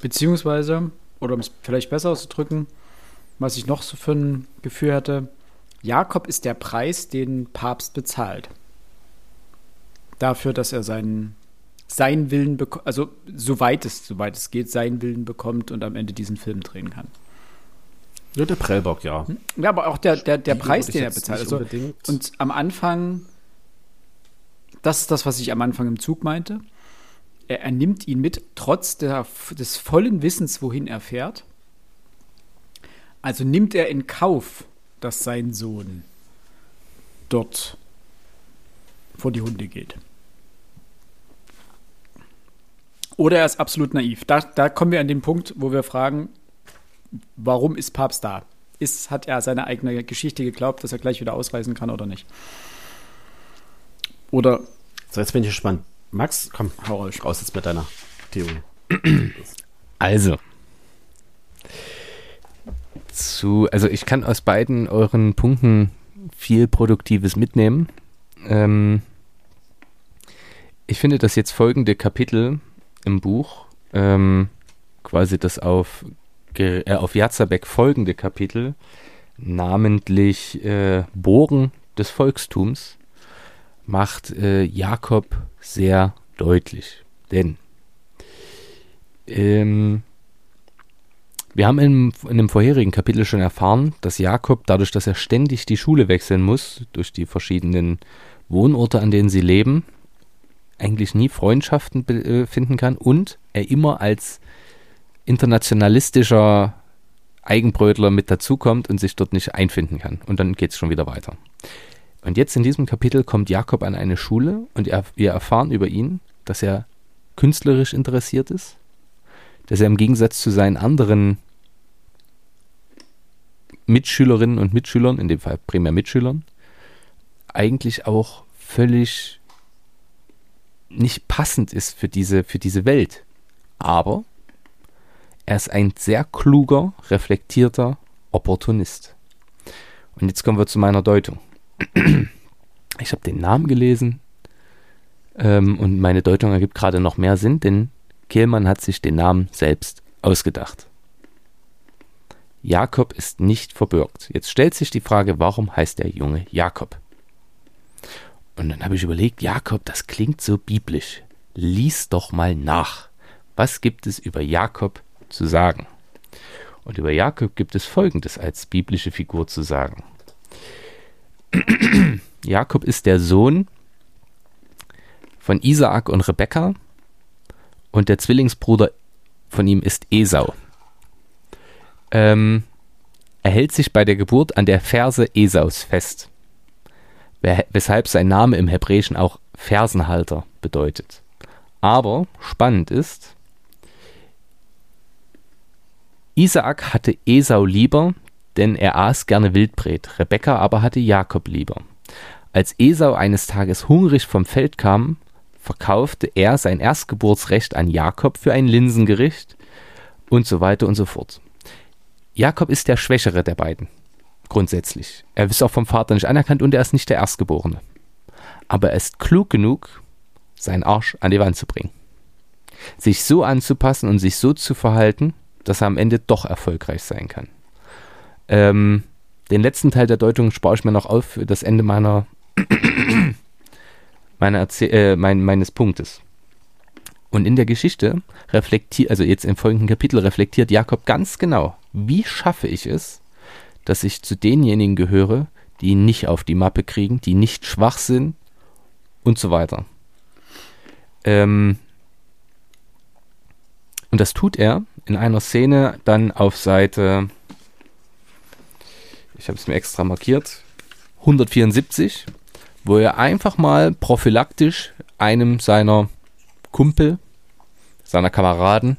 Beziehungsweise, oder um es vielleicht besser auszudrücken, was ich noch so für ein Gefühl hatte, Jakob ist der Preis, den Papst bezahlt. Dafür, dass er seinen, seinen Willen bekommt, also soweit es, soweit es geht, seinen Willen bekommt und am Ende diesen Film drehen kann. Ja, der Prellbock, ja. Ja, aber auch der, der, der Preis, den er bezahlt. Also, und am Anfang, das ist das, was ich am Anfang im Zug meinte. Er, er nimmt ihn mit, trotz der, des vollen Wissens, wohin er fährt. Also nimmt er in Kauf, dass sein Sohn dort vor die Hunde geht. Oder er ist absolut naiv. Da, da kommen wir an den Punkt, wo wir fragen, warum ist Papst da? Ist, hat er seine eigene Geschichte geglaubt, dass er gleich wieder ausreisen kann oder nicht? Oder So, jetzt bin ich gespannt. Max, komm, hau raus. raus jetzt mit deiner Theorie. Also. Zu, also ich kann aus beiden euren Punkten viel Produktives mitnehmen. Ähm, ich finde, dass jetzt folgende Kapitel im Buch, ähm, quasi das auf, äh, auf Jatzerbeck folgende Kapitel, namentlich äh, Bohren des Volkstums, macht äh, Jakob sehr deutlich. Denn ähm, wir haben in, in dem vorherigen Kapitel schon erfahren, dass Jakob, dadurch, dass er ständig die Schule wechseln muss, durch die verschiedenen Wohnorte, an denen sie leben, eigentlich nie Freundschaften äh, finden kann und er immer als internationalistischer Eigenbrötler mit dazukommt und sich dort nicht einfinden kann. Und dann geht es schon wieder weiter. Und jetzt in diesem Kapitel kommt Jakob an eine Schule und er, wir erfahren über ihn, dass er künstlerisch interessiert ist, dass er im Gegensatz zu seinen anderen Mitschülerinnen und Mitschülern, in dem Fall primär Mitschülern, eigentlich auch völlig nicht passend ist für diese, für diese Welt. Aber er ist ein sehr kluger, reflektierter Opportunist. Und jetzt kommen wir zu meiner Deutung. Ich habe den Namen gelesen ähm, und meine Deutung ergibt gerade noch mehr Sinn, denn Kehlmann hat sich den Namen selbst ausgedacht. Jakob ist nicht verbürgt. Jetzt stellt sich die Frage, warum heißt der Junge Jakob? Und dann habe ich überlegt, Jakob, das klingt so biblisch. Lies doch mal nach. Was gibt es über Jakob zu sagen? Und über Jakob gibt es Folgendes als biblische Figur zu sagen. (clears throat) Jakob ist der Sohn von Isaak und Rebekka und der Zwillingsbruder von ihm ist Esau. Ähm, er hält sich bei der Geburt an der Ferse Esaus fest, we- weshalb sein Name im Hebräischen auch Fersenhalter bedeutet. Aber spannend ist, Isaak hatte Esau lieber, denn er aß gerne Wildbret. Rebekka aber hatte Jakob lieber. Als Esau eines Tages hungrig vom Feld kam, verkaufte er sein Erstgeburtsrecht an Jakob für ein Linsengericht und so weiter und so fort. Jakob ist der Schwächere der beiden, grundsätzlich. Er ist auch vom Vater nicht anerkannt und er ist nicht der Erstgeborene. Aber er ist klug genug, seinen Arsch an die Wand zu bringen. Sich so anzupassen und sich so zu verhalten, dass er am Ende doch erfolgreich sein kann. Ähm, den letzten Teil der Deutung spare ich mir noch auf für das Ende meiner, meiner äh, mein, meines Punktes. Und in der Geschichte reflektiert, also jetzt im folgenden Kapitel reflektiert Jakob ganz genau, wie schaffe ich es, dass ich zu denjenigen gehöre, die nicht auf die Mappe kriegen, die nicht schwach sind und so weiter. Ähm, und das tut er in einer Szene dann auf Seite, ich habe es mir extra markiert, 174, wo er einfach mal prophylaktisch einem seiner Kumpel, seiner Kameraden,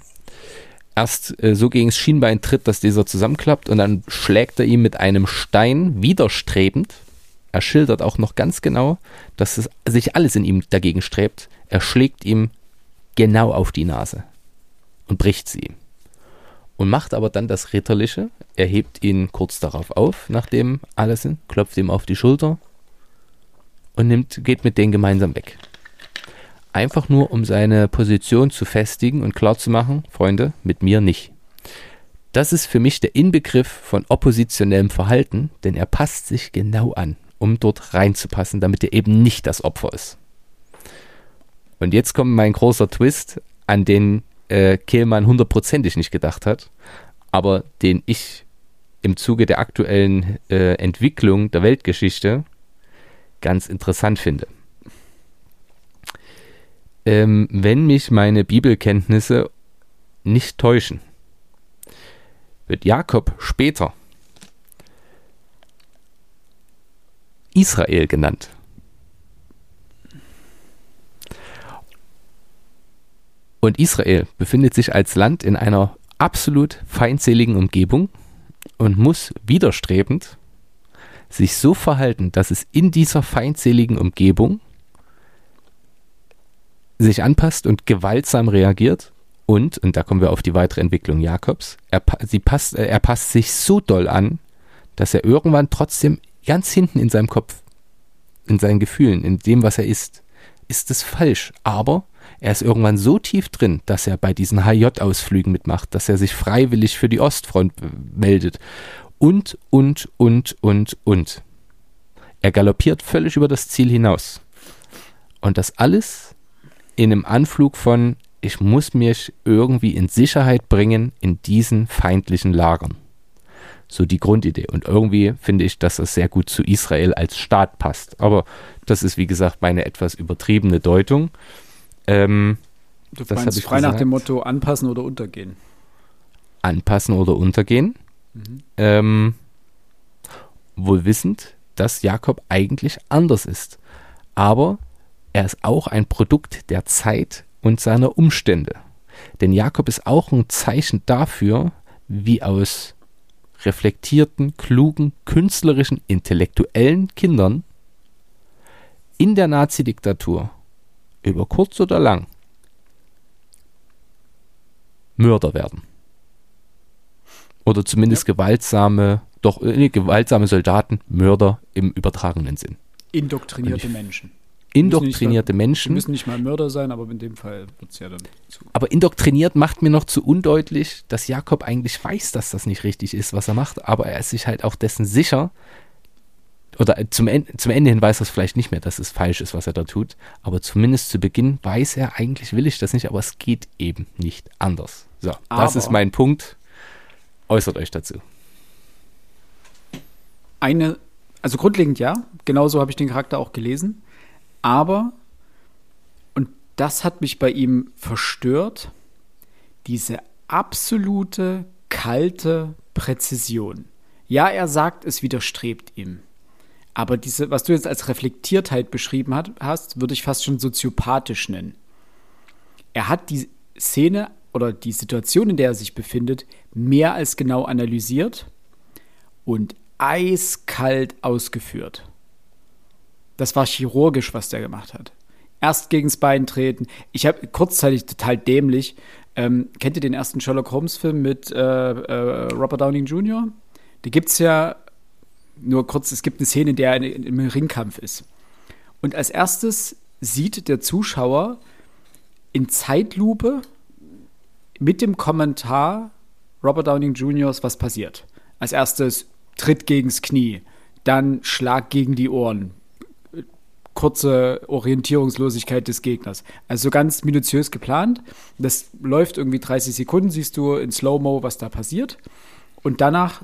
erst äh, so gegen das Schienbein tritt, dass dieser zusammenklappt und dann schlägt er ihm mit einem Stein widerstrebend. Er schildert auch noch ganz genau, dass es sich alles in ihm dagegen strebt. Er schlägt ihm genau auf die Nase und bricht sie ihm. Und macht aber dann das Ritterliche. Er hebt ihn kurz darauf auf, nachdem alles sind, klopft ihm auf die Schulter und nimmt, geht mit denen gemeinsam weg einfach nur um seine Position zu festigen und klar zu machen, Freunde, mit mir nicht. Das ist für mich der Inbegriff von oppositionellem Verhalten, denn er passt sich genau an, um dort reinzupassen, damit er eben nicht das Opfer ist. Und jetzt kommt mein großer Twist, an den äh, Kehlmann hundertprozentig nicht gedacht hat, aber den ich im Zuge der aktuellen äh, Entwicklung der Weltgeschichte ganz interessant finde ähm, wenn mich meine Bibelkenntnisse nicht täuschen, wird Jakob später Israel genannt. Und Israel befindet sich als Land in einer absolut feindseligen Umgebung und muss widerstrebend sich so verhalten, dass es in dieser feindseligen Umgebung sich anpasst und gewaltsam reagiert. Und, und da kommen wir auf die weitere Entwicklung Jakobs, er, sie passt, äh, er passt sich so doll an, dass er irgendwann trotzdem ganz hinten in seinem Kopf, in seinen Gefühlen, in dem, was er ist, ist es falsch. Aber er ist irgendwann so tief drin, dass er bei diesen HJ-Ausflügen mitmacht, dass er sich freiwillig für die Ostfront meldet. Und, und, und, und, und. Er galoppiert völlig über das Ziel hinaus. Und das alles in einem Anflug von, ich muss mich irgendwie in Sicherheit bringen in diesen feindlichen Lagern. So die Grundidee. Und irgendwie finde ich, dass das sehr gut zu Israel als Staat passt. Aber das ist, wie gesagt, meine etwas übertriebene Deutung. Ähm, du das meinst frei gesagt. nach dem Motto anpassen oder untergehen. Anpassen oder untergehen. Mhm. Ähm, wohl wissend, dass Jakob eigentlich anders ist. Aber er ist auch ein Produkt der Zeit und seiner Umstände. Denn Jakob ist auch ein Zeichen dafür, wie aus reflektierten, klugen, künstlerischen, intellektuellen Kindern in der Nazi-Diktatur über kurz oder lang Mörder werden. Oder zumindest ja. gewaltsame, doch äh, gewaltsame Soldaten, Mörder im übertragenen Sinn. Indoktrinierte Menschen indoktrinierte mal, Menschen. Müssen nicht mal Mörder sein, aber in dem Fall wird es ja dann zu. Aber indoktriniert macht mir noch zu undeutlich, dass Jakob eigentlich weiß, dass das nicht richtig ist, was er macht, aber er ist sich halt auch dessen sicher, oder zum, zum Ende hin weiß er es vielleicht nicht mehr, dass es falsch ist, was er da tut, aber zumindest zu Beginn weiß er, eigentlich will ich das nicht, aber es geht eben nicht anders. So, aber das ist mein Punkt. Äußert euch dazu. Eine, also grundlegend ja, genauso habe ich den Charakter auch gelesen. Aber, und das hat mich bei ihm verstört, diese absolute kalte Präzision. Ja, er sagt, es widerstrebt ihm. Aber diese, was du jetzt als Reflektiertheit beschrieben hat, hast, würde ich fast schon soziopathisch nennen. er hat die Szene oder die Situation, in der er sich befindet, mehr als genau analysiert und eiskalt ausgeführt. Das war chirurgisch, was der gemacht hat. Erst gegens Bein treten. Ich habe kurzzeitig total dämlich. Ähm, kennt ihr den ersten Sherlock Holmes-Film mit äh, äh, Robert Downing Jr.? Da gibt es ja nur kurz, es gibt eine Szene, in der er im Ringkampf ist. Und als erstes sieht der Zuschauer in Zeitlupe mit dem Kommentar Robert Downing Jr., was passiert. Als erstes Tritt gegens Knie, dann Schlag gegen die Ohren, kurze Orientierungslosigkeit des Gegners. Also ganz minutiös geplant. Das läuft irgendwie 30 Sekunden, siehst du in Slow-Mo, was da passiert. Und danach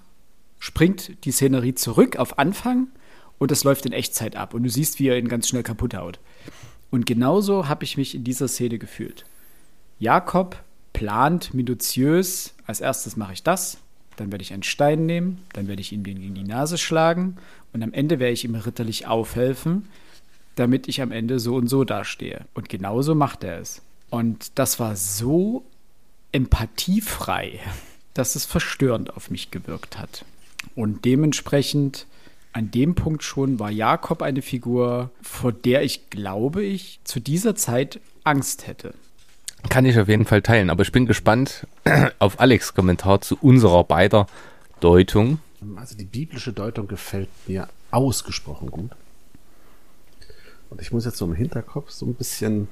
springt die Szenerie zurück auf Anfang und das läuft in Echtzeit ab. Und du siehst, wie er ihn ganz schnell kaputt haut. Und genauso habe ich mich in dieser Szene gefühlt. Jakob plant minutiös, als erstes mache ich das, dann werde ich einen Stein nehmen, dann werde ich ihm den gegen die Nase schlagen und am Ende werde ich ihm ritterlich aufhelfen, damit ich am Ende so und so dastehe. Und genauso macht er es. Und das war so empathiefrei, dass es verstörend auf mich gewirkt hat. Und dementsprechend an dem Punkt schon war Jakob eine Figur, vor der ich, glaube ich, zu dieser Zeit Angst hätte. Kann ich auf jeden Fall teilen, aber ich bin gespannt (clears throat) auf Alex' Kommentar zu unserer beider Deutung. Also die biblische Deutung gefällt mir ausgesprochen gut. Und ich muss jetzt so im Hinterkopf so ein bisschen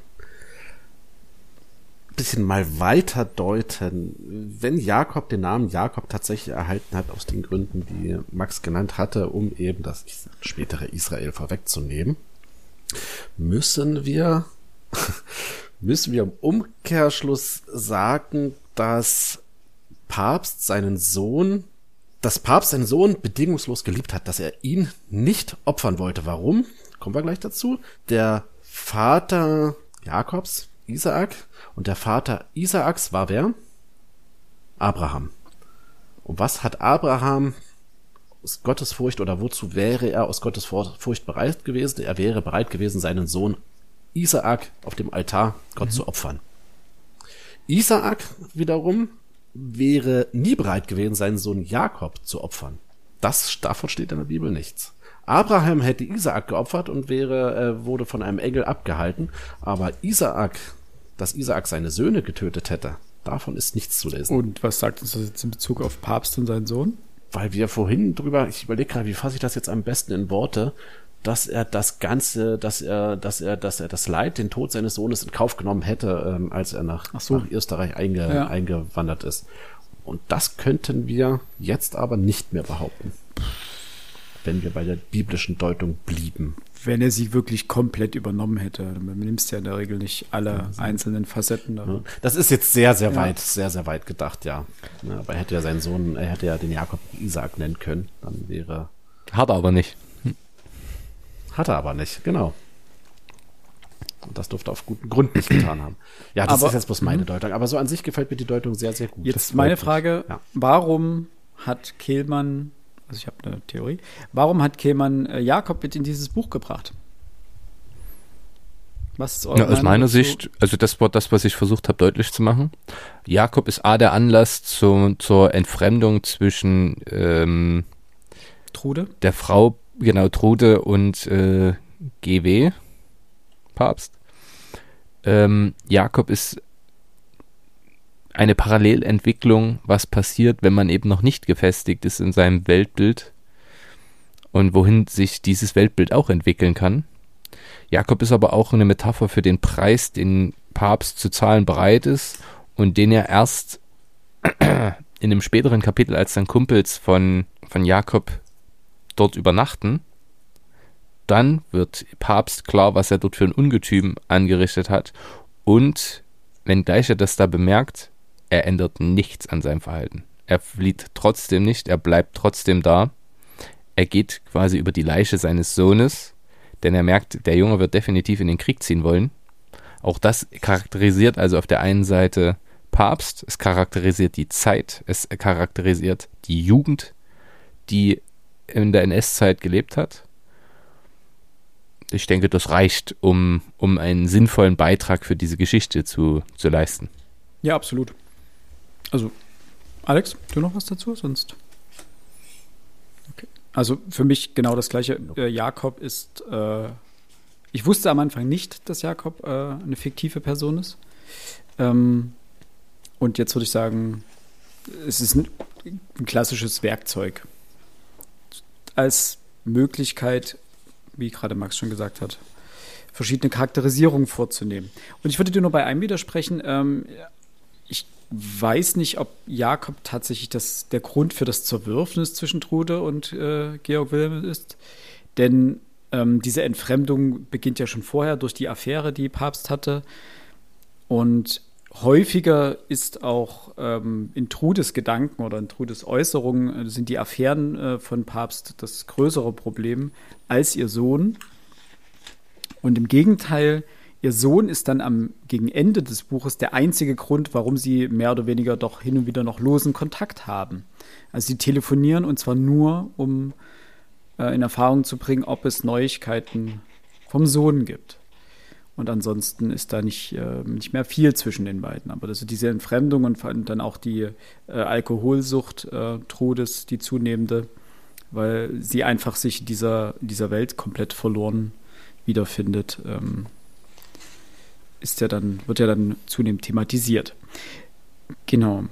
bisschen mal weiter deuten, wenn Jakob den Namen Jakob tatsächlich erhalten hat, aus den Gründen, die Max genannt hatte, um eben das spätere Israel vorwegzunehmen, müssen wir, müssen wir im Umkehrschluss sagen, dass Papst seinen Sohn, dass Papst seinen Sohn bedingungslos geliebt hat, dass er ihn nicht opfern wollte. Warum? Kommen wir gleich dazu. Der Vater Jakobs, Isaak, und der Vater Isaaks war wer? Abraham. Und was hat Abraham aus Gottes Furcht oder wozu wäre er aus Gottes Furcht bereit gewesen? Er wäre bereit gewesen, seinen Sohn Isaak auf dem Altar Gott mhm. zu opfern. Isaak wiederum wäre nie bereit gewesen, seinen Sohn Jakob zu opfern. Das, davon steht in der Bibel nichts. Abraham hätte Isaak geopfert und wäre, äh, wurde von einem Engel abgehalten, aber Isaak dass Isaak seine Söhne getötet hätte. Davon ist nichts zu lesen. Und was sagt uns das jetzt in Bezug auf Papst und seinen Sohn? Weil wir vorhin drüber, ich überlege gerade, wie fasse ich das jetzt am besten in Worte, dass er das Ganze, dass er, dass er, dass er das Leid, den Tod seines Sohnes in Kauf genommen hätte, ähm, als er nach, so. nach Österreich einge, ja. eingewandert ist. Und das könnten wir jetzt aber nicht mehr behaupten wenn wir bei der biblischen Deutung blieben. Wenn er sie wirklich komplett übernommen hätte. Man nimmt ja in der Regel nicht alle ja, einzelnen Facetten. Ja. Das ist jetzt sehr, sehr ja. weit, sehr, sehr weit gedacht, ja. Aber er hätte ja seinen Sohn, er hätte ja den Jakob Isaac nennen können. Dann wäre. Hat er aber nicht. Hat er aber nicht, genau. Und das durfte auf guten Grund nicht getan haben. Ja, das aber, ist jetzt bloß meine mhm. Deutung. Aber so an sich gefällt mir die Deutung sehr, sehr gut. Jetzt meine Frage: Warum hat Kehlmann also ich habe eine Theorie. Warum hat Kehlmann äh, Jakob mit in dieses Buch gebracht? Was ist eure ja, aus meiner Sicht, also das war das, was ich versucht habe deutlich zu machen. Jakob ist A der Anlass zu, zur Entfremdung zwischen ähm, Trude? Der Frau, genau, Trude und äh, GW, Papst. Ähm, Jakob ist eine Parallelentwicklung, was passiert, wenn man eben noch nicht gefestigt ist in seinem Weltbild und wohin sich dieses Weltbild auch entwickeln kann. Jakob ist aber auch eine Metapher für den Preis, den Papst zu zahlen bereit ist und den er erst (clears throat) in einem späteren Kapitel, als dann Kumpels von, von Jakob dort übernachten, dann wird Papst klar, was er dort für ein Ungetüm angerichtet hat und wenngleich er das da bemerkt, er ändert nichts an seinem Verhalten. Er flieht trotzdem nicht, er bleibt trotzdem da. Er geht quasi über die Leiche seines Sohnes, denn er merkt, der Junge wird definitiv in den Krieg ziehen wollen. Auch das charakterisiert also auf der einen Seite Papst, es charakterisiert die Zeit, es charakterisiert die Jugend, die in der NS-Zeit gelebt hat. ich denke, das reicht, um, um einen sinnvollen Beitrag für diese Geschichte zu, zu leisten. Ja, absolut. Also, Alex, du noch was dazu? Sonst. Okay. Also für mich genau das gleiche. Äh, Jakob ist. Äh, ich wusste am Anfang nicht, dass Jakob äh, eine fiktive Person ist. Ähm, und jetzt würde ich sagen, es ist ein, ein klassisches Werkzeug als Möglichkeit, wie gerade Max schon gesagt hat, verschiedene Charakterisierungen vorzunehmen. Und ich würde dir nur bei einem widersprechen. Ähm, ich weiß nicht, ob Jakob tatsächlich das, der Grund für das Zerwürfnis zwischen Trude und äh, Georg Wilhelm ist. Denn ähm, diese Entfremdung beginnt ja schon vorher durch die Affäre, die Papst hatte. Und häufiger ist auch ähm, in Trudes Gedanken oder in Trudes Äußerungen äh, sind die Affären äh, von Papst das größere Problem als ihr Sohn. Und im Gegenteil, ihr Sohn ist dann am gegen Ende des Buches der einzige Grund, warum sie mehr oder weniger doch hin und wieder noch losen Kontakt haben. Also sie telefonieren und zwar nur, um äh, in Erfahrung zu bringen, ob es Neuigkeiten vom Sohn gibt. Und ansonsten ist da nicht, äh, nicht mehr viel zwischen den beiden. Aber ist diese Entfremdung und dann auch die äh, Alkoholsucht äh, Trudes, die zunehmende, weil sie einfach sich in dieser, dieser Welt komplett verloren wiederfindet, ähm, ist ja dann, wird ja dann zunehmend thematisiert. Genau.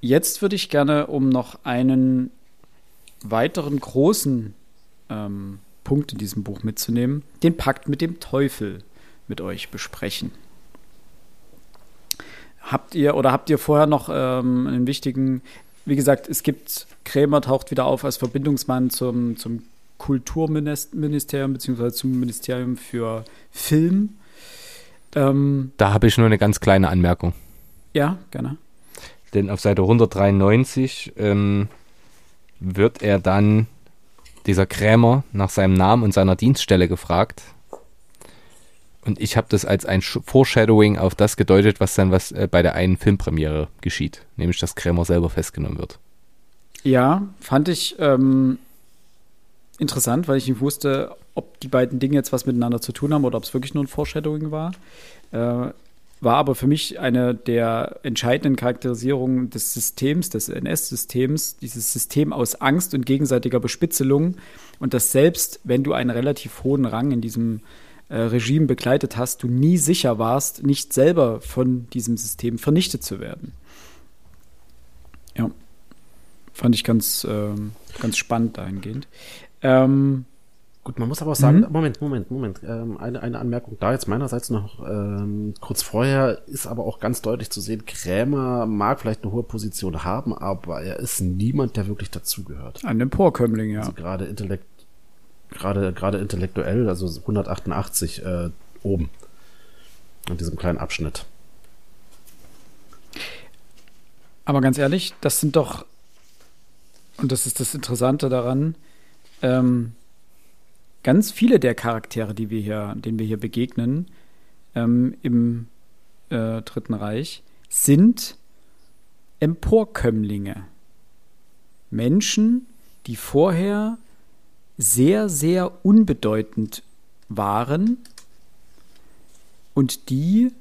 Jetzt würde ich gerne, um noch einen weiteren großen ähm, Punkt in diesem Buch mitzunehmen, den Pakt mit dem Teufel mit euch besprechen. Habt ihr oder habt ihr vorher noch ähm, einen wichtigen, wie gesagt, es gibt, Krämer taucht wieder auf als Verbindungsmann zum, zum Kulturministerium beziehungsweise zum Ministerium für Film. Ähm, da habe ich nur eine ganz kleine Anmerkung. Ja, gerne. Denn auf Seite 193 ähm, wird er dann dieser Krämer nach seinem Namen und seiner Dienststelle gefragt. Und ich habe das als ein Foreshadowing auf das gedeutet, was dann was äh, bei der einen Filmpremiere geschieht, nämlich dass Krämer selber festgenommen wird. Ja, fand ich ähm, interessant, weil ich nicht wusste, ob die beiden Dinge jetzt was miteinander zu tun haben oder ob es wirklich nur ein Foreshadowing war. Äh, war aber für mich eine der entscheidenden Charakterisierungen des Systems, des NS-Systems, dieses System aus Angst und gegenseitiger Bespitzelung und dass selbst wenn du einen relativ hohen Rang in diesem äh, Regime begleitet hast, du nie sicher warst, nicht selber von diesem System vernichtet zu werden. Ja, fand ich ganz, äh, ganz spannend dahingehend. Ähm, Gut, man muss aber auch sagen, mhm. Moment, Moment, Moment, ähm, eine, eine Anmerkung da jetzt meinerseits noch, ähm, kurz vorher ist aber auch ganz deutlich zu sehen, Krämer mag vielleicht eine hohe Position haben, aber er ist niemand, der wirklich dazugehört. Ein Emporkömmling, ja. Also gerade intellekt, gerade, gerade intellektuell, also 188 äh, oben. In diesem kleinen Abschnitt. Aber ganz ehrlich, das sind doch, und das ist das Interessante daran, ähm, ganz viele der Charaktere, die wir hier, denen wir hier begegnen, ähm, im äh, Dritten Reich, sind Emporkömmlinge. Menschen, die vorher sehr, sehr unbedeutend waren und die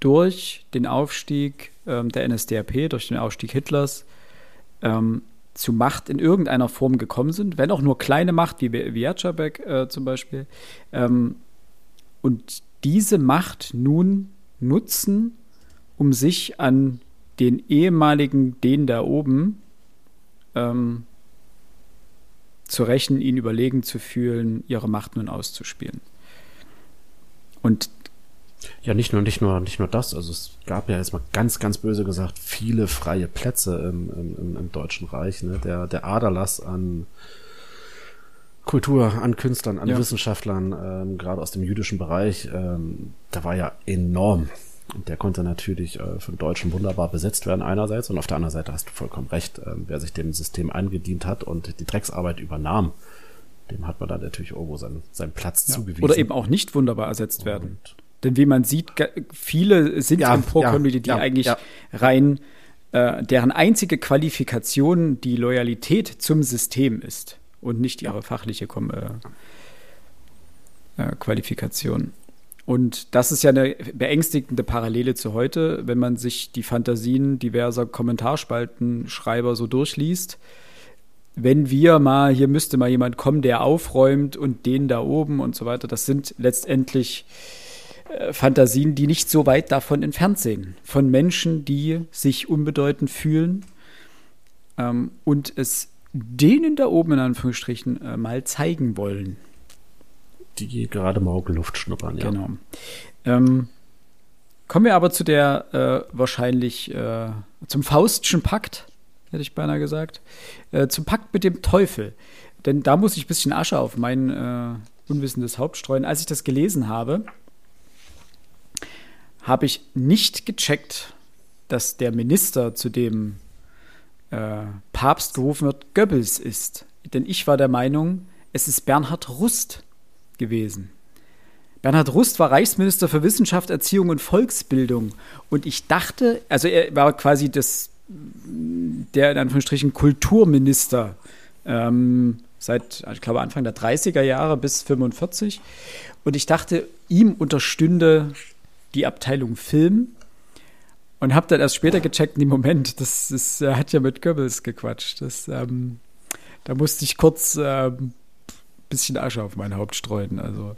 durch den Aufstieg ähm, der NSDAP, durch den Aufstieg Hitlers, ähm, zu Macht in irgendeiner Form gekommen sind, wenn auch nur kleine Macht, wie Wiatschabek äh, zum Beispiel, ähm, und diese Macht nun nutzen, um sich an den ehemaligen, den da oben, ähm, zu rächen, ihn überlegen zu fühlen, ihre Macht nun auszuspielen. Und ja, nicht nur, nicht nur, nicht nur das. Also es gab ja jetzt mal ganz, ganz böse gesagt viele freie Plätze im, im, im Deutschen Reich. Ne? Der, der Aderlass an Kultur, an Künstlern, an ja. Wissenschaftlern, ähm, gerade aus dem jüdischen Bereich, ähm, da war ja enorm. Und der konnte natürlich äh, von Deutschen wunderbar besetzt werden einerseits und auf der anderen Seite hast du vollkommen recht, äh, wer sich dem System eingedient hat und die Drecksarbeit übernahm, dem hat man dann natürlich irgendwo seinen, seinen Platz ja. zugewiesen. Oder eben auch nicht wunderbar ersetzt werden. Und denn wie man sieht, viele sind ja, Pro-Community, die ja, eigentlich ja. rein, äh, deren einzige Qualifikation die Loyalität zum System ist und nicht ihre fachliche Kom äh, äh, Qualifikation. Und das ist ja eine beängstigende Parallele zu heute, wenn man sich die Fantasien diverser Kommentarspaltenschreiber so durchliest. Wenn wir mal, hier müsste mal jemand kommen, der aufräumt und den da oben und so weiter, das sind letztendlich Fantasien, die nicht so weit davon entfernt sind. Von Menschen, die sich unbedeutend fühlen ähm, und es denen da oben in Anführungsstrichen äh, mal zeigen wollen die gerade mal Luft schnuppern, ja. Genau. Ähm, kommen wir aber zu der äh, wahrscheinlich äh, zum Faustschen Pakt, hätte ich beinahe gesagt. Äh, zum Pakt mit dem Teufel. Denn da muss ich ein bisschen Asche auf mein äh, unwissendes Haupt streuen. Als ich das gelesen habe, habe ich nicht gecheckt, dass der Minister, zu dem äh, Papst gerufen wird, Goebbels ist. Denn ich war der Meinung, es ist Bernhard Rust gewesen. Bernhard Rust war Reichsminister für Wissenschaft, Erziehung und Volksbildung. Und ich dachte, also er war quasi das, der in Anführungsstrichen Kulturminister ähm, seit, ich glaube, Anfang der 30er Jahre bis 45. Und ich dachte, ihm unterstünde die Abteilung Film. Und habe dann erst später gecheckt, nee, Moment, das ist, er hat ja mit Goebbels gequatscht. Das, ähm, da musste ich kurz ähm, bisschen Asche auf mein Haupt streuen. Also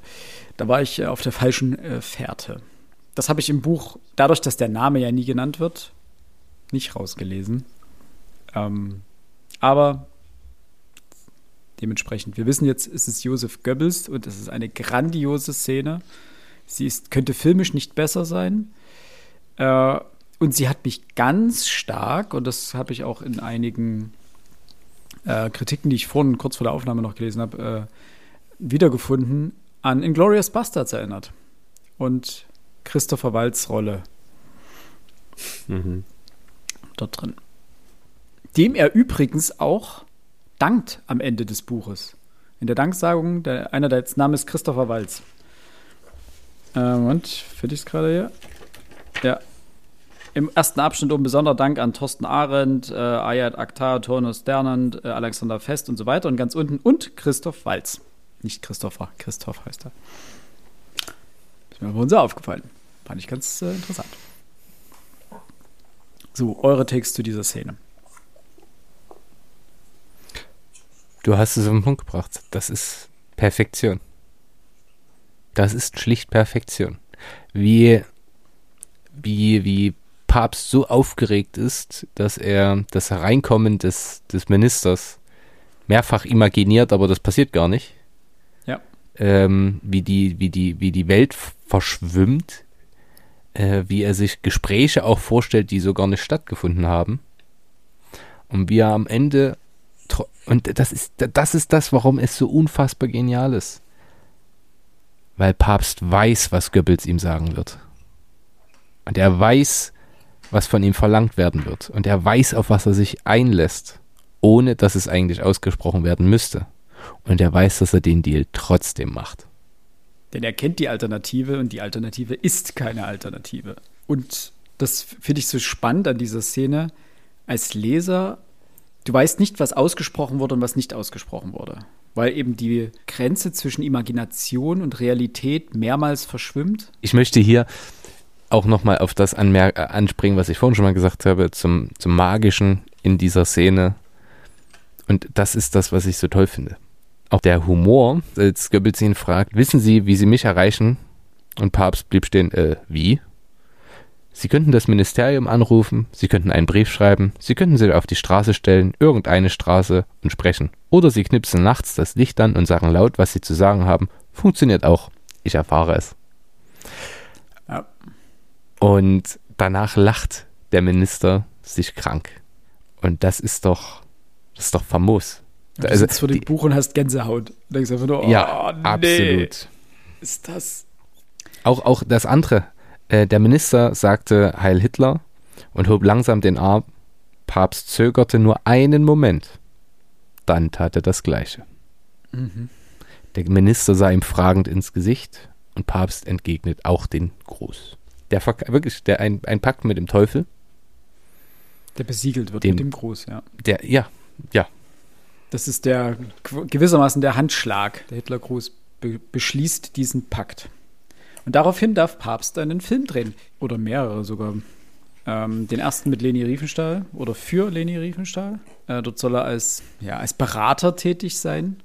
da war ich äh, auf der falschen äh, Fährte. Das habe ich im Buch, dadurch, dass der Name ja nie genannt wird, nicht rausgelesen. Ähm, aber dementsprechend, wir wissen jetzt, es ist Josef Goebbels und es ist eine grandiose Szene. Sie ist, könnte filmisch nicht besser sein. Äh, und sie hat mich ganz stark, und das habe ich auch in einigen äh, Kritiken, die ich vorhin kurz vor der Aufnahme noch gelesen habe, äh, wiedergefunden, an Inglourious Bastards erinnert. Und Christopher Walds Rolle mhm. dort drin. Dem er übrigens auch dankt am Ende des Buches. In der Danksagung, der, einer der Namen ist Christopher Walz. Äh, und finde ich es gerade hier? Ja, im ersten Abschnitt um besonderer Dank an Thorsten Arendt, äh, Ayat Akhtar, Turnus Sternand, äh, Alexander Fest und so weiter. Und ganz unten und Christoph Walz. Nicht Christopher, Christoph heißt er. Ist mir wohl sehr aufgefallen. Fand ich ganz äh, interessant. So, eure Takes zu dieser Szene. Du hast es auf den Punkt gebracht. Das ist Perfektion. Das ist schlicht Perfektion. Wie, wie, wie Papst so aufgeregt ist, dass er das Hereinkommen des, des Ministers mehrfach imaginiert, aber das passiert gar nicht. Ja. Ähm, wie, die, wie, die, wie die Welt verschwimmt, äh, wie er sich Gespräche auch vorstellt, die so gar nicht stattgefunden haben. Und wie er am Ende, und das ist, das ist das, warum es so unfassbar genial ist. Weil Papst weiß, was Goebbels ihm sagen wird. Und er weiß, was von ihm verlangt werden wird. Und er weiß, auf was er sich einlässt, ohne dass es eigentlich ausgesprochen werden müsste. Und er weiß, dass er den Deal trotzdem macht. Denn er kennt die Alternative und die Alternative ist keine Alternative. Und das finde ich so spannend an dieser Szene. Als Leser, du weißt nicht, was ausgesprochen wurde und was nicht ausgesprochen wurde. Weil eben die Grenze zwischen Imagination und Realität mehrmals verschwimmt. Ich möchte hier auch nochmal auf das anmer äh, anspringen, was ich vorhin schon mal gesagt habe, zum, zum Magischen in dieser Szene. Und das ist das, was ich so toll finde. Auch der Humor, als Goebbels ihn fragt, wissen Sie, wie Sie mich erreichen? Und Papst blieb stehen, äh, wie? Sie könnten das Ministerium anrufen, Sie könnten einen Brief schreiben, Sie könnten sich auf die Straße stellen, irgendeine Straße und sprechen. Oder Sie knipsen nachts das Licht an und sagen laut, was Sie zu sagen haben. Funktioniert auch. Ich erfahre es. Ja. Und danach lacht der Minister sich krank. Und das ist doch, das ist doch famos. Du also, sitzt vor dem Buch und hast Gänsehaut. Du denkst einfach nur, oh, ja, nee, absolut. Ist das. Auch, auch das andere. Äh, der Minister sagte Heil Hitler und hob langsam den Arm. Papst zögerte nur einen Moment. Dann tat er das Gleiche. Mhm. Der Minister sah ihm fragend ins Gesicht und Papst entgegnet auch den Gruß. Der wirklich, der ein, ein Pakt mit dem Teufel. Der besiegelt wird dem, mit dem Gruß, ja. Der, ja, ja. Das ist der gewissermaßen der Handschlag, der Hitlergruß be beschließt diesen Pakt. Und daraufhin darf Papst einen Film drehen. Oder mehrere sogar. Ähm, den ersten mit Leni Riefenstahl oder für Leni Riefenstahl. Äh, dort soll er als, ja, als Berater tätig sein,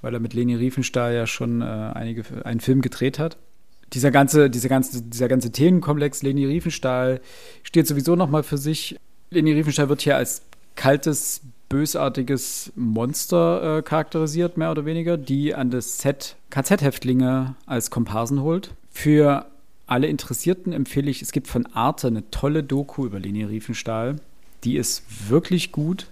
weil er mit Leni Riefenstahl ja schon äh, einige, einen Film gedreht hat. Dieser ganze, dieser ganze, dieser ganze Themenkomplex Leni Riefenstahl steht sowieso nochmal für sich. Leni Riefenstahl wird hier als kaltes, bösartiges Monster äh, charakterisiert, mehr oder weniger, die an das Set KZ-Häftlinge als Komparsen holt. Für alle Interessierten empfehle ich, es gibt von Arte eine tolle Doku über Leni Riefenstahl. Die ist wirklich gut.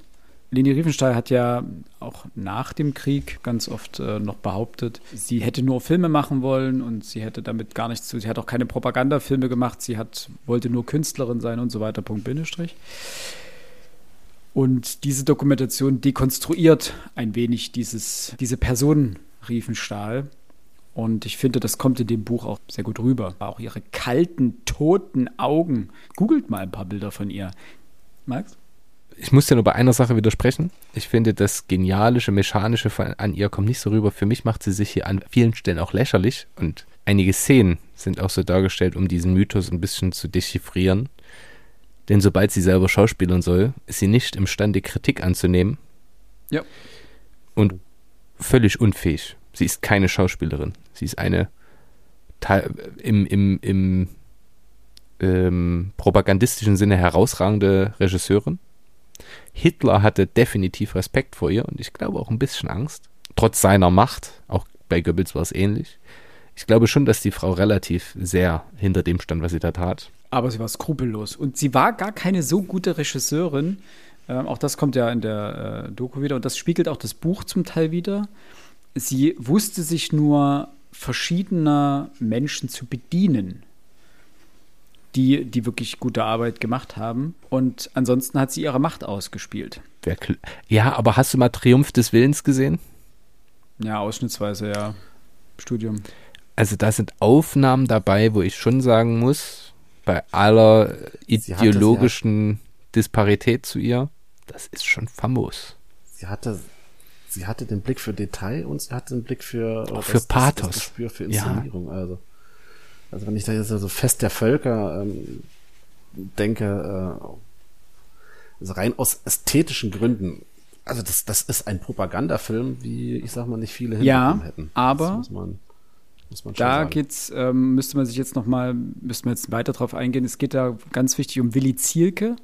Leni Riefenstahl hat ja auch nach dem Krieg ganz oft äh, noch behauptet, sie hätte nur Filme machen wollen und sie hätte damit gar nichts zu. Sie hat auch keine Propagandafilme gemacht, sie hat, wollte nur Künstlerin sein und so weiter. Punkt Bindestrich. Und diese Dokumentation dekonstruiert ein wenig dieses, diese Person Riefenstahl. Und ich finde, das kommt in dem Buch auch sehr gut rüber. Auch ihre kalten, toten Augen. Googelt mal ein paar Bilder von ihr. Max? Ich muss dir nur bei einer Sache widersprechen. Ich finde, das Genialische, Mechanische an ihr kommt nicht so rüber. Für mich macht sie sich hier an vielen Stellen auch lächerlich. Und einige Szenen sind auch so dargestellt, um diesen Mythos ein bisschen zu dechiffrieren. Denn sobald sie selber schauspielern soll, ist sie nicht imstande, Kritik anzunehmen. Ja. Und völlig unfähig. Sie ist keine Schauspielerin. Sie ist eine im, im, im ähm, propagandistischen Sinne herausragende Regisseurin. Hitler hatte definitiv Respekt vor ihr und ich glaube auch ein bisschen Angst. Trotz seiner Macht, auch bei Goebbels war es ähnlich. Ich glaube schon, dass die Frau relativ sehr hinter dem stand, was sie da tat. Aber sie war skrupellos. Und sie war gar keine so gute Regisseurin. Ähm, auch das kommt ja in der äh, Doku wieder. Und das spiegelt auch das Buch zum Teil wieder. Sie wusste sich nur verschiedener Menschen zu bedienen, die, die wirklich gute Arbeit gemacht haben. Und ansonsten hat sie ihre Macht ausgespielt. Ja, aber hast du mal Triumph des Willens gesehen? Ja, ausschnittsweise, ja. Studium. Also da sind Aufnahmen dabei, wo ich schon sagen muss, bei aller ideologischen hatte, Disparität zu ihr, das ist schon famos. Sie hatte, sie hatte den Blick für Detail und sie hatte den Blick für, Auch für das, Pathos. Das, das Gespür für Inszenierung. Ja. Also, also wenn ich da jetzt so Fest der Völker ähm, denke, äh, also rein aus ästhetischen Gründen also das, das ist ein Propagandafilm, wie ich sag mal nicht viele ja, hätten. Aber muss man schon da sagen. geht's, ähm, müsste man sich jetzt noch mal, müsste man jetzt weiter drauf eingehen. Es geht da ganz wichtig um Willi Zielke,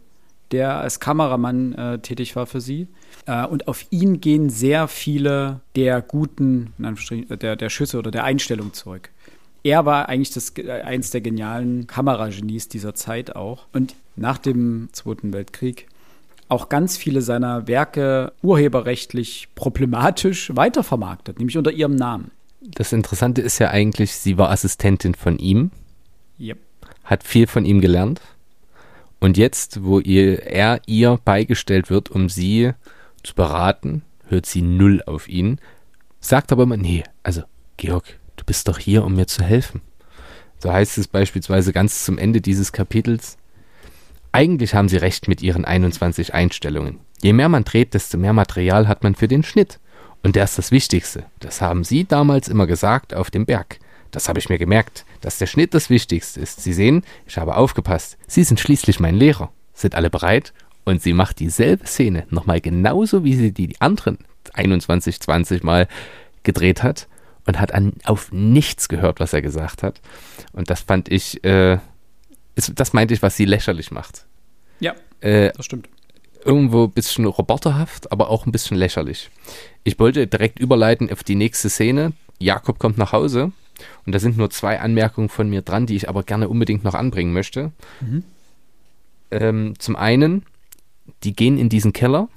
der als Kameramann äh, tätig war für sie. Äh, und auf ihn gehen sehr viele der guten, äh, der, der Schüsse oder der Einstellung zurück. Er war eigentlich das, äh, eins der genialen Kameragenies dieser Zeit auch. Und nach dem Zweiten Weltkrieg auch ganz viele seiner Werke urheberrechtlich problematisch weitervermarktet, nämlich unter ihrem Namen das Interessante ist ja eigentlich, sie war Assistentin von ihm. Yep. Hat viel von ihm gelernt. Und jetzt, wo ihr, er ihr beigestellt wird, um sie zu beraten, hört sie null auf ihn, sagt aber immer, nee, also Georg, du bist doch hier, um mir zu helfen. So heißt es beispielsweise ganz zum Ende dieses Kapitels. Eigentlich haben sie recht mit ihren 21 Einstellungen. Je mehr man dreht, desto mehr Material hat man für den Schnitt. Und der ist das Wichtigste. Das haben Sie damals immer gesagt auf dem Berg. Das habe ich mir gemerkt, dass der Schnitt das Wichtigste ist. Sie sehen, ich habe aufgepasst. Sie sind schließlich mein Lehrer. Sind alle bereit? Und sie macht dieselbe Szene nochmal genauso, wie sie die anderen 21, 20 Mal gedreht hat und hat an, auf nichts gehört, was er gesagt hat. Und das fand ich, äh, ist, das meinte ich, was sie lächerlich macht. Ja, äh, das stimmt irgendwo ein bisschen roboterhaft, aber auch ein bisschen lächerlich. Ich wollte direkt überleiten auf die nächste Szene. Jakob kommt nach Hause und da sind nur zwei Anmerkungen von mir dran, die ich aber gerne unbedingt noch anbringen möchte. Mhm. Ähm, zum einen, die gehen in diesen Keller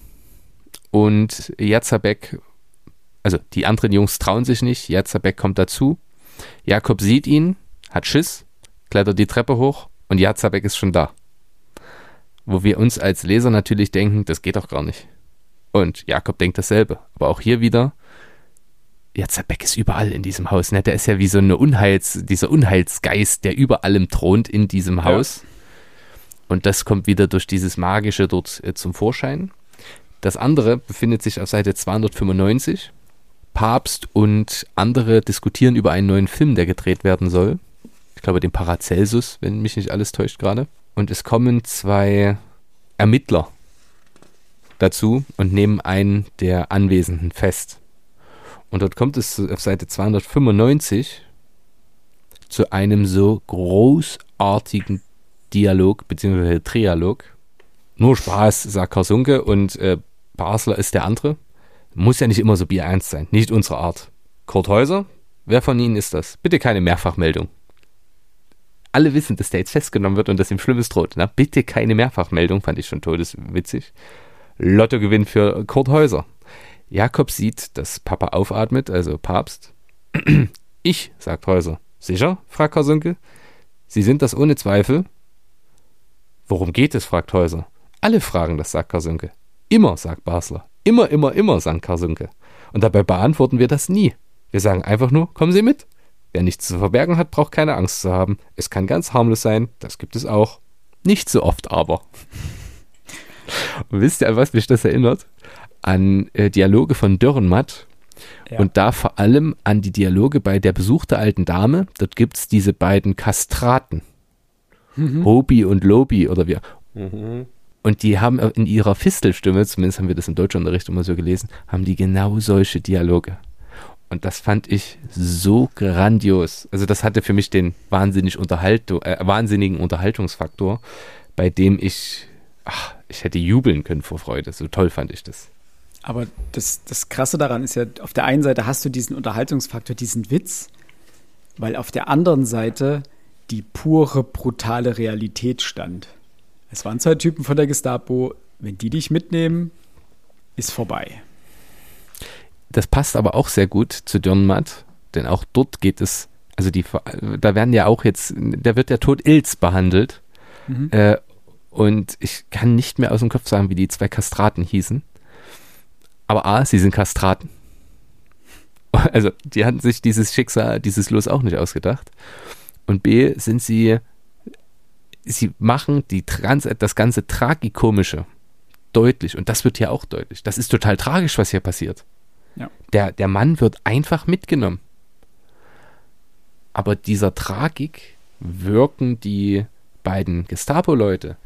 und Jazabek, also die anderen Jungs trauen sich nicht, Jazabek kommt dazu. Jakob sieht ihn, hat Schiss, klettert die Treppe hoch und Jazabek ist schon da wo wir uns als Leser natürlich denken, das geht doch gar nicht. Und Jakob denkt dasselbe. Aber auch hier wieder, ja, Zerbeck ist überall in diesem Haus. Ne? Der ist ja wie so eine Unheils, dieser Unheilsgeist, der über allem thront in diesem Haus. Ja. Und das kommt wieder durch dieses Magische dort äh, zum Vorschein. Das andere befindet sich auf Seite 295. Papst und andere diskutieren über einen neuen Film, der gedreht werden soll. Ich glaube, den Paracelsus, wenn mich nicht alles täuscht gerade. Und es kommen zwei Ermittler dazu und nehmen einen der Anwesenden fest. Und dort kommt es auf Seite 295 zu einem so großartigen Dialog bzw. Trialog. Nur Spaß, sagt Karsunke und äh, Basler ist der andere. Muss ja nicht immer so bierernst sein, nicht unsere Art. Kurt Häuser, wer von Ihnen ist das? Bitte keine Mehrfachmeldung. Alle wissen, dass der jetzt festgenommen wird und dass ihm Schlimmes droht. Na, bitte keine Mehrfachmeldung, fand ich schon todeswitzig. Lottogewinn für Kurt Häuser. Jakob sieht, dass Papa aufatmet, also Papst. (clears throat) ich, sagt Häuser. Sicher? fragt Karsunkel. Sie sind das ohne Zweifel? Worum geht es? fragt Häuser. Alle fragen das, sagt Karsunkel. Immer, sagt Basler. Immer, immer, immer, sagt Karsunkel. Und dabei beantworten wir das nie. Wir sagen einfach nur, kommen Sie mit. Wer nichts zu verbergen hat, braucht keine Angst zu haben. Es kann ganz harmlos sein, das gibt es auch. Nicht so oft aber. Und (laughs) wisst ihr, an was mich das erinnert? An äh, Dialoge von Dürrenmatt. Ja. Und da vor allem an die Dialoge bei der Besuch der alten Dame. Dort gibt es diese beiden Kastraten. Mhm. Hobi und Lobi oder wie. Mhm. Und die haben in ihrer Fistelstimme, zumindest haben wir das im Deutschunterricht immer so gelesen, haben die genau solche Dialoge. Und das fand ich so grandios. Also das hatte für mich den wahnsinnig Unterhaltung, äh, wahnsinnigen Unterhaltungsfaktor, bei dem ich, ach, ich hätte jubeln können vor Freude. So toll fand ich das. Aber das, das Krasse daran ist ja, auf der einen Seite hast du diesen Unterhaltungsfaktor, diesen Witz, weil auf der anderen Seite die pure, brutale Realität stand. Es waren zwei Typen von der Gestapo, wenn die dich mitnehmen, ist vorbei. Das passt aber auch sehr gut zu Dürrenmatt, denn auch dort geht es, also die, da werden ja auch jetzt, da wird der Tod Ilz behandelt. Mhm. Äh, und ich kann nicht mehr aus dem Kopf sagen, wie die zwei Kastraten hießen. Aber A, sie sind Kastraten. (laughs) Also, die hatten sich dieses Schicksal, dieses Los auch nicht ausgedacht. Und B, sind sie, sie machen die Trans das ganze Tragikomische deutlich. Und das wird hier auch deutlich. Das ist total tragisch, was hier passiert. Ja. Der, der Mann wird einfach mitgenommen. Aber dieser Tragik wirken die beiden Gestapo-Leute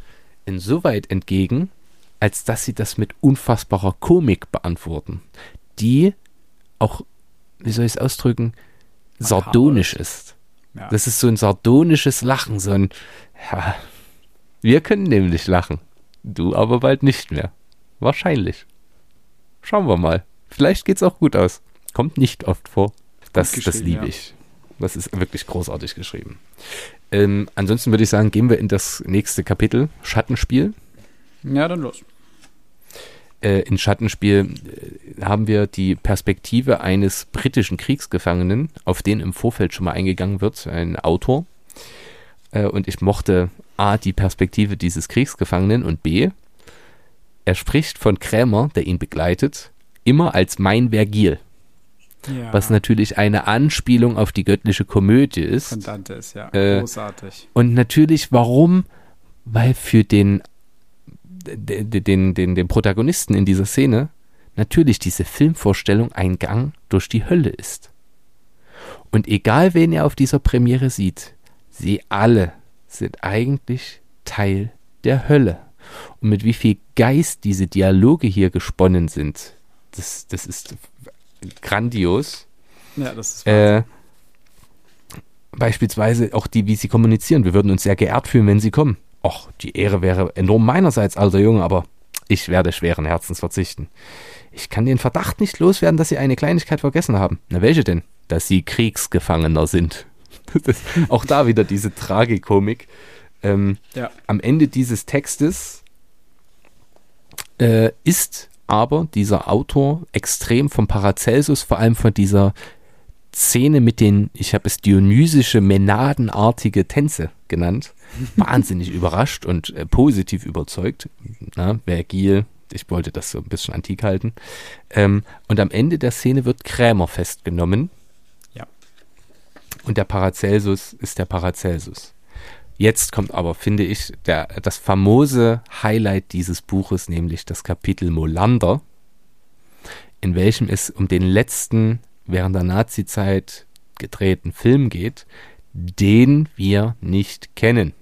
insoweit entgegen, als dass sie das mit unfassbarer Komik beantworten, die auch, wie soll ich es ausdrücken, sardonisch ist. Ja. Das ist so ein sardonisches Lachen, so ein, ja, wir können nämlich lachen. Du aber bald nicht mehr. Wahrscheinlich. Schauen wir mal. Vielleicht geht's auch gut aus. Kommt nicht oft vor. Das, das liebe ich. Das ist wirklich großartig geschrieben. Ähm, ansonsten würde ich sagen, gehen wir in das nächste Kapitel, Schattenspiel. Ja, dann los. Äh, in Schattenspiel äh, haben wir die Perspektive eines britischen Kriegsgefangenen, auf den im Vorfeld schon mal eingegangen wird, ein Autor. Äh, und ich mochte A, die Perspektive dieses Kriegsgefangenen und B, er spricht von Krämer, der ihn begleitet, immer als mein Vergil. Ja. Was natürlich eine Anspielung auf die göttliche Komödie ist. Von Dante ist ja äh, großartig. Und natürlich, warum? Weil für den, den, den, den, Protagonisten in dieser Szene natürlich diese Filmvorstellung ein Gang durch die Hölle ist. Und egal wen er auf dieser Premiere sieht, sie alle sind eigentlich Teil der Hölle. Und mit wie viel Geist diese Dialoge hier gesponnen sind, das, das ist grandios. Ja, das ist äh, Beispielsweise auch die, wie sie kommunizieren. Wir würden uns sehr geehrt fühlen, wenn sie kommen. Och, die Ehre wäre enorm meinerseits, alter Junge, aber ich werde schweren Herzens verzichten. Ich kann den Verdacht nicht loswerden, dass sie eine Kleinigkeit vergessen haben. Na, welche denn? Dass sie Kriegsgefangener sind. auch da wieder diese Tragikomik. Ähm, ja. Am Ende dieses Textes äh, ist aber dieser Autor extrem vom Paracelsus, vor allem von dieser Szene mit den, ich habe es dionysische, menadenartige Tänze genannt, wahnsinnig überrascht und äh, positiv überzeugt. Na, Vergil, ich wollte das so ein bisschen antik halten. Ähm, und am Ende der Szene wird Krämer festgenommen. Ja. Und der Paracelsus ist der Paracelsus. Jetzt kommt aber, finde ich, der, das famose Highlight dieses Buches, nämlich das Kapitel Molander, in welchem es um den letzten während der Nazizeit gedrehten Film geht, den wir nicht kennen,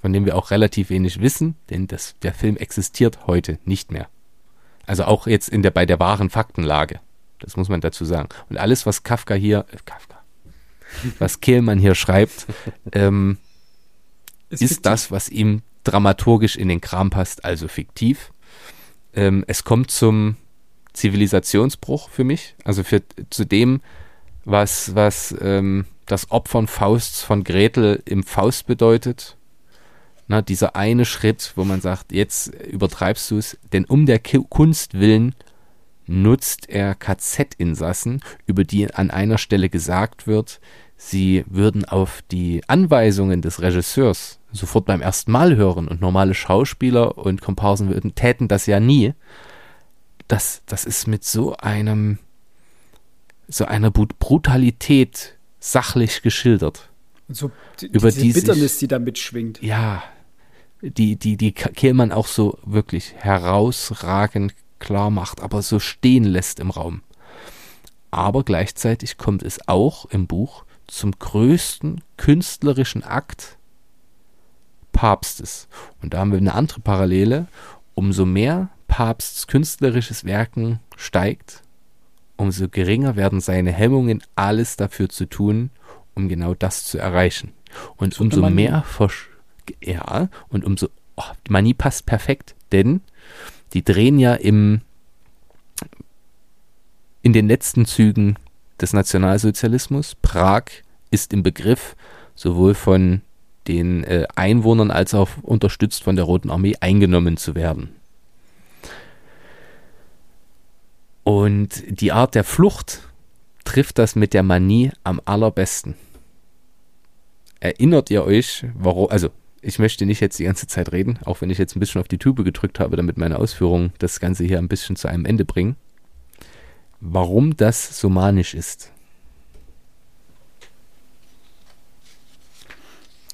von dem wir auch relativ wenig wissen, denn das, der Film existiert heute nicht mehr. Also auch jetzt in der, bei der wahren Faktenlage. Das muss man dazu sagen. Und alles, was Kafka hier, äh, Kafka, was Kehlmann hier schreibt, (laughs) ähm, ist, das, was ihm dramaturgisch in den Kram passt, also fiktiv. Ähm, es kommt zum Zivilisationsbruch für mich, also für, zu dem, was, was ähm, das Opfern Fausts von Gretel im Faust bedeutet. Na, dieser eine Schritt, wo man sagt, jetzt übertreibst du es, denn um der Kunst willen nutzt er KZ-Insassen, über die an einer Stelle gesagt wird, sie würden auf die Anweisungen des Regisseurs sofort beim ersten Mal hören und normale Schauspieler und Komparsen würden, täten das ja nie. Das, das ist mit so einem, so einer Brutalität sachlich geschildert. So die, über diese die Bitternis, sich, die da mitschwingt. Ja, die, die, die Kehlmann auch so wirklich herausragend klar macht, aber so stehen lässt im Raum. Aber gleichzeitig kommt es auch im Buch zum größten künstlerischen Akt Papstes. Und da haben wir eine andere Parallele. Umso mehr Papsts künstlerisches Werken steigt, umso geringer werden seine Hemmungen, alles dafür zu tun, um genau das zu erreichen. Und umso mehr Versch ja, und umso oh, Manie passt perfekt, denn die drehen ja im in den letzten Zügen des Nationalsozialismus. Prag ist im Begriff, sowohl von den äh, Einwohnern als auch unterstützt von der Roten Armee eingenommen zu werden. Und die Art der Flucht trifft das mit der Manie am allerbesten. Erinnert ihr euch, warum, also ich möchte nicht jetzt die ganze Zeit reden, auch wenn ich jetzt ein bisschen auf die Tube gedrückt habe, damit meine Ausführungen das Ganze hier ein bisschen zu einem Ende bringen, warum das so manisch ist.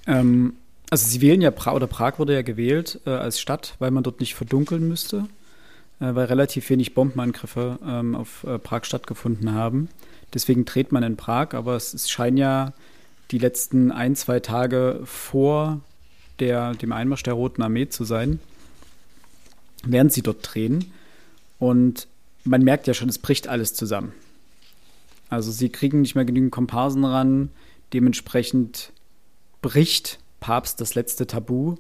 Ähm, also sie wählen ja, pra oder Prag wurde ja gewählt äh, als Stadt, weil man dort nicht verdunkeln müsste, weil relativ wenig Bombenangriffe ähm, auf äh, Prag stattgefunden haben. Deswegen dreht man in Prag, aber es, es scheint ja die letzten ein, zwei Tage vor der, dem Einmarsch der Roten Armee zu sein, während sie dort drehen. Und man merkt ja schon, es bricht alles zusammen. Also sie kriegen nicht mehr genügend Komparsen ran, dementsprechend bricht Papst das letzte Tabu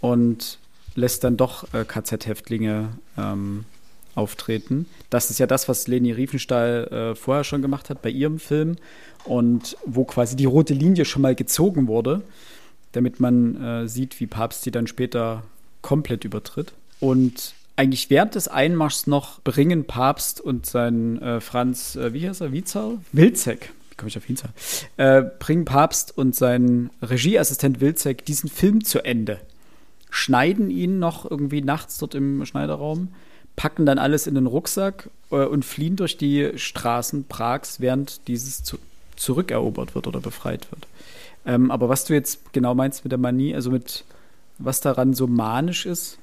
und lässt dann doch äh, KZ-Häftlinge ähm, auftreten. Das ist ja das, was Leni Riefenstahl äh, vorher schon gemacht hat bei ihrem Film und wo quasi die rote Linie schon mal gezogen wurde, damit man äh, sieht, wie Papst sie dann später komplett übertritt. Und eigentlich während des Einmarschs noch bringen Papst und sein äh, Franz, äh, wie heißt er, Wiezel? Wilczek, komme ich auf Hinza, äh, bringen Papst und sein Regieassistent Wilczek diesen Film zu Ende. Schneiden ihn noch irgendwie nachts dort im Schneiderraum, packen dann alles in den Rucksack äh, und fliehen durch die Straßen Prags, während dieses zu zurückerobert wird oder befreit wird. Ähm, aber was du jetzt genau meinst mit der Manie, also mit was daran so manisch ist,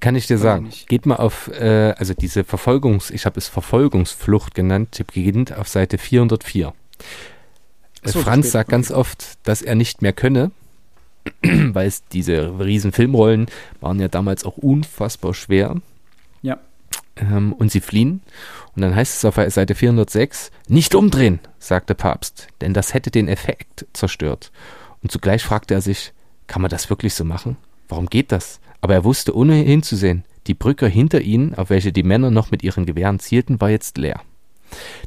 kann ich dir sagen. Geht mal auf, äh, also diese Verfolgungs, ich habe es Verfolgungsflucht genannt, beginnt auf Seite 404. So, Franz sagt ganz oft, dass er nicht mehr könne, (clears throat) weil es diese riesen Filmrollen waren ja damals auch unfassbar schwer. Ja. Ähm, und sie fliehen. Und dann heißt es auf Seite 406, nicht umdrehen, sagt der Papst, denn das hätte den Effekt zerstört. Und zugleich fragte er sich, kann man das wirklich so machen? Warum geht das? Aber er wusste ohne hinzusehen, die Brücke hinter ihnen, auf welche die Männer noch mit ihren Gewehren zielten, war jetzt leer.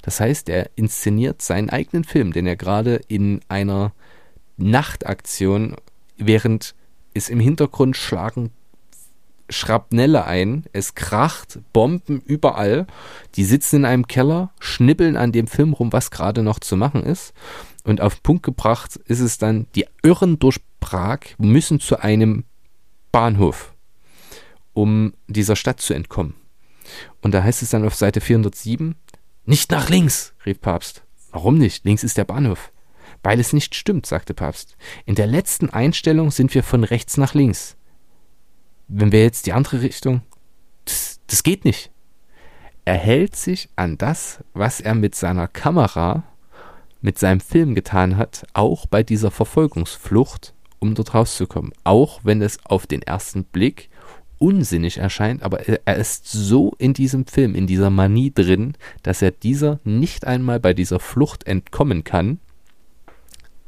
Das heißt, er inszeniert seinen eigenen Film, den er gerade in einer Nachtaktion, während es im Hintergrund schlagen Schrapnelle ein, es kracht, Bomben überall, die sitzen in einem Keller, schnippeln an dem Film rum, was gerade noch zu machen ist. Und auf Punkt gebracht ist es dann, die irren durch Prag, müssen zu einem Bahnhof, um dieser Stadt zu entkommen. Und da heißt es dann auf Seite 407, nicht nach links, rief Papst. Warum nicht? Links ist der Bahnhof. Weil es nicht stimmt, sagte Papst. In der letzten Einstellung sind wir von rechts nach links. Wenn wir jetzt die andere Richtung, Das geht nicht. Er hält sich an das, was er mit seiner Kamera, mit seinem Film getan hat, auch bei dieser Verfolgungsflucht, um dort rauszukommen. Auch wenn es auf den ersten Blick unsinnig erscheint, aber er ist so in diesem Film, in dieser Manie drin, dass er dieser nicht einmal bei dieser Flucht entkommen kann.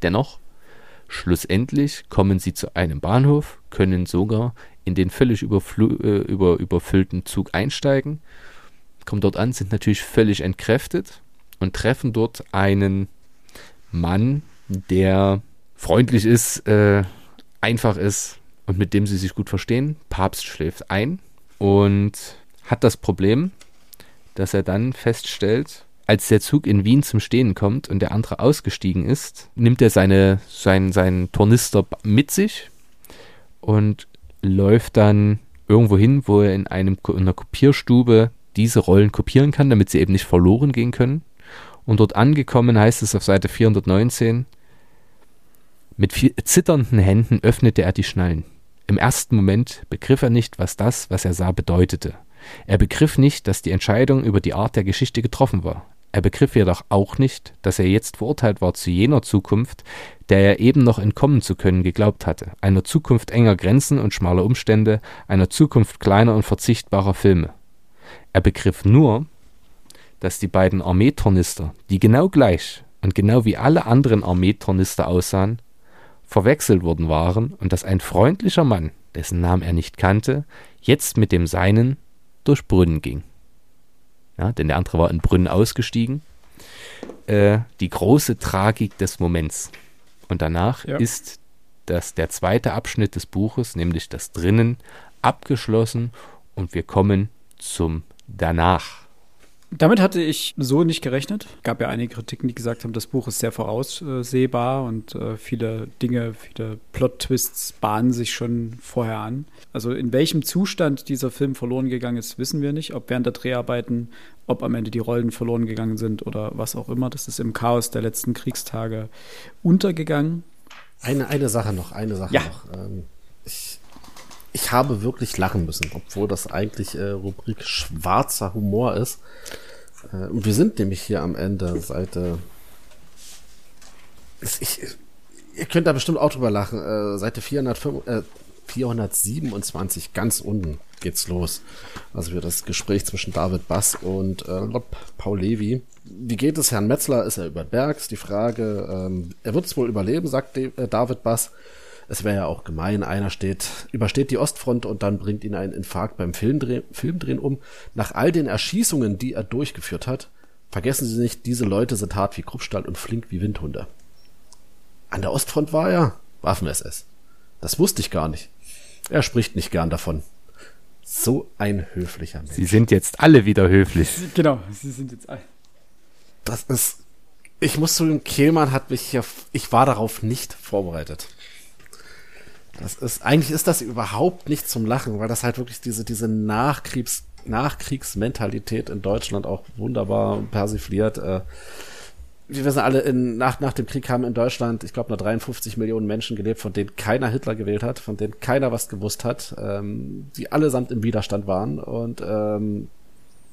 Dennoch, schlussendlich kommen sie zu einem Bahnhof, können sogar in den völlig äh, über, überfüllten Zug einsteigen, kommen dort an, sind natürlich völlig entkräftet und treffen dort einen Mann, der freundlich ist, äh, einfach ist, und mit dem sie sich gut verstehen. Papst schläft ein und hat das Problem, dass er dann feststellt, als der Zug in Wien zum Stehen kommt und der andere ausgestiegen ist, nimmt er seine, sein, seinen Tornister mit sich und läuft dann irgendwo hin, wo er in, einem, in einer Kopierstube diese Rollen kopieren kann, damit sie eben nicht verloren gehen können. Und dort angekommen heißt es auf Seite 419, mit zitternden Händen öffnete er die Schnallen. Im ersten Moment begriff er nicht, was das, was er sah, bedeutete. Er begriff nicht, dass die Entscheidung über die Art der Geschichte getroffen war. Er begriff jedoch auch nicht, dass er jetzt verurteilt war zu jener Zukunft, der er eben noch entkommen zu können geglaubt hatte, einer Zukunft enger Grenzen und schmaler Umstände, einer Zukunft kleiner und verzichtbarer Filme. Er begriff nur, dass die beiden Armeetornister, die genau gleich und genau wie alle anderen Armeetornister aussahen, verwechselt worden waren und dass ein freundlicher Mann, dessen Namen er nicht kannte, jetzt mit dem seinen durch Brunnen ging. Ja, denn der andere war in Brunnen ausgestiegen. Äh, die große Tragik des Moments. Und danach ja. ist das der zweite Abschnitt des Buches, nämlich das drinnen, abgeschlossen und wir kommen zum danach. Damit hatte ich so nicht gerechnet. Gab ja einige Kritiken, die gesagt haben, das Buch ist sehr voraussehbar und äh, viele Dinge, viele Plot-Twists bahnen sich schon vorher an. Also in welchem Zustand dieser Film verloren gegangen ist, wissen wir nicht. Ob während der Dreharbeiten, ob am Ende die Rollen verloren gegangen sind oder was auch immer. Das ist im Chaos der letzten Kriegstage untergegangen. Eine, eine Sache noch, eine Sache ja. noch. Ähm, ich, ich habe wirklich lachen müssen, obwohl das eigentlich äh, Rubrik schwarzer Humor ist. Äh, wir sind nämlich hier am Ende, Seite. Ich, ihr könnt da bestimmt auch drüber lachen. Äh, Seite 405, äh, 427, ganz unten geht's los. Also wir das Gespräch zwischen David Bass und äh, Paul Levi. Wie geht es Herrn Metzler? Ist er über Bergs? Die Frage, ähm, er wird es wohl überleben, sagt äh, David Bass. Es wäre ja auch gemein, einer steht, übersteht die Ostfront und dann bringt ihn ein Infarkt beim Filmdreh, Filmdrehen um. Nach all den Erschießungen, die er durchgeführt hat, vergessen Sie nicht, diese Leute sind hart wie Kruppstahl und flink wie Windhunde. An der Ostfront war er Waffen-SS. Das wusste ich gar nicht. Er spricht nicht gern davon. So ein höflicher Mensch. Sie sind jetzt alle wieder höflich. Genau, Sie sind jetzt alle. Das ist. Ich muss zugeben, Kehlmann hat mich hier. Ich war darauf nicht vorbereitet. Das ist, eigentlich ist das überhaupt nicht zum Lachen, weil das halt wirklich diese, diese Nachkriegs, Nachkriegsmentalität in Deutschland auch wunderbar persifliert. Äh, wir wissen alle, in, nach, nach dem Krieg haben in Deutschland, ich glaube, nur 53 Millionen Menschen gelebt, von denen keiner Hitler gewählt hat, von denen keiner was gewusst hat, ähm, die allesamt im Widerstand waren. Und ähm,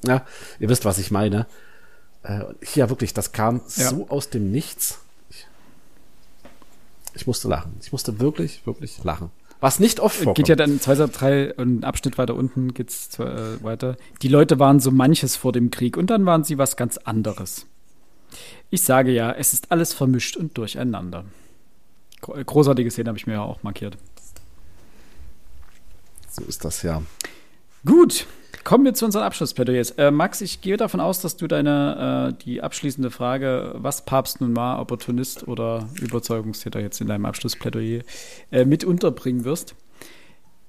ja, ihr wisst, was ich meine. Äh, hier wirklich, das kam ja. so aus dem Nichts. Ich musste lachen. Ich musste wirklich, wirklich lachen. Was nicht oft vorkommt. Geht ja dann zwei, drei und Abschnitt weiter unten geht's äh, weiter. Die Leute waren so manches vor dem Krieg und dann waren sie was ganz anderes. Ich sage ja, es ist alles vermischt und durcheinander. Großartige Szene habe ich mir ja auch markiert. So ist das ja. Gut, Kommen wir zu unseren Abschlussplädoyers. Äh, Max, ich gehe davon aus, dass du deine äh, die abschließende Frage, was Papst nun war, Opportunist oder Überzeugungstäter jetzt in deinem Abschlussplädoyer äh, mit unterbringen wirst.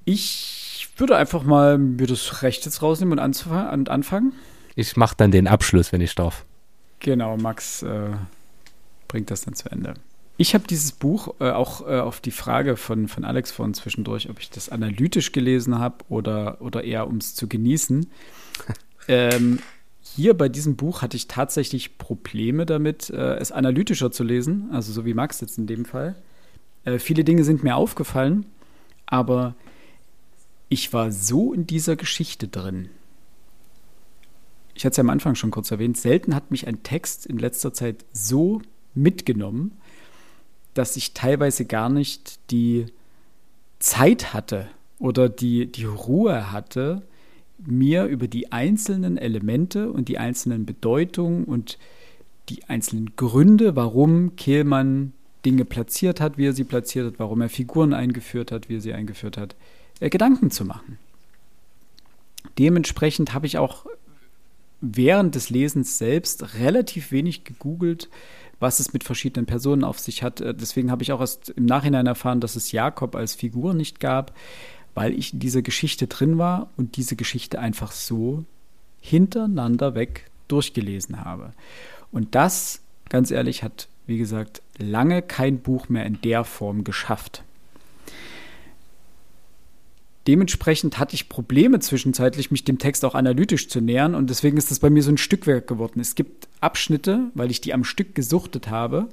Ich würde einfach mal mir das Recht jetzt rausnehmen und, und anfangen. Ich mache dann den Abschluss, wenn ich darf. Genau, Max äh, bringt das dann zu Ende. Ich habe dieses Buch äh, auch äh, auf die Frage von, von Alex von zwischendurch, ob ich das analytisch gelesen habe oder, oder eher um es zu genießen. (laughs) ähm, hier bei diesem Buch hatte ich tatsächlich Probleme damit, äh, es analytischer zu lesen, also so wie Max jetzt in dem Fall. Äh, viele Dinge sind mir aufgefallen, aber ich war so in dieser Geschichte drin, ich hatte es ja am Anfang schon kurz erwähnt, selten hat mich ein Text in letzter Zeit so mitgenommen, dass ich teilweise gar nicht die Zeit hatte oder die, die Ruhe hatte, mir über die einzelnen Elemente und die einzelnen Bedeutungen und die einzelnen Gründe, warum Kehlmann Dinge platziert hat, wie er sie platziert hat, warum er Figuren eingeführt hat, wie er sie eingeführt hat, äh, Gedanken zu machen. Dementsprechend habe ich auch während des Lesens selbst relativ wenig gegoogelt, was es mit verschiedenen Personen auf sich hat. Äh, deswegen habe ich auch erst im Nachhinein erfahren, dass es Jakob als Figur nicht gab, weil ich in dieser Geschichte drin war und diese Geschichte einfach so hintereinander weg durchgelesen habe. Und das, ganz ehrlich, hat, wie gesagt, lange kein Buch mehr in der Form geschafft. Dementsprechend hatte ich Probleme zwischenzeitlich, mich dem Text auch analytisch zu nähern und deswegen ist das bei mir so ein Stückwerk geworden. Es gibt Abschnitte, weil ich die am Stück gesuchtet habe,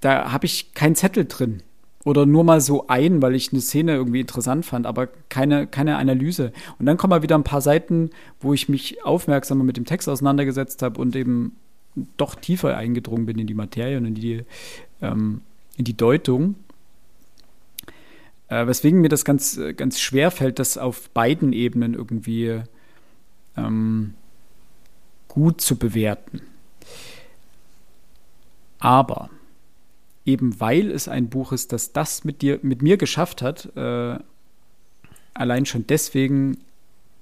da habe ich keinen Zettel drin oder nur mal so ein, weil ich eine Szene irgendwie interessant fand, aber keine, keine Analyse. Und dann kommen mal wieder ein paar Seiten, wo ich mich aufmerksamer mit dem Text auseinandergesetzt habe und eben doch tiefer eingedrungen bin in die Materie und in die, ähm, in die Deutung. Äh, weswegen mir das ganz, ganz schwer fällt, das auf beiden Ebenen irgendwie ähm, gut zu bewerten. Aber eben weil es ein Buch ist, das das mit dir, mit mir geschafft hat, äh, allein schon deswegen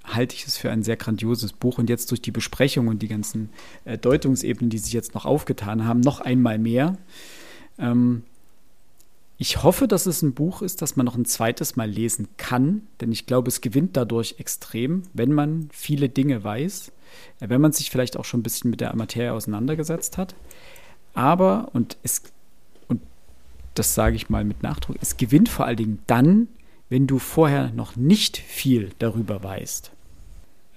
halte ich es für ein sehr grandioses Buch und jetzt durch die Besprechung und die ganzen äh, Deutungsebenen, die sich jetzt noch aufgetan haben, noch einmal mehr. Ähm, ich hoffe, dass es ein Buch ist, das man noch ein zweites Mal lesen kann, denn ich glaube, es gewinnt dadurch extrem, wenn man viele Dinge weiß, äh, wenn man sich vielleicht auch schon ein bisschen mit der Materie auseinandergesetzt hat. Aber, und es das sage ich mal mit Nachdruck, es gewinnt vor allen Dingen dann, wenn du vorher noch nicht viel darüber weißt.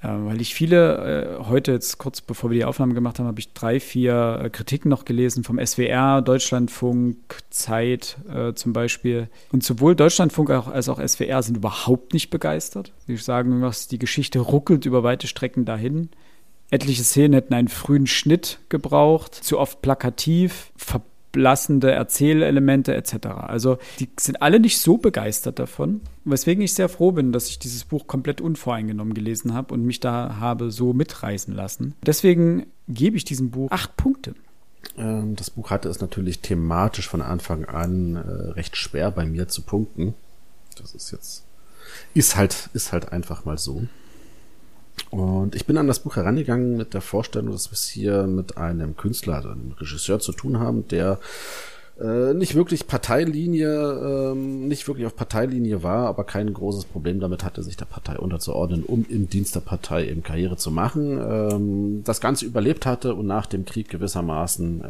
Äh, weil ich viele, äh, heute jetzt kurz bevor wir die Aufnahme gemacht haben, habe ich drei, vier äh, Kritiken noch gelesen vom SWR, Deutschlandfunk, Zeit äh, zum Beispiel. Und sowohl Deutschlandfunk als auch SWR sind überhaupt nicht begeistert. Sie sagen, was die Geschichte ruckelt über weite Strecken dahin. Etliche Szenen hätten einen frühen Schnitt gebraucht, zu oft plakativ, ver blassende Erzählelemente etc. Also die sind alle nicht so begeistert davon, weswegen ich sehr froh bin, dass ich dieses Buch komplett unvoreingenommen gelesen habe und mich da habe so mitreißen lassen. Deswegen gebe ich diesem Buch acht Punkte. Ähm, das Buch hatte es natürlich thematisch von Anfang an äh, recht schwer bei mir zu punkten. Das ist jetzt ist halt ist halt einfach mal so. Und ich bin an das Buch herangegangen mit der Vorstellung, dass wir es hier mit einem Künstler, also einem Regisseur zu tun haben, der äh, nicht wirklich Parteilinie, ähm, nicht wirklich auf Parteilinie war, aber kein großes Problem damit hatte, sich der Partei unterzuordnen, um im Dienst der Partei eben Karriere zu machen. Ähm, das Ganze überlebt hatte und nach dem Krieg gewissermaßen äh,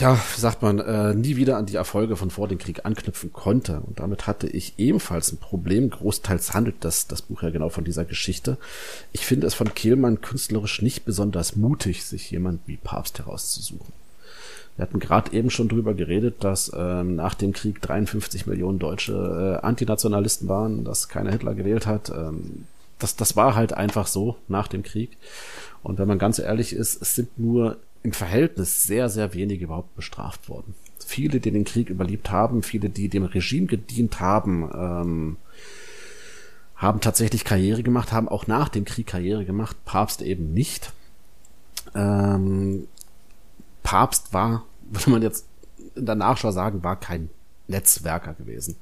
ja, wie sagt man, äh, nie wieder an die Erfolge von vor dem Krieg anknüpfen konnte. Und damit hatte ich ebenfalls ein Problem. Großteils handelt das, das Buch ja genau von dieser Geschichte. Ich finde es von Kehlmann künstlerisch nicht besonders mutig, sich jemand wie Papst herauszusuchen. Wir hatten gerade eben schon drüber geredet, dass ähm, nach dem Krieg 53 Millionen deutsche äh, Antinationalisten waren, dass keiner Hitler gewählt hat. Ähm, das, das war halt einfach so nach dem Krieg. Und wenn man ganz ehrlich ist, es sind nur im Verhältnis sehr, sehr wenige überhaupt bestraft worden. Viele, die den Krieg überlebt haben, viele, die dem Regime gedient haben, ähm, haben tatsächlich Karriere gemacht, haben auch nach dem Krieg Karriere gemacht, Papst eben nicht. Ähm, Papst war, (laughs) würde man jetzt in der Nachschau sagen, war kein Netzwerker gewesen.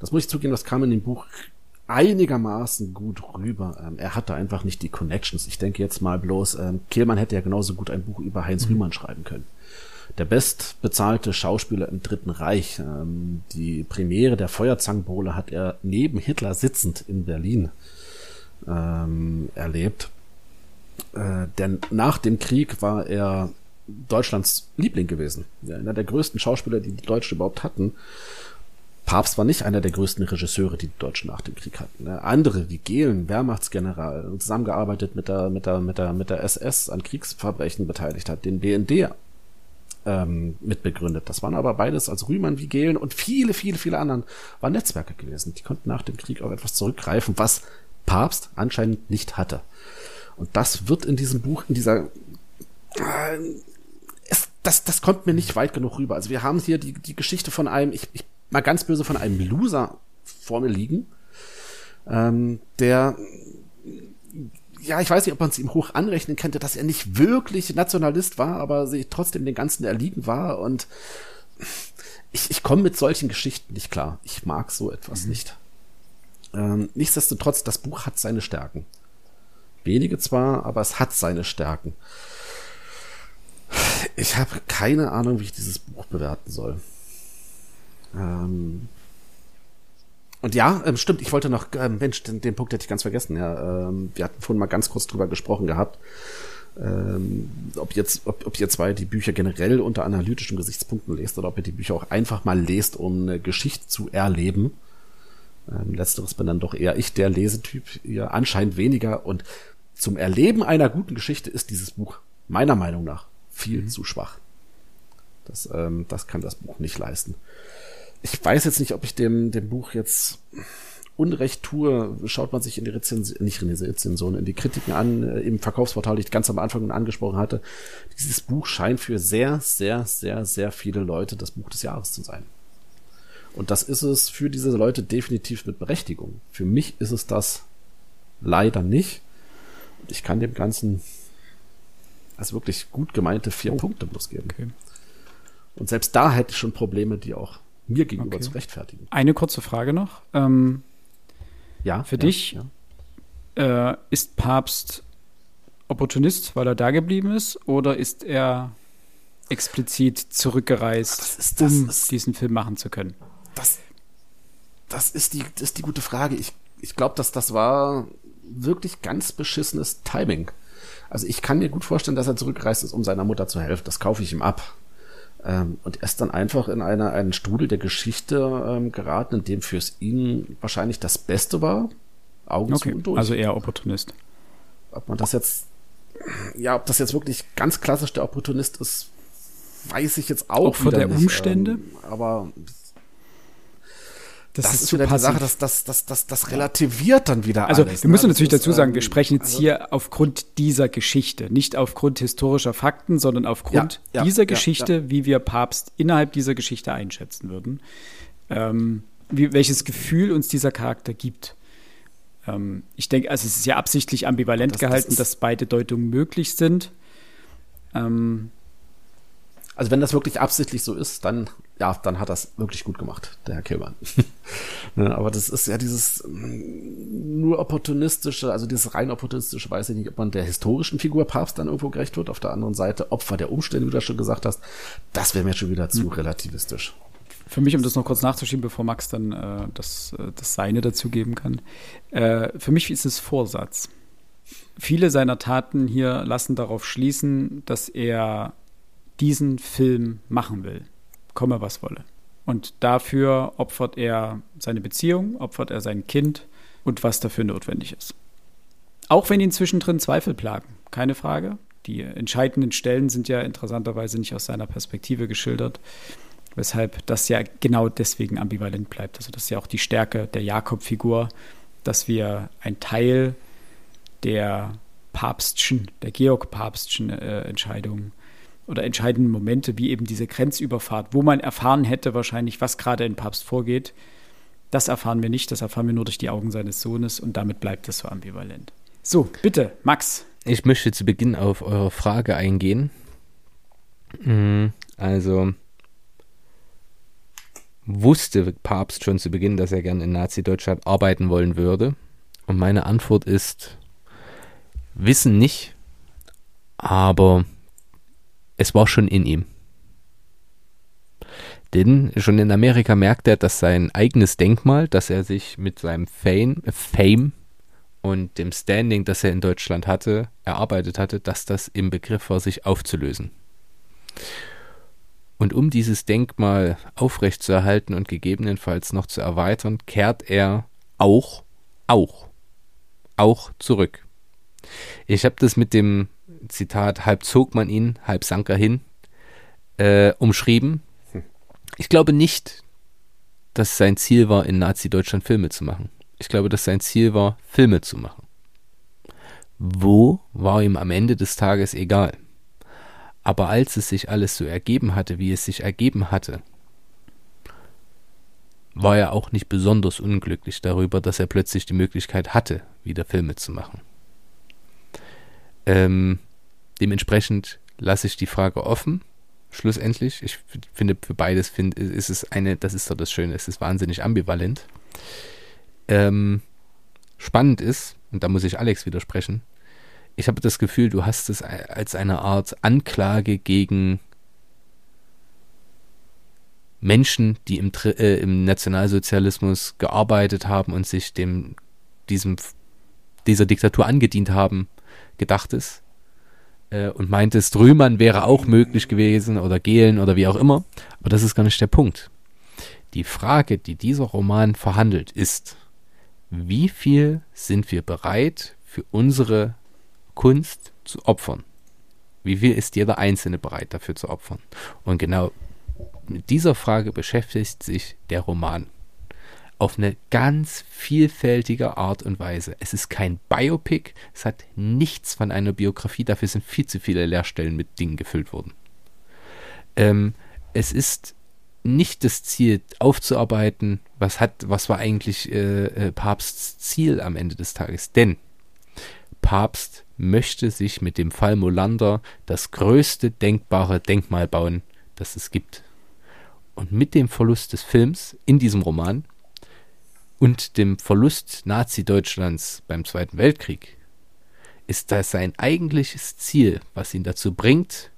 Das muss ich zugeben, das kam in dem Buch einigermaßen gut rüber. Ähm, er hatte einfach nicht die Connections. Ich denke jetzt mal bloß, ähm, Kehlmann hätte ja genauso gut ein Buch über Heinz mhm. Rühmann schreiben können. Der bestbezahlte Schauspieler im Dritten Reich. Ähm, die Premiere der Feuerzangenbowle hat er neben Hitler sitzend in Berlin ähm, erlebt. Äh, denn nach dem Krieg war er Deutschlands Liebling gewesen. Einer der größten Schauspieler, die die Deutschen überhaupt hatten. Papst war nicht einer der größten Regisseure, die die Deutschen nach dem Krieg hatten. Ne? Andere wie Gehlen, Wehrmachtsgeneral, zusammengearbeitet mit der, mit der, mit der, mit der SS an Kriegsverbrechen beteiligt hat, den BND ähm, mitbegründet. Das waren aber beides, als Rühmann wie Gehlen und viele, viele, viele anderen waren Netzwerke gewesen. Die konnten nach dem Krieg auf etwas zurückgreifen, was Papst anscheinend nicht hatte. Und das wird in diesem Buch, in dieser, äh, es, das, das kommt mir nicht weit genug rüber. Also wir haben hier die, die Geschichte von einem, ich, ich mal ganz böse von einem Loser vor mir liegen, ähm, der ja, ich weiß nicht, ob man es ihm hoch anrechnen könnte, dass er nicht wirklich Nationalist war, aber sich trotzdem den Ganzen erliegen war. Und ich, ich komme mit solchen Geschichten nicht klar. Ich mag so etwas mhm. nicht. Ähm, nichtsdestotrotz, das Buch hat seine Stärken. Wenige zwar, aber es hat seine Stärken. Ich habe keine Ahnung, wie ich dieses Buch bewerten soll. Ähm, und ja, ähm, stimmt, ich wollte noch, ähm, Mensch, den, den Punkt hätte ich ganz vergessen. Ja, ähm, wir hatten vorhin mal ganz kurz drüber gesprochen gehabt, ähm, ob jetzt, ob, ob ihr zwei die Bücher generell unter analytischen Gesichtspunkten lest oder ob ihr die Bücher auch einfach mal lest, um eine Geschichte zu erleben. Ähm, letzteres bin dann doch eher ich, der Lesetyp, ihr anscheinend weniger. Und zum Erleben einer guten Geschichte ist dieses Buch meiner Meinung nach viel mhm. zu schwach. Das, ähm, das kann das Buch nicht leisten ich weiß jetzt nicht, ob ich dem, dem Buch jetzt Unrecht tue, schaut man sich in die Rezension, nicht in die Rezension, in die Kritiken an, äh, im Verkaufsportal, die ich ganz am Anfang angesprochen hatte. Dieses Buch scheint für sehr, sehr, sehr, sehr viele Leute das Buch des Jahres zu sein. Und das ist es für diese Leute definitiv mit Berechtigung. Für mich ist es das leider nicht. Und ich kann dem Ganzen als wirklich gut gemeinte vier oh. Punkte bloß geben. Okay. Und selbst da hätte ich schon Probleme, die auch mir gegenüber okay. zu rechtfertigen. Eine kurze Frage noch. Ähm, ja. Für ja, dich ja. Äh, ist Papst Opportunist, weil er da geblieben ist, oder ist er explizit zurückgereist, das ist, das um ist, diesen Film machen zu können? Das, das ist die, das ist die gute Frage. Ich, ich glaube, dass das war wirklich ganz beschissenes Timing. Also ich kann mir gut vorstellen, dass er zurückgereist ist, um seiner Mutter zu helfen. Das kaufe ich ihm ab. Ähm, und er ist dann einfach in einer, einen Strudel der Geschichte ähm, geraten, in dem fürs ihn wahrscheinlich das Beste war. Augen okay. zu und durch. Also eher Opportunist. Ob man das jetzt, ja, ob das jetzt wirklich ganz klassisch der Opportunist ist, weiß ich jetzt auch, auch von der. Umstände. Ähm, aber das, das ist, ist wieder die Sache, dass das, das, das, das relativiert dann wieder also, alles. Also wir müssen ne? natürlich dazu sagen, wir ähm, sprechen jetzt also, hier aufgrund dieser Geschichte, nicht aufgrund historischer Fakten, sondern aufgrund ja, ja, dieser Geschichte, ja, wie wir Papst innerhalb dieser Geschichte einschätzen würden. Ähm, wie, welches Gefühl uns dieser Charakter gibt. Ähm, ich denke, also es ist ja absichtlich ambivalent das, gehalten, das dass beide Deutungen möglich sind. Ähm, also wenn das wirklich absichtlich so ist, dann ja, dann hat das wirklich gut gemacht, der Herr Kilmann. (laughs) ne, aber das ist ja dieses mm, nur opportunistische, also dieses rein opportunistische, weiß ich nicht, ob man der historischen Figur Papst dann irgendwo gerecht wird. Auf der anderen Seite Opfer der Umstände, wie du schon gesagt hast, das wäre mir schon wieder zu mhm. relativistisch. Für mich, um das noch kurz nachzuschieben, bevor Max dann äh, das, äh, das Seine dazugeben kann. Äh, für mich ist es Vorsatz. Viele seiner Taten hier lassen darauf schließen, dass er diesen Film machen will komme was wolle. Und dafür opfert er seine Beziehung, opfert er sein Kind und was dafür notwendig ist. Auch wenn ihn zwischendrin Zweifel plagen, keine Frage. Die entscheidenden Stellen sind ja interessanterweise nicht aus seiner Perspektive geschildert, weshalb das ja genau deswegen ambivalent bleibt. Also das ist ja auch die Stärke der Jakob-Figur, dass wir ein Teil der Papstschen, der Georg-Papstschen äh, Entscheidung oder entscheidenden Momente, wie eben diese Grenzüberfahrt, wo man erfahren hätte wahrscheinlich, was gerade in Papst vorgeht. Das erfahren wir nicht, das erfahren wir nur durch die Augen seines Sohnes und damit bleibt es so ambivalent. So, bitte, Max. Ich möchte zu Beginn auf eure Frage eingehen. Mhm, also, wusste Papst schon zu Beginn, dass er gern in Nazi-Deutschland arbeiten wollen würde? Und meine Antwort ist, wissen nicht, aber es war schon in ihm. Denn schon in Amerika merkt er, dass sein eigenes Denkmal, das er sich mit seinem Fame, Fame und dem Standing, das er in Deutschland hatte, erarbeitet hatte, dass das im Begriff war, sich aufzulösen. Und um dieses Denkmal aufrechtzuerhalten und gegebenenfalls noch zu erweitern, kehrt er auch, auch, auch zurück. Ich habe das mit dem Zitat, halb zog man ihn, halb sank er hin, äh, umschrieben. Ich glaube nicht, dass sein Ziel war, in Nazi-Deutschland Filme zu machen. Ich glaube, dass sein Ziel war, Filme zu machen. Wo war ihm am Ende des Tages egal. Aber als es sich alles so ergeben hatte, wie es sich ergeben hatte, war er auch nicht besonders unglücklich darüber, dass er plötzlich die Möglichkeit hatte, wieder Filme zu machen. Ähm, dementsprechend lasse ich die Frage offen. Schlussendlich, ich finde für beides find, ist es eine, das ist doch das Schöne, es ist wahnsinnig ambivalent. Ähm, spannend ist, und da muss ich Alex widersprechen, ich habe das Gefühl, du hast es als eine Art Anklage gegen Menschen, die im, äh, im Nationalsozialismus gearbeitet haben und sich dem, diesem, dieser Diktatur angedient haben, gedacht ist. Äh, und meintest, Rühmann wäre auch möglich gewesen oder Gehlen oder wie auch immer. Aber das ist gar nicht der Punkt. Die Frage, die dieser Roman verhandelt, ist, wie viel sind wir bereit für unsere Kunst zu opfern? Wie viel ist jeder Einzelne bereit dafür zu opfern? Und genau mit dieser Frage beschäftigt sich der Roman auf eine ganz vielfältige Art und Weise. Es ist kein Biopic, es hat nichts von einer Biografie, dafür sind viel zu viele Leerstellen mit Dingen gefüllt worden. Ähm, es ist nicht das Ziel aufzuarbeiten, was hat, was war eigentlich äh, äh, Papsts Ziel am Ende des Tages. Denn Papst möchte sich mit dem Fall Molander das größte denkbare Denkmal bauen, das es gibt. Und mit dem Verlust des Films in diesem Roman und dem Verlust Nazi-Deutschlands beim Zweiten Weltkrieg ist das sein eigentliches Ziel, was ihn dazu bringt,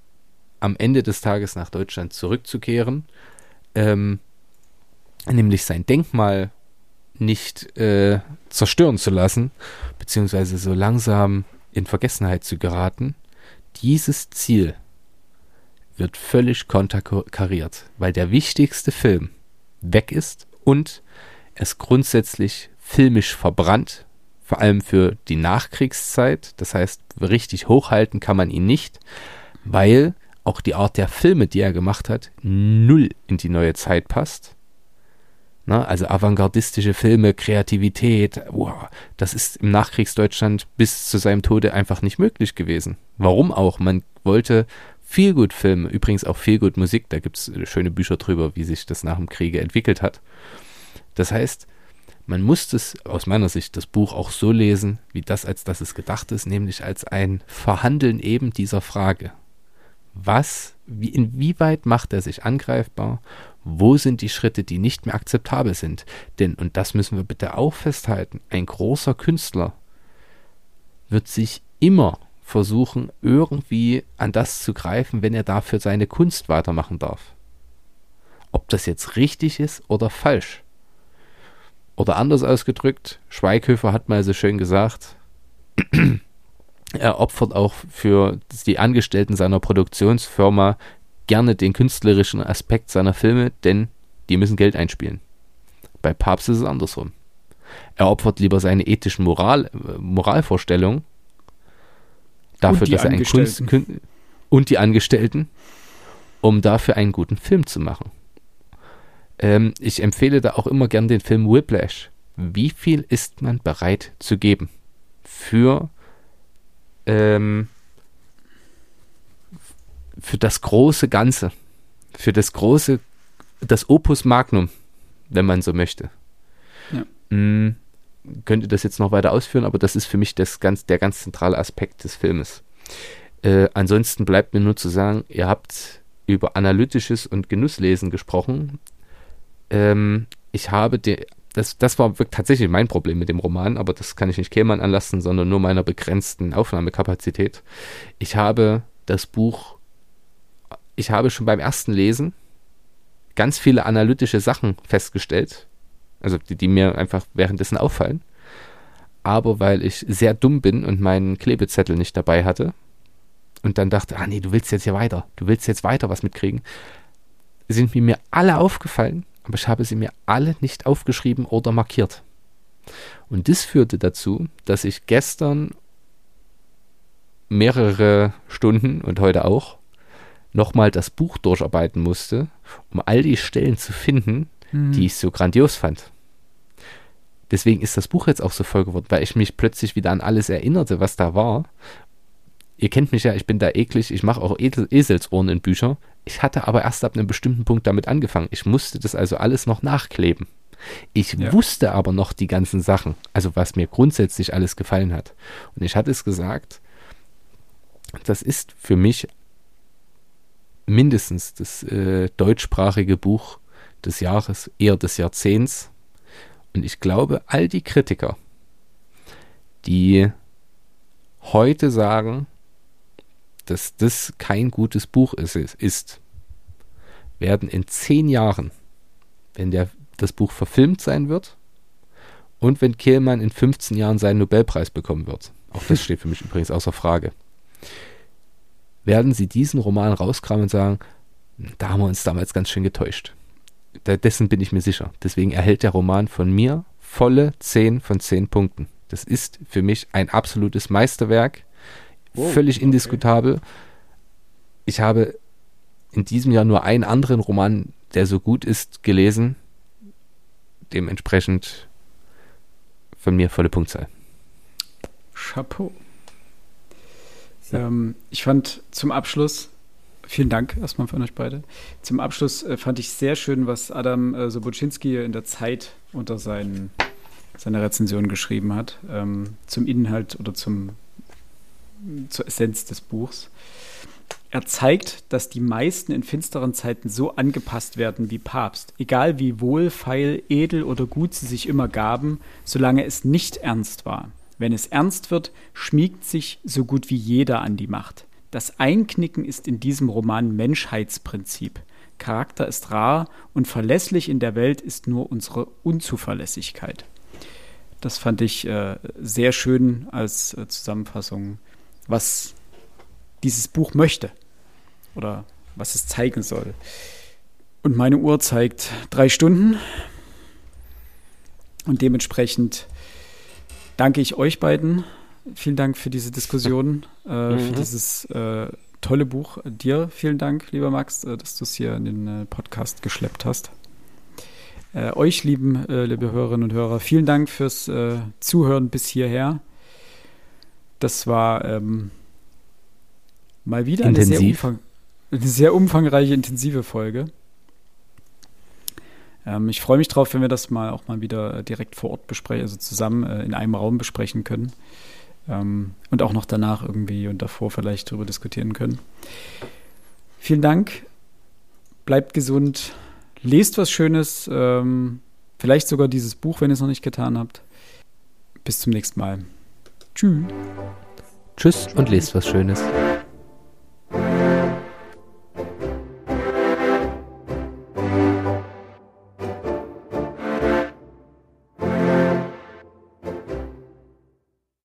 am Ende des Tages nach Deutschland zurückzukehren, ähm, nämlich sein Denkmal nicht äh, zerstören zu lassen, beziehungsweise so langsam in Vergessenheit zu geraten. Dieses Ziel wird völlig konterkariert, weil der wichtigste Film weg ist und es grundsätzlich filmisch verbrannt, vor allem für die Nachkriegszeit. Das heißt, richtig hochhalten kann man ihn nicht, weil auch die Art der Filme, die er gemacht hat, null in die neue Zeit passt. Na, also avantgardistische Filme, Kreativität, wow, das ist im Nachkriegsdeutschland bis zu seinem Tode einfach nicht möglich gewesen. Warum auch? Man wollte Feelgood-Filme, übrigens auch Feelgood-Musik, da gibt es schöne Bücher drüber, wie sich das nach dem Kriege entwickelt hat. Das heißt, man muss es aus meiner Sicht das Buch auch so lesen, wie das, als dass es gedacht ist, nämlich als ein Verhandeln eben dieser Frage. Was, wie, inwieweit macht er sich angreifbar? Wo sind die Schritte, die nicht mehr akzeptabel sind? Denn, und das müssen wir bitte auch festhalten, ein großer Künstler wird sich immer versuchen, irgendwie an das zu greifen, wenn er dafür seine Kunst weitermachen darf. Ob das jetzt richtig ist oder falsch. Oder anders ausgedrückt, Schweighöfer hat mal so schön gesagt, (clears throat) er opfert auch für die Angestellten seiner Produktionsfirma gerne den künstlerischen Aspekt seiner Filme, denn die müssen Geld einspielen. Bei Papst ist es andersrum. Er opfert lieber seine ethischen Moral, Moralvorstellungen dafür, dass er einen Kunst und die Angestellten, um dafür einen guten Film zu machen. Ähm, ich empfehle da auch immer gern den Film Whiplash. Wie viel ist man bereit zu geben für ähm, für das große Ganze, für das große, das Opus Magnum, wenn man so möchte. Ja. Mm, könnte das jetzt noch weiter ausführen, aber das ist für mich das ganz, der ganz zentrale Aspekt des Filmes. Äh, ansonsten bleibt mir nur zu sagen, ihr habt über analytisches und Genusslesen gesprochen. Ähm, ich habe die, das, das war tatsächlich mein Problem mit dem Roman, aber das kann ich nicht Kehlmann anlassen, sondern nur meiner begrenzten Aufnahmekapazität. Ich habe das Buch, ich habe schon beim ersten Lesen ganz viele analytische Sachen festgestellt, also die, die mir einfach währenddessen auffallen. Aber weil ich sehr dumm bin und meinen Klebezettel nicht dabei hatte und dann dachte, ah nee, du willst jetzt hier weiter, du willst jetzt weiter was mitkriegen, sind mir alle aufgefallen, aber ich habe sie mir alle nicht aufgeschrieben oder markiert. Und das führte dazu, dass ich gestern mehrere Stunden und heute auch nochmal das Buch durcharbeiten musste, um all die Stellen zu finden, hm. die ich so grandios fand. Deswegen ist das Buch jetzt auch so voll geworden, weil ich mich plötzlich wieder an alles erinnerte, was da war. Ihr kennt mich ja, ich bin da eklig, ich mache auch Esel Eselsohren in Bücher. Ich hatte aber erst ab einem bestimmten Punkt damit angefangen. Ich musste das also alles noch nachkleben. Ich ja. wusste aber noch die ganzen Sachen, also was mir grundsätzlich alles gefallen hat. Und ich hatte es gesagt, das ist für mich mindestens das äh, deutschsprachige Buch des Jahres, eher des Jahrzehnts. Und ich glaube, all die Kritiker, die heute sagen, dass das kein gutes Buch ist, ist werden in zehn Jahren, wenn der, das Buch verfilmt sein wird und wenn Kehlmann in 15 Jahren seinen Nobelpreis bekommen wird, auch das steht für mich übrigens außer Frage, werden sie diesen Roman rauskramen und sagen, da haben wir uns damals ganz schön getäuscht. Dessen bin ich mir sicher. Deswegen erhält der Roman von mir volle 10 von 10 Punkten. Das ist für mich ein absolutes Meisterwerk. Oh, völlig indiskutabel. Okay. Ich habe in diesem Jahr nur einen anderen Roman, der so gut ist, gelesen. Dementsprechend von mir volle Punktzahl. Chapeau. Ähm, ich fand zum Abschluss, vielen Dank erstmal von euch beide. Zum Abschluss äh, fand ich sehr schön, was Adam äh, Sobocinski in der Zeit unter seinen, seiner Rezension geschrieben hat, ähm, zum Inhalt oder zum, zur Essenz des Buchs. Er zeigt, dass die meisten in finsteren Zeiten so angepasst werden wie Papst, egal wie wohlfeil, edel oder gut sie sich immer gaben, solange es nicht ernst war. Wenn es ernst wird, schmiegt sich so gut wie jeder an die Macht. Das Einknicken ist in diesem Roman Menschheitsprinzip. Charakter ist rar und verlässlich in der Welt ist nur unsere Unzuverlässigkeit. Das fand ich äh, sehr schön als äh, Zusammenfassung, was dieses Buch möchte oder was es zeigen soll. Und meine Uhr zeigt drei Stunden und dementsprechend danke ich euch beiden. Vielen Dank für diese Diskussion, äh, mhm. für dieses äh, tolle Buch. Dir vielen Dank, lieber Max, äh, dass du es hier in den äh, Podcast geschleppt hast. Äh, euch, lieben, äh, liebe Hörerinnen und Hörer, vielen Dank fürs Zuhören bis hierher. Das war ähm, mal wieder eine sehr, umfang eine sehr umfangreiche, intensive Folge. Ähm, ich freue mich drauf, wenn wir das mal auch mal wieder direkt vor Ort besprechen, also zusammen äh, in einem Raum besprechen können. Ähm, und auch noch danach irgendwie und davor vielleicht darüber diskutieren können. Vielen Dank. Bleibt gesund. Lest was Schönes. Ähm, vielleicht sogar dieses Buch, wenn ihr es noch nicht getan habt. Bis zum nächsten Mal. Tschüss. Tschüss und lest was Schönes.